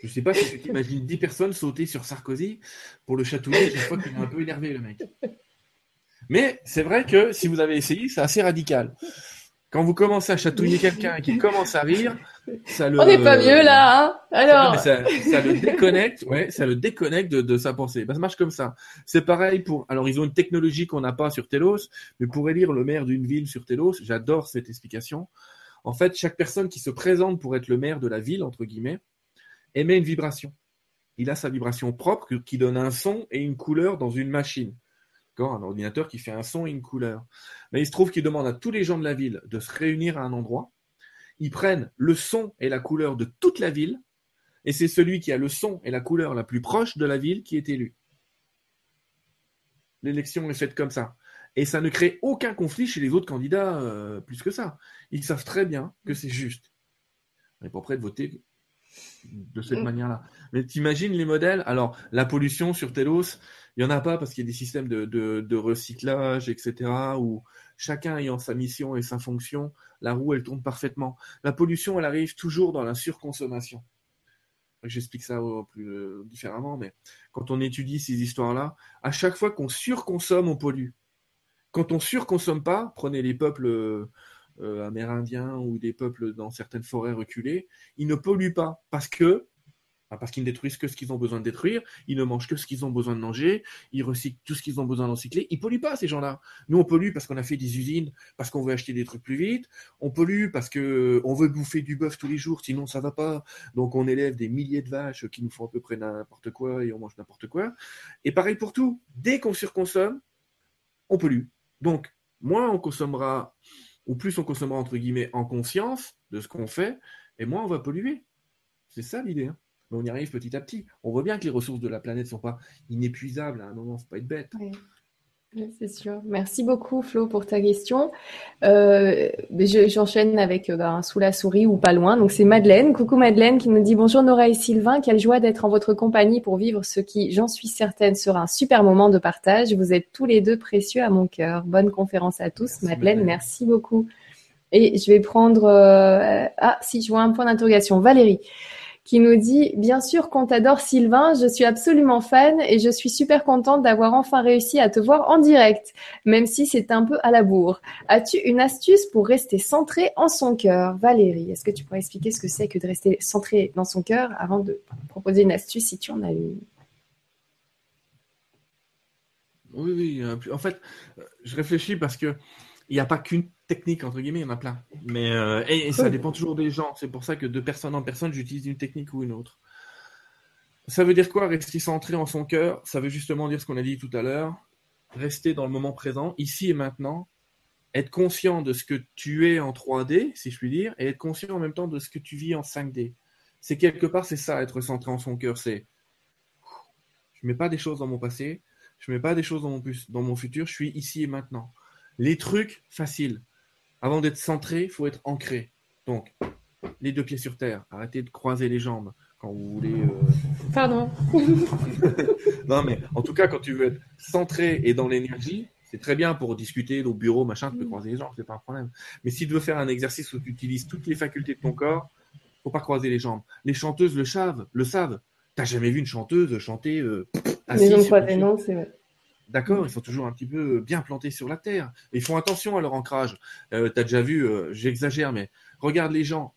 Je ne sais pas si tu imagines 10 personnes sauter sur Sarkozy pour le chatouiller chaque fois qu'il est un peu énervé, le mec. Mais c'est vrai que si vous avez essayé, c'est assez radical. Quand vous commencez à chatouiller quelqu'un et qu'il commence à rire, ça le. On n'est pas mieux là, hein Alors. Ça, ça, le déconnecte, ouais, ça le déconnecte de, de sa pensée. Bah, ça marche comme ça. C'est pareil pour. Alors ils ont une technologie qu'on n'a pas sur Telos, mais pour élire le maire d'une ville sur Telos, j'adore cette explication. En fait, chaque personne qui se présente pour être le maire de la ville entre guillemets émet une vibration. Il a sa vibration propre qui donne un son et une couleur dans une machine. Un ordinateur qui fait un son et une couleur. Mais il se trouve qu'il demande à tous les gens de la ville de se réunir à un endroit ils prennent le son et la couleur de toute la ville, et c'est celui qui a le son et la couleur la plus proche de la ville qui est élu. L'élection est faite comme ça. Et ça ne crée aucun conflit chez les autres candidats euh, plus que ça. Ils savent très bien que c'est juste. On n'est pas prêt de voter de cette mm. manière-là. Mais t'imagines les modèles? Alors, la pollution sur Telos, il n'y en a pas parce qu'il y a des systèmes de, de, recyclage, etc., où chacun ayant sa mission et sa fonction, la roue, elle tourne parfaitement. La pollution, elle arrive toujours dans la surconsommation. J'explique ça plus euh, différemment, mais quand on étudie ces histoires-là, à chaque fois qu'on surconsomme, on pollue. Quand on surconsomme pas, prenez les peuples euh, euh, amérindiens ou des peuples dans certaines forêts reculées, ils ne polluent pas parce que parce qu'ils ne détruisent que ce qu'ils ont besoin de détruire, ils ne mangent que ce qu'ils ont besoin de manger, ils recyclent tout ce qu'ils ont besoin de recycler. Ils polluent pas ces gens-là. Nous on pollue parce qu'on a fait des usines, parce qu'on veut acheter des trucs plus vite. On pollue parce que on veut bouffer du bœuf tous les jours, sinon ça va pas. Donc on élève des milliers de vaches qui nous font à peu près n'importe quoi et on mange n'importe quoi. Et pareil pour tout. Dès qu'on surconsomme, on pollue. Donc moins on consommera ou plus on consommera entre guillemets en conscience de ce qu'on fait, et moins on va polluer. C'est ça l'idée. Hein. Mais on y arrive petit à petit. On voit bien que les ressources de la planète ne sont pas inépuisables à un moment, faut pas être bête. C'est sûr. Merci beaucoup Flo pour ta question. Euh, j'enchaîne avec euh, ben, sous la souris ou pas loin. Donc c'est Madeleine. Coucou Madeleine qui nous dit bonjour Nora et Sylvain. Quelle joie d'être en votre compagnie pour vivre ce qui, j'en suis certaine, sera un super moment de partage. Vous êtes tous les deux précieux à mon cœur. Bonne conférence à tous. Madeleine, merci beaucoup. Et je vais prendre... Euh, ah si, je vois un point d'interrogation. Valérie qui nous dit Bien sûr qu'on t'adore Sylvain, je suis absolument fan et je suis super contente d'avoir enfin réussi à te voir en direct, même si c'est un peu à la bourre. As-tu une astuce pour rester centré en son cœur? Valérie, est-ce que tu pourrais expliquer ce que c'est que de rester centré dans son cœur avant de proposer une astuce si tu en as une? Oui, oui. En fait, euh, je réfléchis parce que il n'y a pas qu'une technique, entre guillemets, il y en a plein. Mais, euh, et, ça dépend toujours des gens. C'est pour ça que de personne en personne, j'utilise une technique ou une autre. Ça veut dire quoi, rester centré en son cœur? Ça veut justement dire ce qu'on a dit tout à l'heure. Rester dans le moment présent, ici et maintenant. Être conscient de ce que tu es en 3D, si je puis dire, et être conscient en même temps de ce que tu vis en 5D. C'est quelque part, c'est ça, être centré en son cœur. C'est je mets pas des choses dans mon passé, je mets pas des choses dans mon, dans mon futur, je suis ici et maintenant. Les trucs faciles. Avant d'être centré, il faut être ancré. Donc, les deux pieds sur terre. Arrêtez de croiser les jambes quand vous voulez. Euh, Pardon. non, mais en tout cas, quand tu veux être centré et dans l'énergie, c'est très bien pour discuter au bureau, machin, tu peux croiser les jambes, c'est pas un problème. Mais si tu veux faire un exercice où tu utilises toutes les facultés de ton corps, faut pas croiser les jambes. Les chanteuses le savent, le savent. T'as jamais vu une chanteuse chanter euh, assise Les jambes non, c'est vrai. D'accord, ils sont toujours un petit peu bien plantés sur la terre. Ils font attention à leur ancrage. Euh, tu as déjà vu, euh, j'exagère, mais regarde les gens.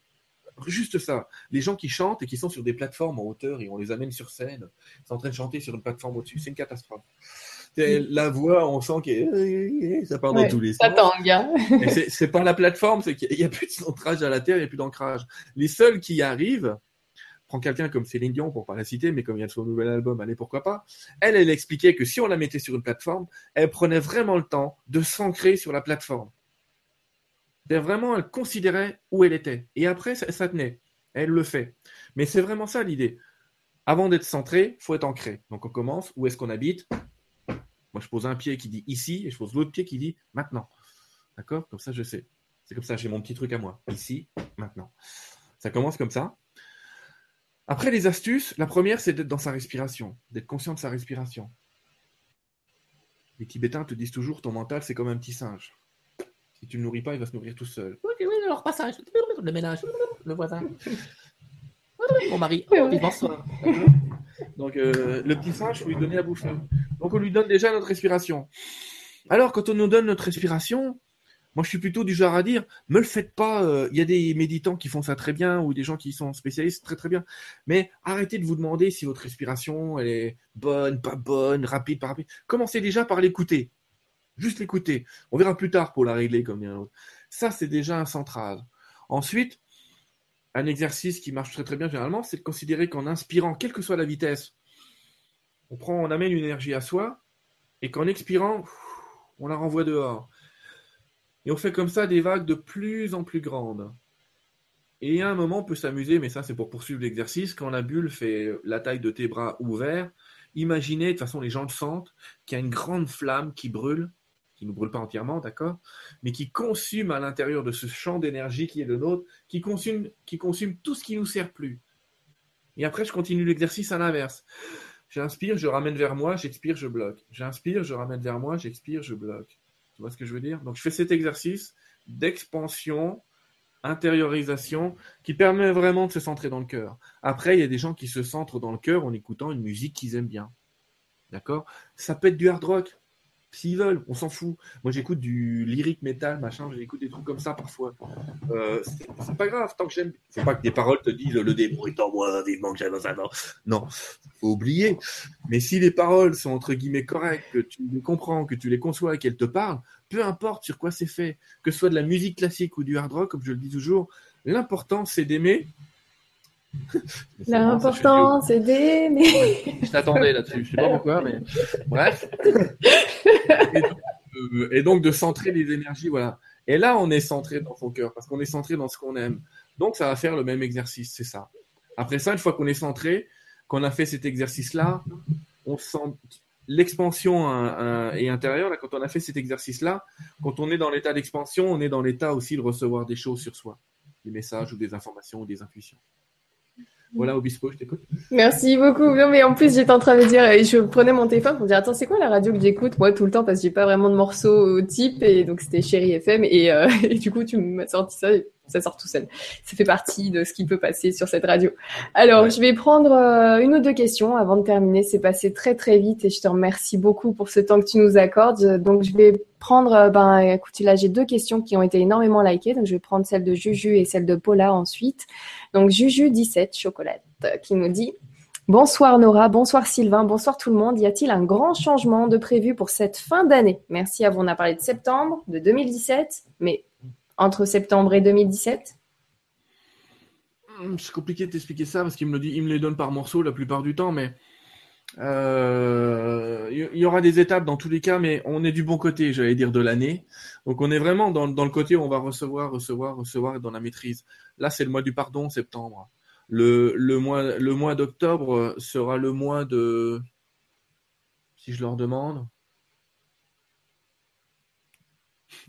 Juste ça. Les gens qui chantent et qui sont sur des plateformes en hauteur et on les amène sur scène. Ils sont en train de chanter sur une plateforme au-dessus. C'est une catastrophe. La voix, on sent que ça part dans tous les sens. Ça tangue. Hein. c'est pas la plateforme, c'est qu'il n'y a plus de centrage à la terre, il n'y a plus d'ancrage. Les seuls qui y arrivent, prends quelqu'un comme Céline Dion pour pas la citer, mais comme il y a son nouvel album, allez pourquoi pas. Elle, elle expliquait que si on la mettait sur une plateforme, elle prenait vraiment le temps de s'ancrer sur la plateforme. vraiment, elle considérait où elle était. Et après, ça, tenait. Elle le fait. Mais c'est vraiment ça l'idée. Avant d'être centré, faut être ancré. Donc on commence. Où est-ce qu'on habite? Moi, je pose un pied qui dit ici et je pose l'autre pied qui dit maintenant. D'accord? Comme ça, je sais. C'est comme ça, j'ai mon petit truc à moi. Ici, maintenant. Ça commence comme ça. Après, les astuces, la première, c'est d'être dans sa respiration, d'être conscient de sa respiration. Les Tibétains te disent toujours, ton mental, c'est comme un petit singe. Si tu ne le nourris pas, il va se nourrir tout seul. Oui, oui, alors passage, le ménage, le voisin. Mon mari, oui, bonsoir. Donc, euh, le petit singe, il faut lui donner à bouffer. Donc, on lui donne déjà notre respiration. Alors, quand on nous donne notre respiration, Moi, je suis plutôt du genre à dire, me le faites pas. euh, Il y a des méditants qui font ça très bien ou des gens qui sont spécialistes très très bien. Mais arrêtez de vous demander si votre respiration est bonne, pas bonne, rapide, pas rapide. Commencez déjà par l'écouter. Juste l'écouter. On verra plus tard pour la régler comme il y. Ça, c'est déjà un centrage. Ensuite, un exercice qui marche très très bien généralement, c'est de considérer qu'en inspirant, quelle que soit la vitesse, on prend, on amène une énergie à soi, et qu'en expirant, on la renvoie dehors. Et on fait comme ça des vagues de plus en plus grandes. Et à un moment, on peut s'amuser, mais ça c'est pour poursuivre l'exercice, quand la bulle fait la taille de tes bras ouverts, imaginez, de toute façon les gens le sentent, qu'il y a une grande flamme qui brûle, qui ne brûle pas entièrement, d'accord, mais qui consume à l'intérieur de ce champ d'énergie qui est le nôtre, qui consume, tout ce qui nous sert plus. Et après, je continue l'exercice à l'inverse. J'inspire, je ramène vers moi, j'expire, je bloque. J'inspire, je ramène vers moi, j'expire, je bloque. Tu vois ce que je veux dire? Donc je fais cet exercice d'expansion, intériorisation, qui permet vraiment de se centrer dans le cœur. Après, il y a des gens qui se centrent dans le cœur en écoutant une musique qu'ils aiment bien. D'accord? Ça peut être du hard rock. S'ils veulent, on s'en fout. Moi, j'écoute du lyric metal, machin, j'écoute des trucs comme ça parfois. Euh, c'est pas grave, tant que j'aime. Faut pas que des paroles te disent le démon est en moi, vivement que j'aime un an. Non, faut oublier. Mais si les paroles sont entre guillemets correctes, que tu les comprends, que tu les conçois et qu'elles te parlent, peu importe sur quoi c'est fait, que ce soit de la musique classique ou du hard rock, comme je le dis toujours, l'important c'est d'aimer. L'important, c'est d'aimer. Je t'attendais là-dessus, je sais pas pourquoi, mais bref. Et donc, euh, et donc de centrer les énergies, voilà. Et là, on est centré dans son cœur, parce qu'on est centré dans ce qu'on aime. Donc, ça va faire le même exercice, c'est ça. Après ça, une fois qu'on est centré, qu'on a fait cet exercice-là, on sent l'expansion hein, hein, et intérieure. Quand on a fait cet exercice-là, quand on est dans l'état d'expansion, on est dans l'état aussi de recevoir des choses sur soi, des messages ou des informations ou des intuitions. Voilà, Obispo, je t'écoute. Merci beaucoup. Non, mais en plus, j'étais en train de dire, je prenais mon téléphone pour dire, attends, c'est quoi la radio que j'écoute? Moi tout le temps parce que j'ai pas vraiment de morceaux type et donc c'était Chéri FM et, euh, et du coup tu m'as sorti ça, ça sort tout seul. Ça fait partie de ce qui peut passer sur cette radio. Alors, Ouais. je vais prendre euh, une ou deux questions avant de terminer. C'est passé très très vite et je te remercie beaucoup pour ce temps que tu nous accordes. Donc, je vais prendre, euh, ben, écoute, là j'ai deux questions qui ont été énormément likées. Donc, je vais prendre celle de Juju et celle de Paula ensuite. Donc, Juju 17 chocolat euh, qui nous dit. Bonsoir Nora, bonsoir Sylvain, bonsoir tout le monde. Y a-t-il un grand changement de prévu pour cette fin d'année? Merci à vous. On a parlé de septembre, de 2017, mais entre septembre et 2017 Hum, C'est compliqué de t'expliquer ça parce qu'il me dit, me les donne par morceaux la plupart du temps, mais euh, il y, aura des étapes dans tous les cas, mais on est du bon côté, j'allais dire, de l'année. Donc on est vraiment dans, le côté où on va recevoir, recevoir, recevoir et dans la maîtrise. Là, c'est le mois du pardon, septembre. Le mois d'octobre sera le mois de, si je leur demande,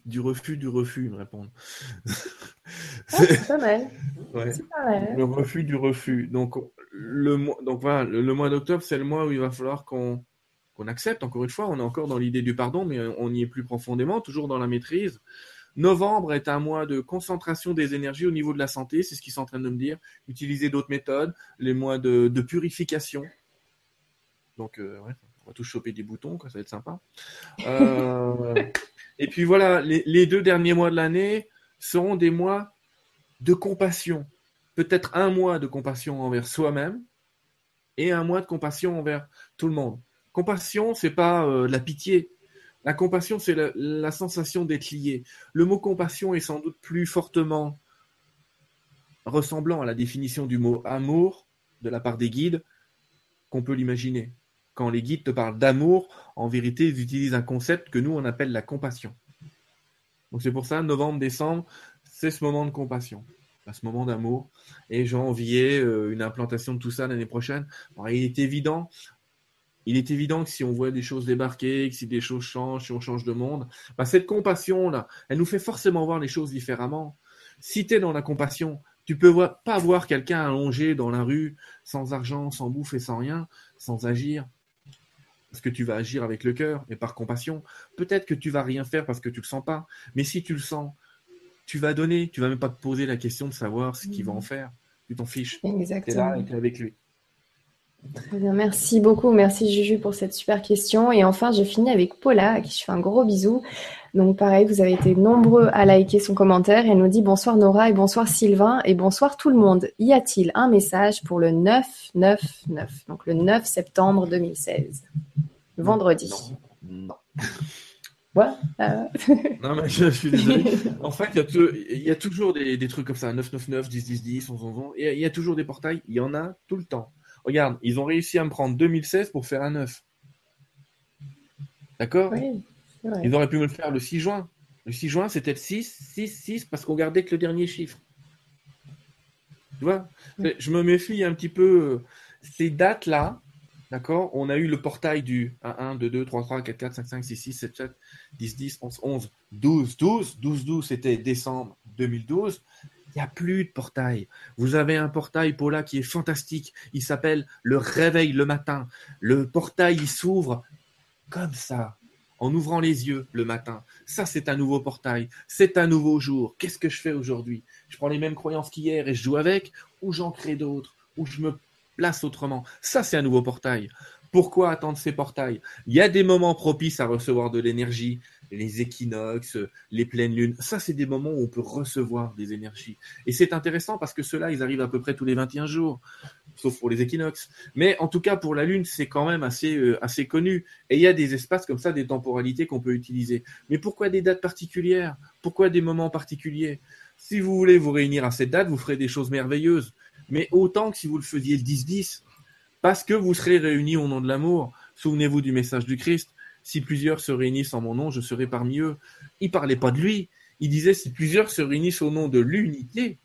du refus, du refus, ils me répondent. Ah, c'est pas mal. Ouais. C'est pas mal. Le refus du refus. Donc, le mois, donc voilà, le, le mois d'octobre, c'est le mois où il va falloir qu'on qu'on accepte. Encore une fois, on est encore dans l'idée du pardon, mais on y est plus profondément, toujours dans la maîtrise. Novembre est un mois de concentration des énergies au niveau de la santé, c'est ce qu'ils sont en train de me dire. Utiliser d'autres méthodes, les mois de, de purification. Donc, euh, ouais, on va tous choper des boutons, quoi, ça va être sympa. Euh, et puis voilà, les, deux derniers mois de l'année seront des mois de compassion peut-être un mois de compassion envers soi-même et un mois de compassion envers tout le monde. Compassion, c'est pas euh, la pitié. La compassion, c'est la sensation d'être lié. Le mot compassion est sans doute plus fortement ressemblant à la définition du mot amour de la part des guides qu'on peut l'imaginer. Quand les guides te parlent d'amour, en vérité, ils utilisent un concept que nous, on appelle la compassion. Donc c'est pour ça, novembre, décembre, c'est ce moment de compassion à ce moment d'amour. Et janvier, euh, une implantation de tout ça l'année prochaine. Il est évident, il est évident que si on voit des choses débarquer, que si des choses changent, si on change de monde, bah, cette compassion-là, elle nous fait forcément voir les choses différemment. Si tu es dans la compassion, tu peux voir, pas voir quelqu'un allongé dans la rue, sans argent, sans bouffe et sans rien, sans agir. Parce que tu vas agir avec le cœur et par compassion. Peut-être que tu vas rien faire parce que tu le sens pas. Mais si tu le sens, tu vas donner, tu vas même pas te poser la question de savoir ce qu'il va en faire. Tu t'en fiches. T'es là Exactement. t'es avec lui. Très bien, merci beaucoup. Merci Juju pour cette super question. Et enfin, je finis avec Paula, à qui je fais un gros bisou. Donc pareil, vous avez été nombreux à liker son commentaire. Elle nous dit bonsoir Nora et bonsoir Sylvain et bonsoir tout le monde. Y a-t-il un message pour le 9-9-9, donc le 9 septembre 2016, vendredi Non. Ouais. euh, Non, mais je, je suis désolé. En fait, il y a, y toujours des, des trucs comme ça 999, 10, 10, 10, 11, 11, 11. Et il y a toujours des portails. Il y en a tout le temps. Regarde, ils ont réussi à me prendre 2016 pour faire un 9. D'accord oui. Ils auraient pu me le faire le 6 juin. Le 6 juin, c'était le 6, 6, 6, parce qu'on gardait que le dernier chiffre. Tu vois? Je me méfie un petit peu. euh, Ces dates-là, d'accord? On a eu le portail du 1, 1, 2, 2, 3, 3, 4, 4, 5, 5, 6, 6, 7, 7, 10, 10, 11, 11, 12, 12. 12, 12, c'était décembre 2012. A plus de portail. Vous avez un portail, Paula, qui est fantastique. Il s'appelle le réveil le matin. Le portail, il s'ouvre comme ça, en ouvrant les yeux le matin. Ça, c'est un nouveau portail. C'est un nouveau jour. Qu'est-ce que je fais aujourd'hui? Je prends les mêmes croyances qu'hier et je joue avec, ou j'en crée d'autres, ou je me place autrement. Ça, c'est un nouveau portail. Pourquoi attendre ces portails? Il y a des moments propices à recevoir de l'énergie, les équinoxes, les pleines lunes. Ça, c'est des moments où on peut recevoir des énergies. Et c'est intéressant parce que ceux-là, ils arrivent à peu près tous les 21 jours, sauf pour les équinoxes. Mais en tout cas, pour la Lune, c'est quand même assez, euh, assez connu. Et il y a des espaces comme ça, des temporalités qu'on peut utiliser. Mais pourquoi des dates particulières? Pourquoi des moments particuliers? Si vous voulez vous réunir à cette date, vous ferez des choses merveilleuses. Mais autant que si vous le faisiez le 10-10, parce que vous serez réunis au nom de l'amour. Souvenez-vous du message du Christ. Si plusieurs se réunissent en mon nom, je serai parmi eux. Il parlait pas de lui. Il disait si plusieurs se réunissent au nom de l'unité,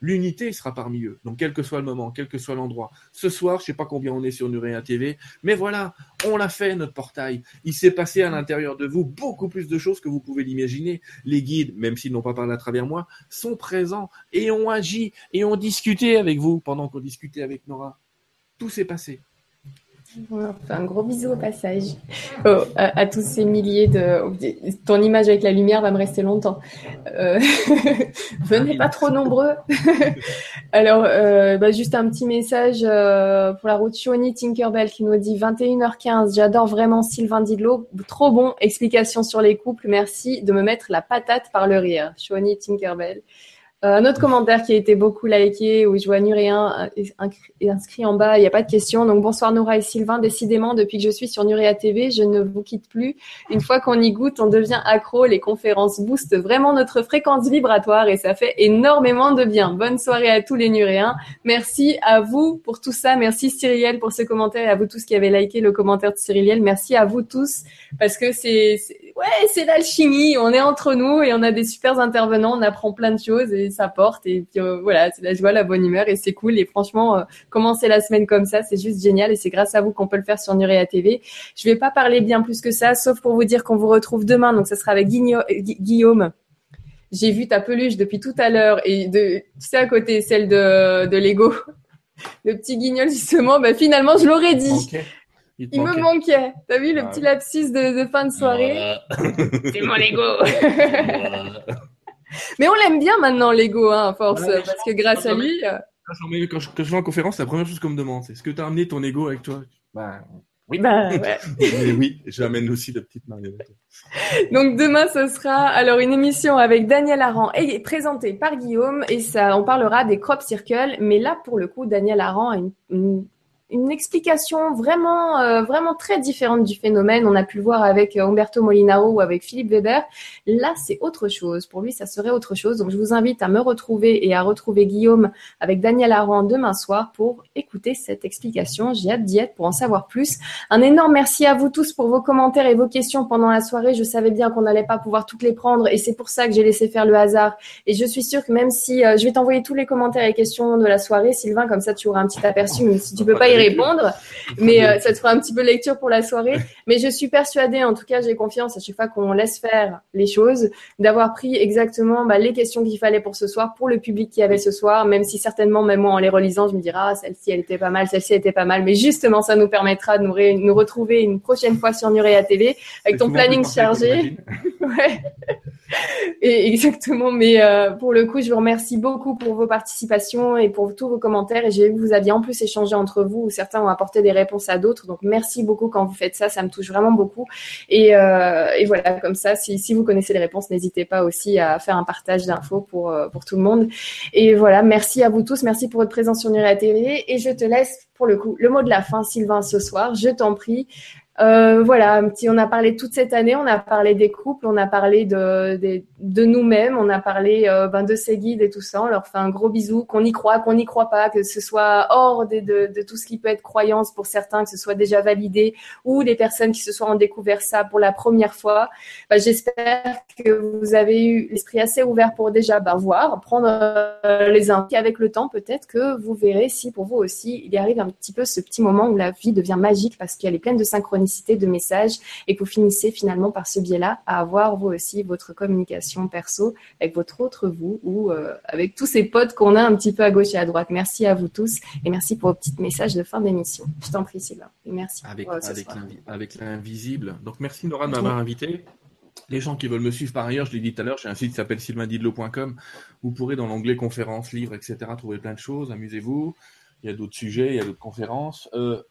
l'unité sera parmi eux. Donc quel que soit le moment, quel que soit l'endroit. Ce soir, je sais pas combien on est sur Nuréa TV, mais voilà, on l'a fait notre portail. Il s'est passé à l'intérieur de vous beaucoup plus de choses que vous pouvez l'imaginer. Les guides, même s'ils n'ont pas parlé à travers moi, sont présents et ont agi et ont discuté avec vous pendant qu'on discutait avec Nora. Tout s'est passé. Un gros bisou au passage. Oh, à, à tous ces milliers de. Ton image avec la lumière va me rester longtemps. Euh, Venez pas trop nombreux. Alors, euh, bah, juste un petit message euh, pour la route Shoni Tinkerbell qui nous dit 21h15. J'adore vraiment Sylvain Didlot. Trop bon. Explication sur les couples. Merci de me mettre la patate par le rire. Shoni Tinkerbell. Euh, un autre commentaire qui a été beaucoup liké, où je vois Nuréen ins- inscrit en bas, il n'y a pas de question. Donc bonsoir Nora et Sylvain. Décidément, depuis que je suis sur Nuréa TV, je ne vous quitte plus. Une fois qu'on y goûte, on devient accro. Les conférences boostent vraiment notre fréquence vibratoire et ça fait énormément de bien. Bonne soirée à tous les Nuréens. Merci à vous pour tout ça. Merci Cyrielle pour ce commentaire et à vous tous qui avez liké le commentaire de Cyrielle. Merci à vous tous parce que c'est- ouais, c'est l'alchimie. On est entre nous et on a des super intervenants. On apprend plein de choses et ça porte. Et puis euh, voilà, c'est la joie, la bonne humeur et c'est cool. Et franchement, euh, commencer la semaine comme ça, c'est juste génial et c'est grâce à vous qu'on peut le faire sur Nurea TV. Je vais pas parler bien plus que ça, sauf pour vous dire qu'on vous retrouve demain. Donc, ce sera avec Gui- Guillaume. J'ai vu ta peluche depuis tout à l'heure et de, tu sais, à côté, celle de, de Lego. Le petit guignol, justement, bah, finalement, je l'aurais dit. Il, Il me manquait. manquait. T'as vu le Ah petit lapsus de, de fin de soirée? C'est mon Lego. Mais on l'aime bien maintenant, Lego, hein, à force, Ouais, parce que grâce à lui, euh, Quand je, quand je- quand je vais en conférence, la première chose qu'on me demande, c'est est-ce que tu as amené ton ego avec toi? Bah, oui. bah, ouais. Mais oui, j'amène aussi la petite marionnette. Donc demain, ce sera alors une émission avec Daniel Aran et présentée par Guillaume et ça, on parlera des crop circles. Mais là, pour le coup, Daniel Aran a une, une, une explication vraiment, euh, vraiment très différente du phénomène. On a pu le voir avec euh, Umberto Molinaro ou avec Philippe Weber. Là, c'est autre chose. Pour lui, ça serait autre chose. Donc, je vous invite à me retrouver et à retrouver Guillaume avec Daniel Aran demain soir pour écouter cette explication. J'ai hâte d'y être pour en savoir plus. Un énorme merci à vous tous pour vos commentaires et vos questions pendant la soirée. Je savais bien qu'on n'allait pas pouvoir toutes les prendre et c'est pour ça que j'ai laissé faire le hasard. Et je suis sûre que même si euh, je vais t'envoyer tous les commentaires et questions de la soirée, Sylvain, comme ça tu auras un petit aperçu, même si tu peux pas répondre, mais euh, ça te fera un petit peu de lecture pour la soirée. Mais je suis persuadée, en tout cas, j'ai confiance à chaque fois qu'on laisse faire les choses, d'avoir pris exactement bah, les questions qu'il fallait pour ce soir, pour le public qui y avait ce soir, même si certainement, même moi en les relisant, je me dirais, ah, celle-ci, elle était pas mal, celle-ci, elle était pas mal. Mais justement, ça nous permettra de nous, ré- nous retrouver une prochaine fois sur Nurea TV avec ton planning chargé. Ouais. Et exactement, mais euh, pour le coup, je vous remercie beaucoup pour vos participations et pour tous vos commentaires. Et j'ai vu que vous aviez en plus échangé entre vous, où certains ont apporté des réponses à d'autres. Donc merci beaucoup quand vous faites ça, ça me touche vraiment beaucoup. Et, euh, voilà, comme ça, si, si vous connaissez les réponses, n'hésitez pas aussi à faire un partage d'infos pour euh, pour tout le monde. Et voilà, merci à vous tous, merci pour votre présence sur Nuria TV. Et je te laisse pour le coup le mot de la fin, Sylvain, ce soir. Je t'en prie. Euh, voilà, on a parlé toute cette année, on a parlé des couples, on a parlé de, de, de nous-mêmes, on a parlé euh, ben, de ces guides et tout ça. On leur fait un gros bisou, qu'on y croit, qu'on n'y croit pas, que ce soit hors de, de, de, tout ce qui peut être croyance pour certains, que ce soit déjà validé, ou des personnes qui se soient en découvert ça pour la première fois. Ben, J'espère que vous avez eu l'esprit assez ouvert pour déjà ben, voir, prendre euh, les infos. Avec le temps, peut-être que vous verrez si pour vous aussi, il y arrive un petit peu ce petit moment où la vie devient magique parce qu'elle est pleine de synchronicité de messages et que vous finissez finalement par ce biais-là à avoir vous aussi votre communication perso avec votre autre vous ou euh, avec tous ces potes qu'on a un petit peu à gauche et à droite. Merci à vous tous et merci pour vos petits messages de fin d'émission. Je t'en prie Sylvain et merci. Avec, avec l'invisible. Donc merci Nora de m'avoir invité. Les gens qui veulent me suivre par ailleurs, je l'ai dit tout à l'heure, j'ai un site qui s'appelle sylvaindidlo.com. Vous pourrez dans l'onglet conférences, livres, etc. trouver plein de choses. Amusez-vous. Il y a d'autres sujets, il y a d'autres conférences. Euh,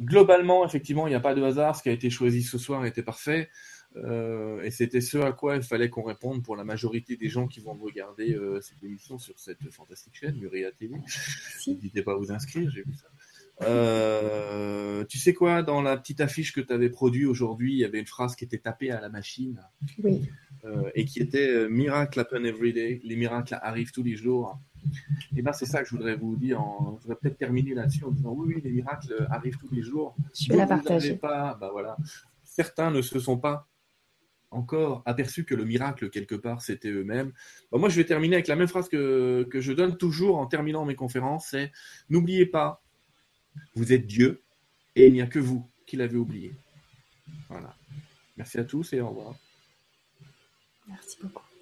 Globalement, effectivement, il n'y a pas de hasard. Ce qui a été choisi ce soir était parfait. Euh, et c'était ce à quoi il fallait qu'on réponde pour la majorité des gens qui vont regarder euh, cette émission sur cette fantastique chaîne, Muria TV. N'hésitez pas à vous inscrire, j'ai vu ça. Euh, tu sais quoi, dans la petite affiche que tu avais produite aujourd'hui, il y avait une phrase qui était tapée à la machine. Oui. et qui était Miracle happen every day. Les miracles arrivent tous les jours. Et eh ben c'est ça que je voudrais vous dire. En... Je voudrais peut-être terminer là-dessus en disant oui, oui, les miracles arrivent tous les jours. Vais la partager. Pas, bah voilà. Certains ne se sont pas encore aperçus que le miracle quelque part c'était eux-mêmes. Bah, moi je vais terminer avec la même phrase que, que je donne toujours en terminant mes conférences, c'est n'oubliez pas, vous êtes Dieu et il n'y a que vous qui l'avez oublié. Voilà. Merci à tous et au revoir. Merci beaucoup.